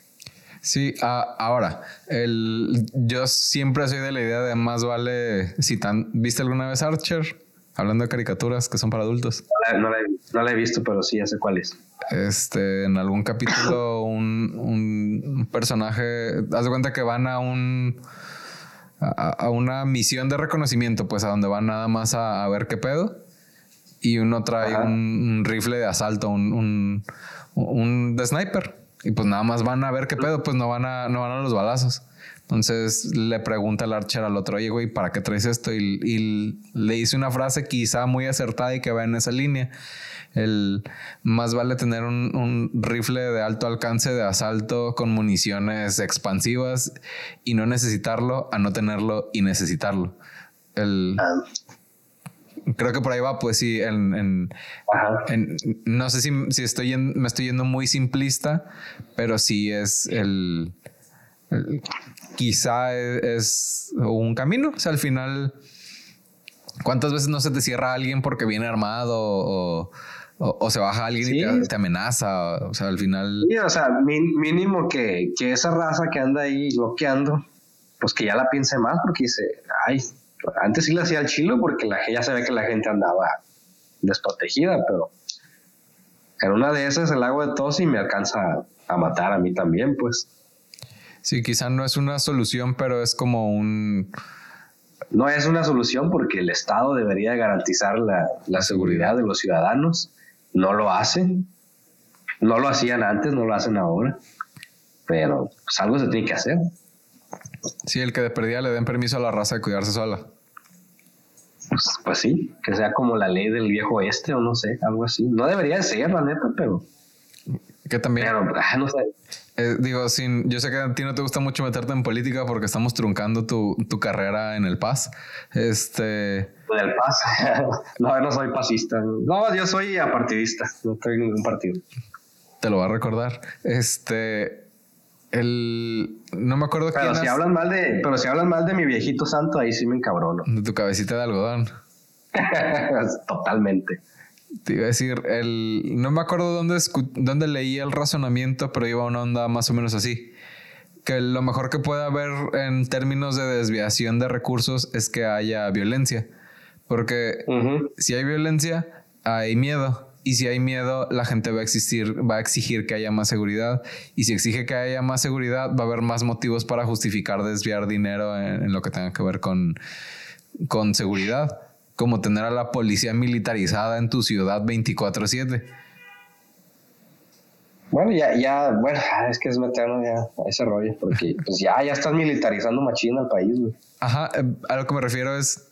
Sí, ahora, el, yo siempre soy de la idea de más vale si tan, ¿viste alguna vez Archer? Hablando de caricaturas que son para adultos. No la, he visto, pero sí, ya sé cuál es. Este, en algún capítulo, [LAUGHS] un, un personaje, haz de cuenta que van a un a, una misión de reconocimiento, pues a donde van nada más a, ver qué pedo. Y uno trae un, rifle de asalto, un, un, un, de sniper. Y pues nada más van a ver qué pedo, pues no van a, no van a los balazos. Entonces le pregunta el archer al otro, oye, güey, ¿para qué traes esto? Y, y, le dice una frase quizá muy acertada y que va en esa línea. El más vale tener un, rifle de alto alcance de asalto con municiones expansivas y no necesitarlo a no tenerlo y necesitarlo. El, ah. Creo que por ahí va, pues sí, en, no sé si, si estoy me estoy yendo muy simplista, pero sí es el, quizá es, un camino. O sea, al final, ¿cuántas veces no se te cierra alguien porque viene armado o, o, se baja alguien y te, amenaza. O sea, al final. Sí, o sea, mínimo que, que, esa raza que anda ahí bloqueando, pues que ya la piense más, porque dice, ay, antes sí le hacía el chilo porque la, ya se ve que la gente andaba desprotegida, pero en una de esas el agua de tos y me alcanza a matar a mí también, pues. Sí, quizá no es una solución, pero es como un. No es una solución porque el Estado debería garantizar la, la seguridad de los ciudadanos no lo hacen. No lo hacían antes, no lo hacen ahora. Pero pues, algo se tiene que hacer. Sí, el que de perdida le den permiso a la raza de cuidarse sola. Pues, pues, sí, que sea como la ley del viejo este o no sé, algo así. No debería de ser, la neta, pero. Que también. Pero, ah, no sé. Eh, digo, sin, yo sé que a ti no te gusta mucho meterte en política porque estamos truncando tu, tu carrera en el PAS. Este. En el PAS. [LAUGHS] no, no soy pasista. No, yo soy apartidista. No estoy en ningún partido. Te lo va a recordar. Este. El. No me acuerdo pero si hablan mal de Pero si hablan mal de mi viejito santo, ahí sí me encabrono. De tu cabecita de algodón. [LAUGHS] Totalmente. Te iba a decir, el, no me acuerdo dónde, dónde leí el razonamiento, pero iba una onda más o menos así. Que lo mejor que puede haber en términos de desviación de recursos es que haya violencia. Porque si hay violencia, hay miedo. Y si hay miedo, la gente va a existir, va a exigir que haya más seguridad. Y si exige que haya más seguridad, va a haber más motivos para justificar desviar dinero en, en lo que tenga que ver con, con seguridad como tener a la policía militarizada en tu ciudad 24/7. Bueno, ya, ya, bueno, ah, es que es meternos ya a ese rollo, porque pues ya, ya estás militarizando machina al país, güey. Ajá, eh, a lo que me refiero es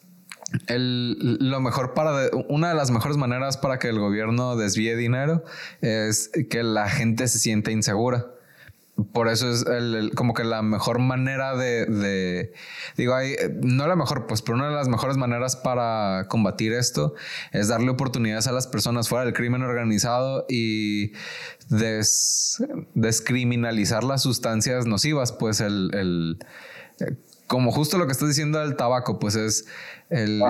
el, lo mejor para, una de las mejores maneras para que el gobierno desvíe dinero es que la gente se sienta insegura. Por eso es el, como que la mejor manera de, digo, hay, no la mejor, pues, pero una de las mejores maneras para combatir esto es darle oportunidades a las personas fuera del crimen organizado y descriminalizar las sustancias nocivas, pues el, el como justo lo que estás diciendo del tabaco, pues es el,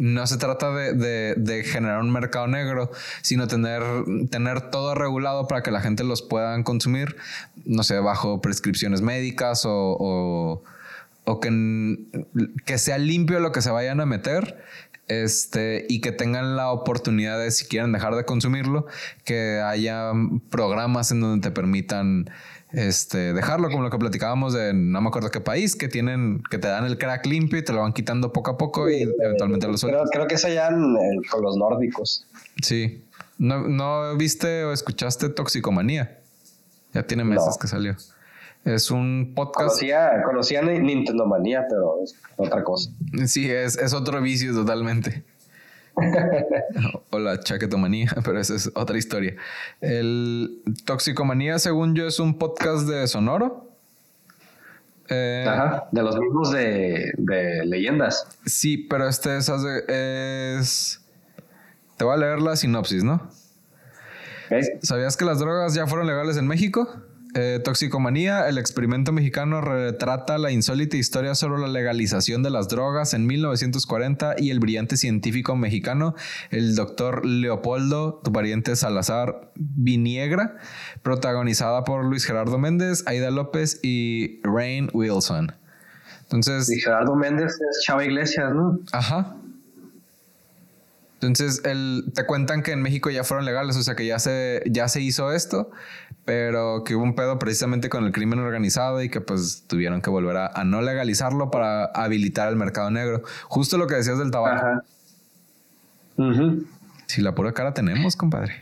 no se trata de, generar un mercado negro, sino tener, tener todo regulado para que la gente los pueda consumir, no sé, bajo prescripciones médicas o, o, que, que sea limpio lo que se vayan a meter este, y que tengan la oportunidad de, si quieren dejar de consumirlo, que haya programas en donde te permitan este, dejarlo, como lo que platicábamos de no me acuerdo qué país, que tienen, que te dan el crack limpio y te lo van quitando poco a poco y eventualmente lo sueltan. Creo, creo que eso ya con los nórdicos. Sí. ¿No, ¿No viste o escuchaste Toxicomanía? Ya tiene meses que salió. Es un podcast. Conocía, conocía Nintendo Manía, pero es otra cosa. Sí, es, es otro vicio totalmente. [LAUGHS] o la chaquetomanía, [LAUGHS] pero esa es otra historia. El Toxicomanía, según yo, es un podcast de Sonoro. Eh, Ajá, de los mismos de, de, leyendas. Sí, pero este es, es. Te voy a leer la sinopsis, ¿no? ¿Sabías que las drogas ya fueron legales en México? Eh, Toxicomanía, el experimento mexicano retrata la insólita historia sobre la legalización de las drogas en 1940 y el brillante científico mexicano, el doctor Leopoldo, tu pariente Salazar Viniegra, protagonizada por Luis Gerardo Méndez, Aida López y Rain Wilson. Entonces. Y Gerardo Méndez es Chava Iglesias, ¿no? Ajá. Entonces, el, te cuentan que en México ya fueron legales, o sea que ya se, ya se hizo esto, pero que hubo un pedo precisamente con el crimen organizado y que pues tuvieron que volver a, no legalizarlo para habilitar el mercado negro. Justo lo que decías del tabaco. Ajá. Si la pura cara tenemos, compadre.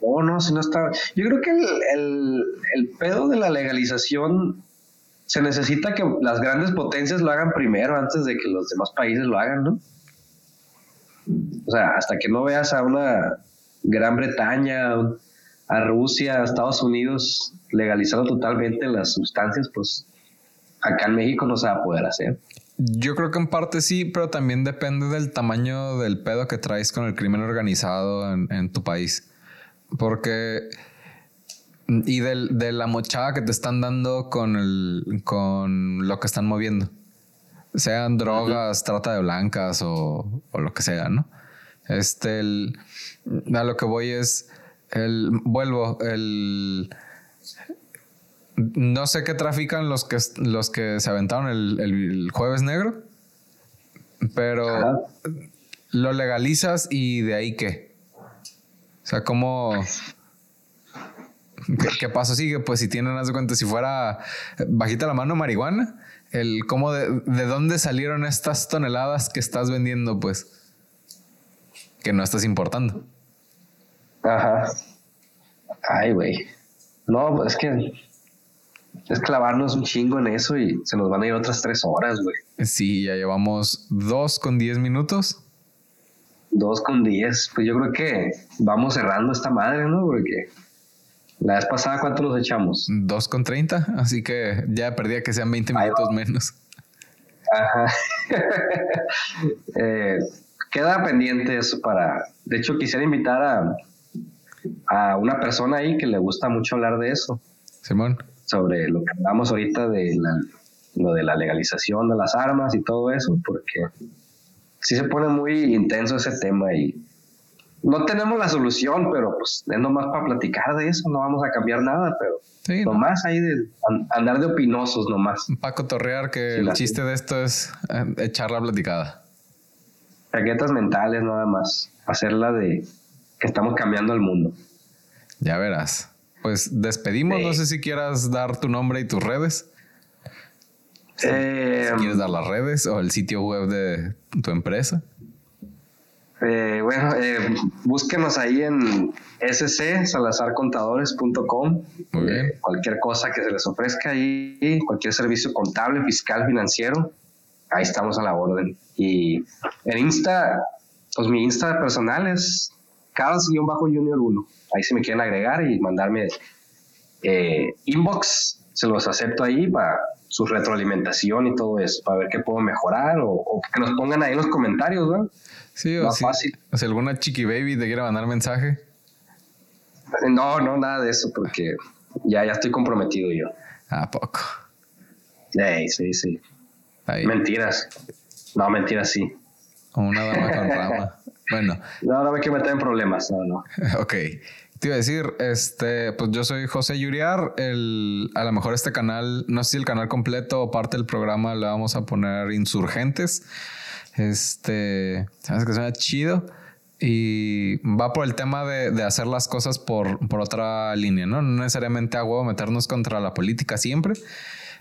Oh, no, si no está. Yo creo que el, el pedo de la legalización se necesita que las grandes potencias lo hagan primero antes de que los demás países lo hagan, ¿no? O sea, hasta que no veas a una Gran Bretaña, a Rusia, a Estados Unidos legalizando totalmente las sustancias, pues acá en México no se va a poder hacer. Yo creo que en parte sí, pero también depende del tamaño del pedo que traes con el crimen organizado en, tu país. Porque. Y de la mochada que te están dando con, el, con lo que están moviendo sean drogas, trata de blancas o, lo que sea, ¿no? Este, el, a lo que voy es, el, vuelvo, el, no sé qué trafican los que, los que se aventaron el, jueves negro, pero lo legalizas y de ahí qué. O sea, ¿cómo... ¿Qué, qué paso sigue? Pues si tienen, haz de cuenta, si fuera bajita la mano marihuana, el cómo de, dónde salieron estas toneladas que estás vendiendo, pues, que no estás importando. Ajá. Ay, güey. No, es que es clavarnos un chingo en eso y se nos van a ir otras tres horas, güey. Sí, ya llevamos dos con diez minutos. Dos con diez. Pues yo creo que vamos cerrando esta madre, ¿no? Porque la vez pasada, ¿cuánto nos echamos? 2 con 30, así que ya perdía que sean 20 minutos menos. Ajá. [LAUGHS] Eh, queda pendiente eso para. De hecho, quisiera invitar a, a una persona ahí que le gusta mucho hablar de eso. Simón. Sobre lo que hablamos ahorita de lo de la legalización de las armas y todo eso, porque sí se pone muy intenso ese tema y no tenemos la solución, pero pues es nomás para platicar de eso, no vamos a cambiar nada, pero nomás ahí de andar de opinosos nomás. Paco Torrear, que el chiste de esto es eh, echar la platicada. Chaquetas mentales nada más, hacerla de que estamos cambiando el mundo. Ya verás. Pues despedimos, no sé si quieras dar tu nombre y tus redes. Eh, si quieres dar las redes o el sitio web de tu empresa. Eh, bueno, eh, búsquenos ahí en scsalazarcontadores.com. Eh, cualquier cosa que se les ofrezca ahí, cualquier servicio contable, fiscal, financiero, ahí estamos a la orden. Y en Insta, pues mi Insta personal es Carlos-Junior 1. Ahí se me quieren agregar y mandarme eh, inbox, se los acepto ahí para su retroalimentación y todo eso, para ver qué puedo mejorar o, o que nos pongan ahí en los comentarios, ¿no? Sí, o si, fácil. O si alguna chiqui baby te quiere mandar mensaje. No, no, nada de eso, porque ya, ya estoy comprometido yo. ¿A poco? Sí, sí, sí. Mentiras. No, mentiras sí. Una dama con rama. Bueno. No, no me quiero meter en problemas, no, no. [LAUGHS] ok. Te iba a decir, este, pues yo soy José Yuriar. El, a lo mejor este canal, no sé si el canal completo o parte del programa le vamos a poner Insurgentes. Este, sabes que suena chido y va por el tema de, hacer las cosas por, otra línea, ¿no? No necesariamente a huevo meternos contra la política siempre,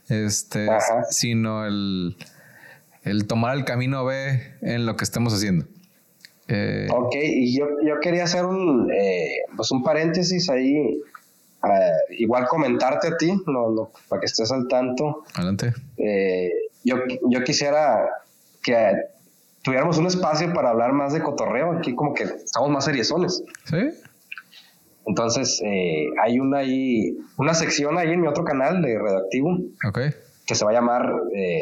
este, sino el, el tomar el camino B en lo que estemos haciendo. Eh, ok, y yo, yo, quería hacer un, eh, pues un paréntesis ahí, eh, igual comentarte a ti, no, para que estés al tanto. Adelante. yo, yo quisiera que tuviéramos un espacio para hablar más de cotorreo, aquí como que estamos más seriezones. Sí. Entonces, hay una ahí, una sección ahí en mi otro canal de Redactivo. Ok. Que se va a llamar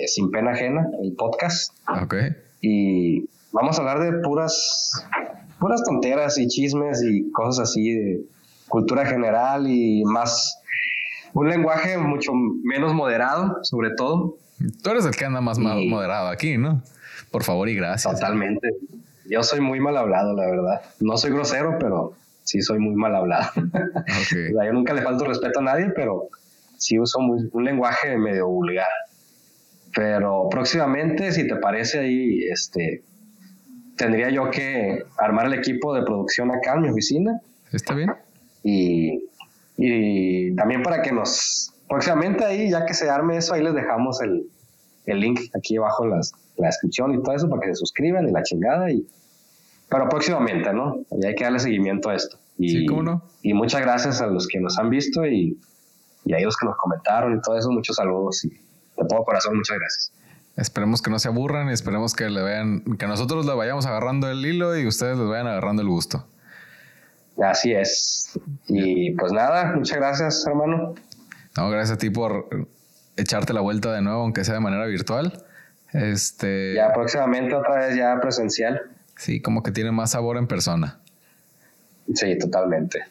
Sin Pena Ajena, el podcast. Ok. Y vamos a hablar de puras, puras tonteras y chismes y cosas así de cultura general y más un lenguaje mucho menos moderado, sobre todo. Tú eres el que anda más moderado aquí, ¿no? Por favor y gracias. Totalmente. Yo soy muy mal hablado, la verdad. No soy grosero, pero sí soy muy mal hablado. [LAUGHS] yo nunca le falto respeto a nadie, pero sí uso un lenguaje medio vulgar. Pero próximamente, si te parece ahí, este, tendría yo que armar el equipo de producción acá en mi oficina. Está bien. Y, y también para que nos, próximamente ahí, ya que se arme eso, ahí les dejamos el, el link aquí abajo en las, la descripción y todo eso para que se suscriban y la chingada. Y, pero próximamente, ¿no? Y hay que darle seguimiento a esto. Y, sí, ¿cómo no? Y muchas gracias a los que nos han visto y, y a ellos que nos comentaron y todo eso. Muchos saludos y de todo corazón, muchas gracias. Esperemos que no se aburran y esperemos que le vean, que nosotros le vayamos agarrando el hilo y ustedes les vayan agarrando el gusto. Así es. Y pues nada, muchas gracias, hermano. No, gracias a ti por echarte la vuelta de nuevo, aunque sea de manera virtual. Este. Ya próximamente otra vez ya presencial. Sí, como que tiene más sabor en persona. Sí, totalmente.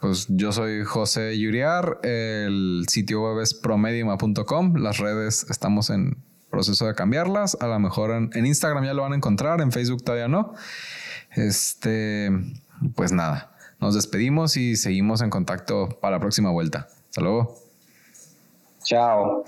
Pues yo soy José Yuriar, el sitio web es promediuma.com, las redes estamos en proceso de cambiarlas. A lo mejor en, Instagram ya lo van a encontrar, en Facebook todavía no. Este, pues nada, nos despedimos y seguimos en contacto para la próxima vuelta. Hasta luego. Chao.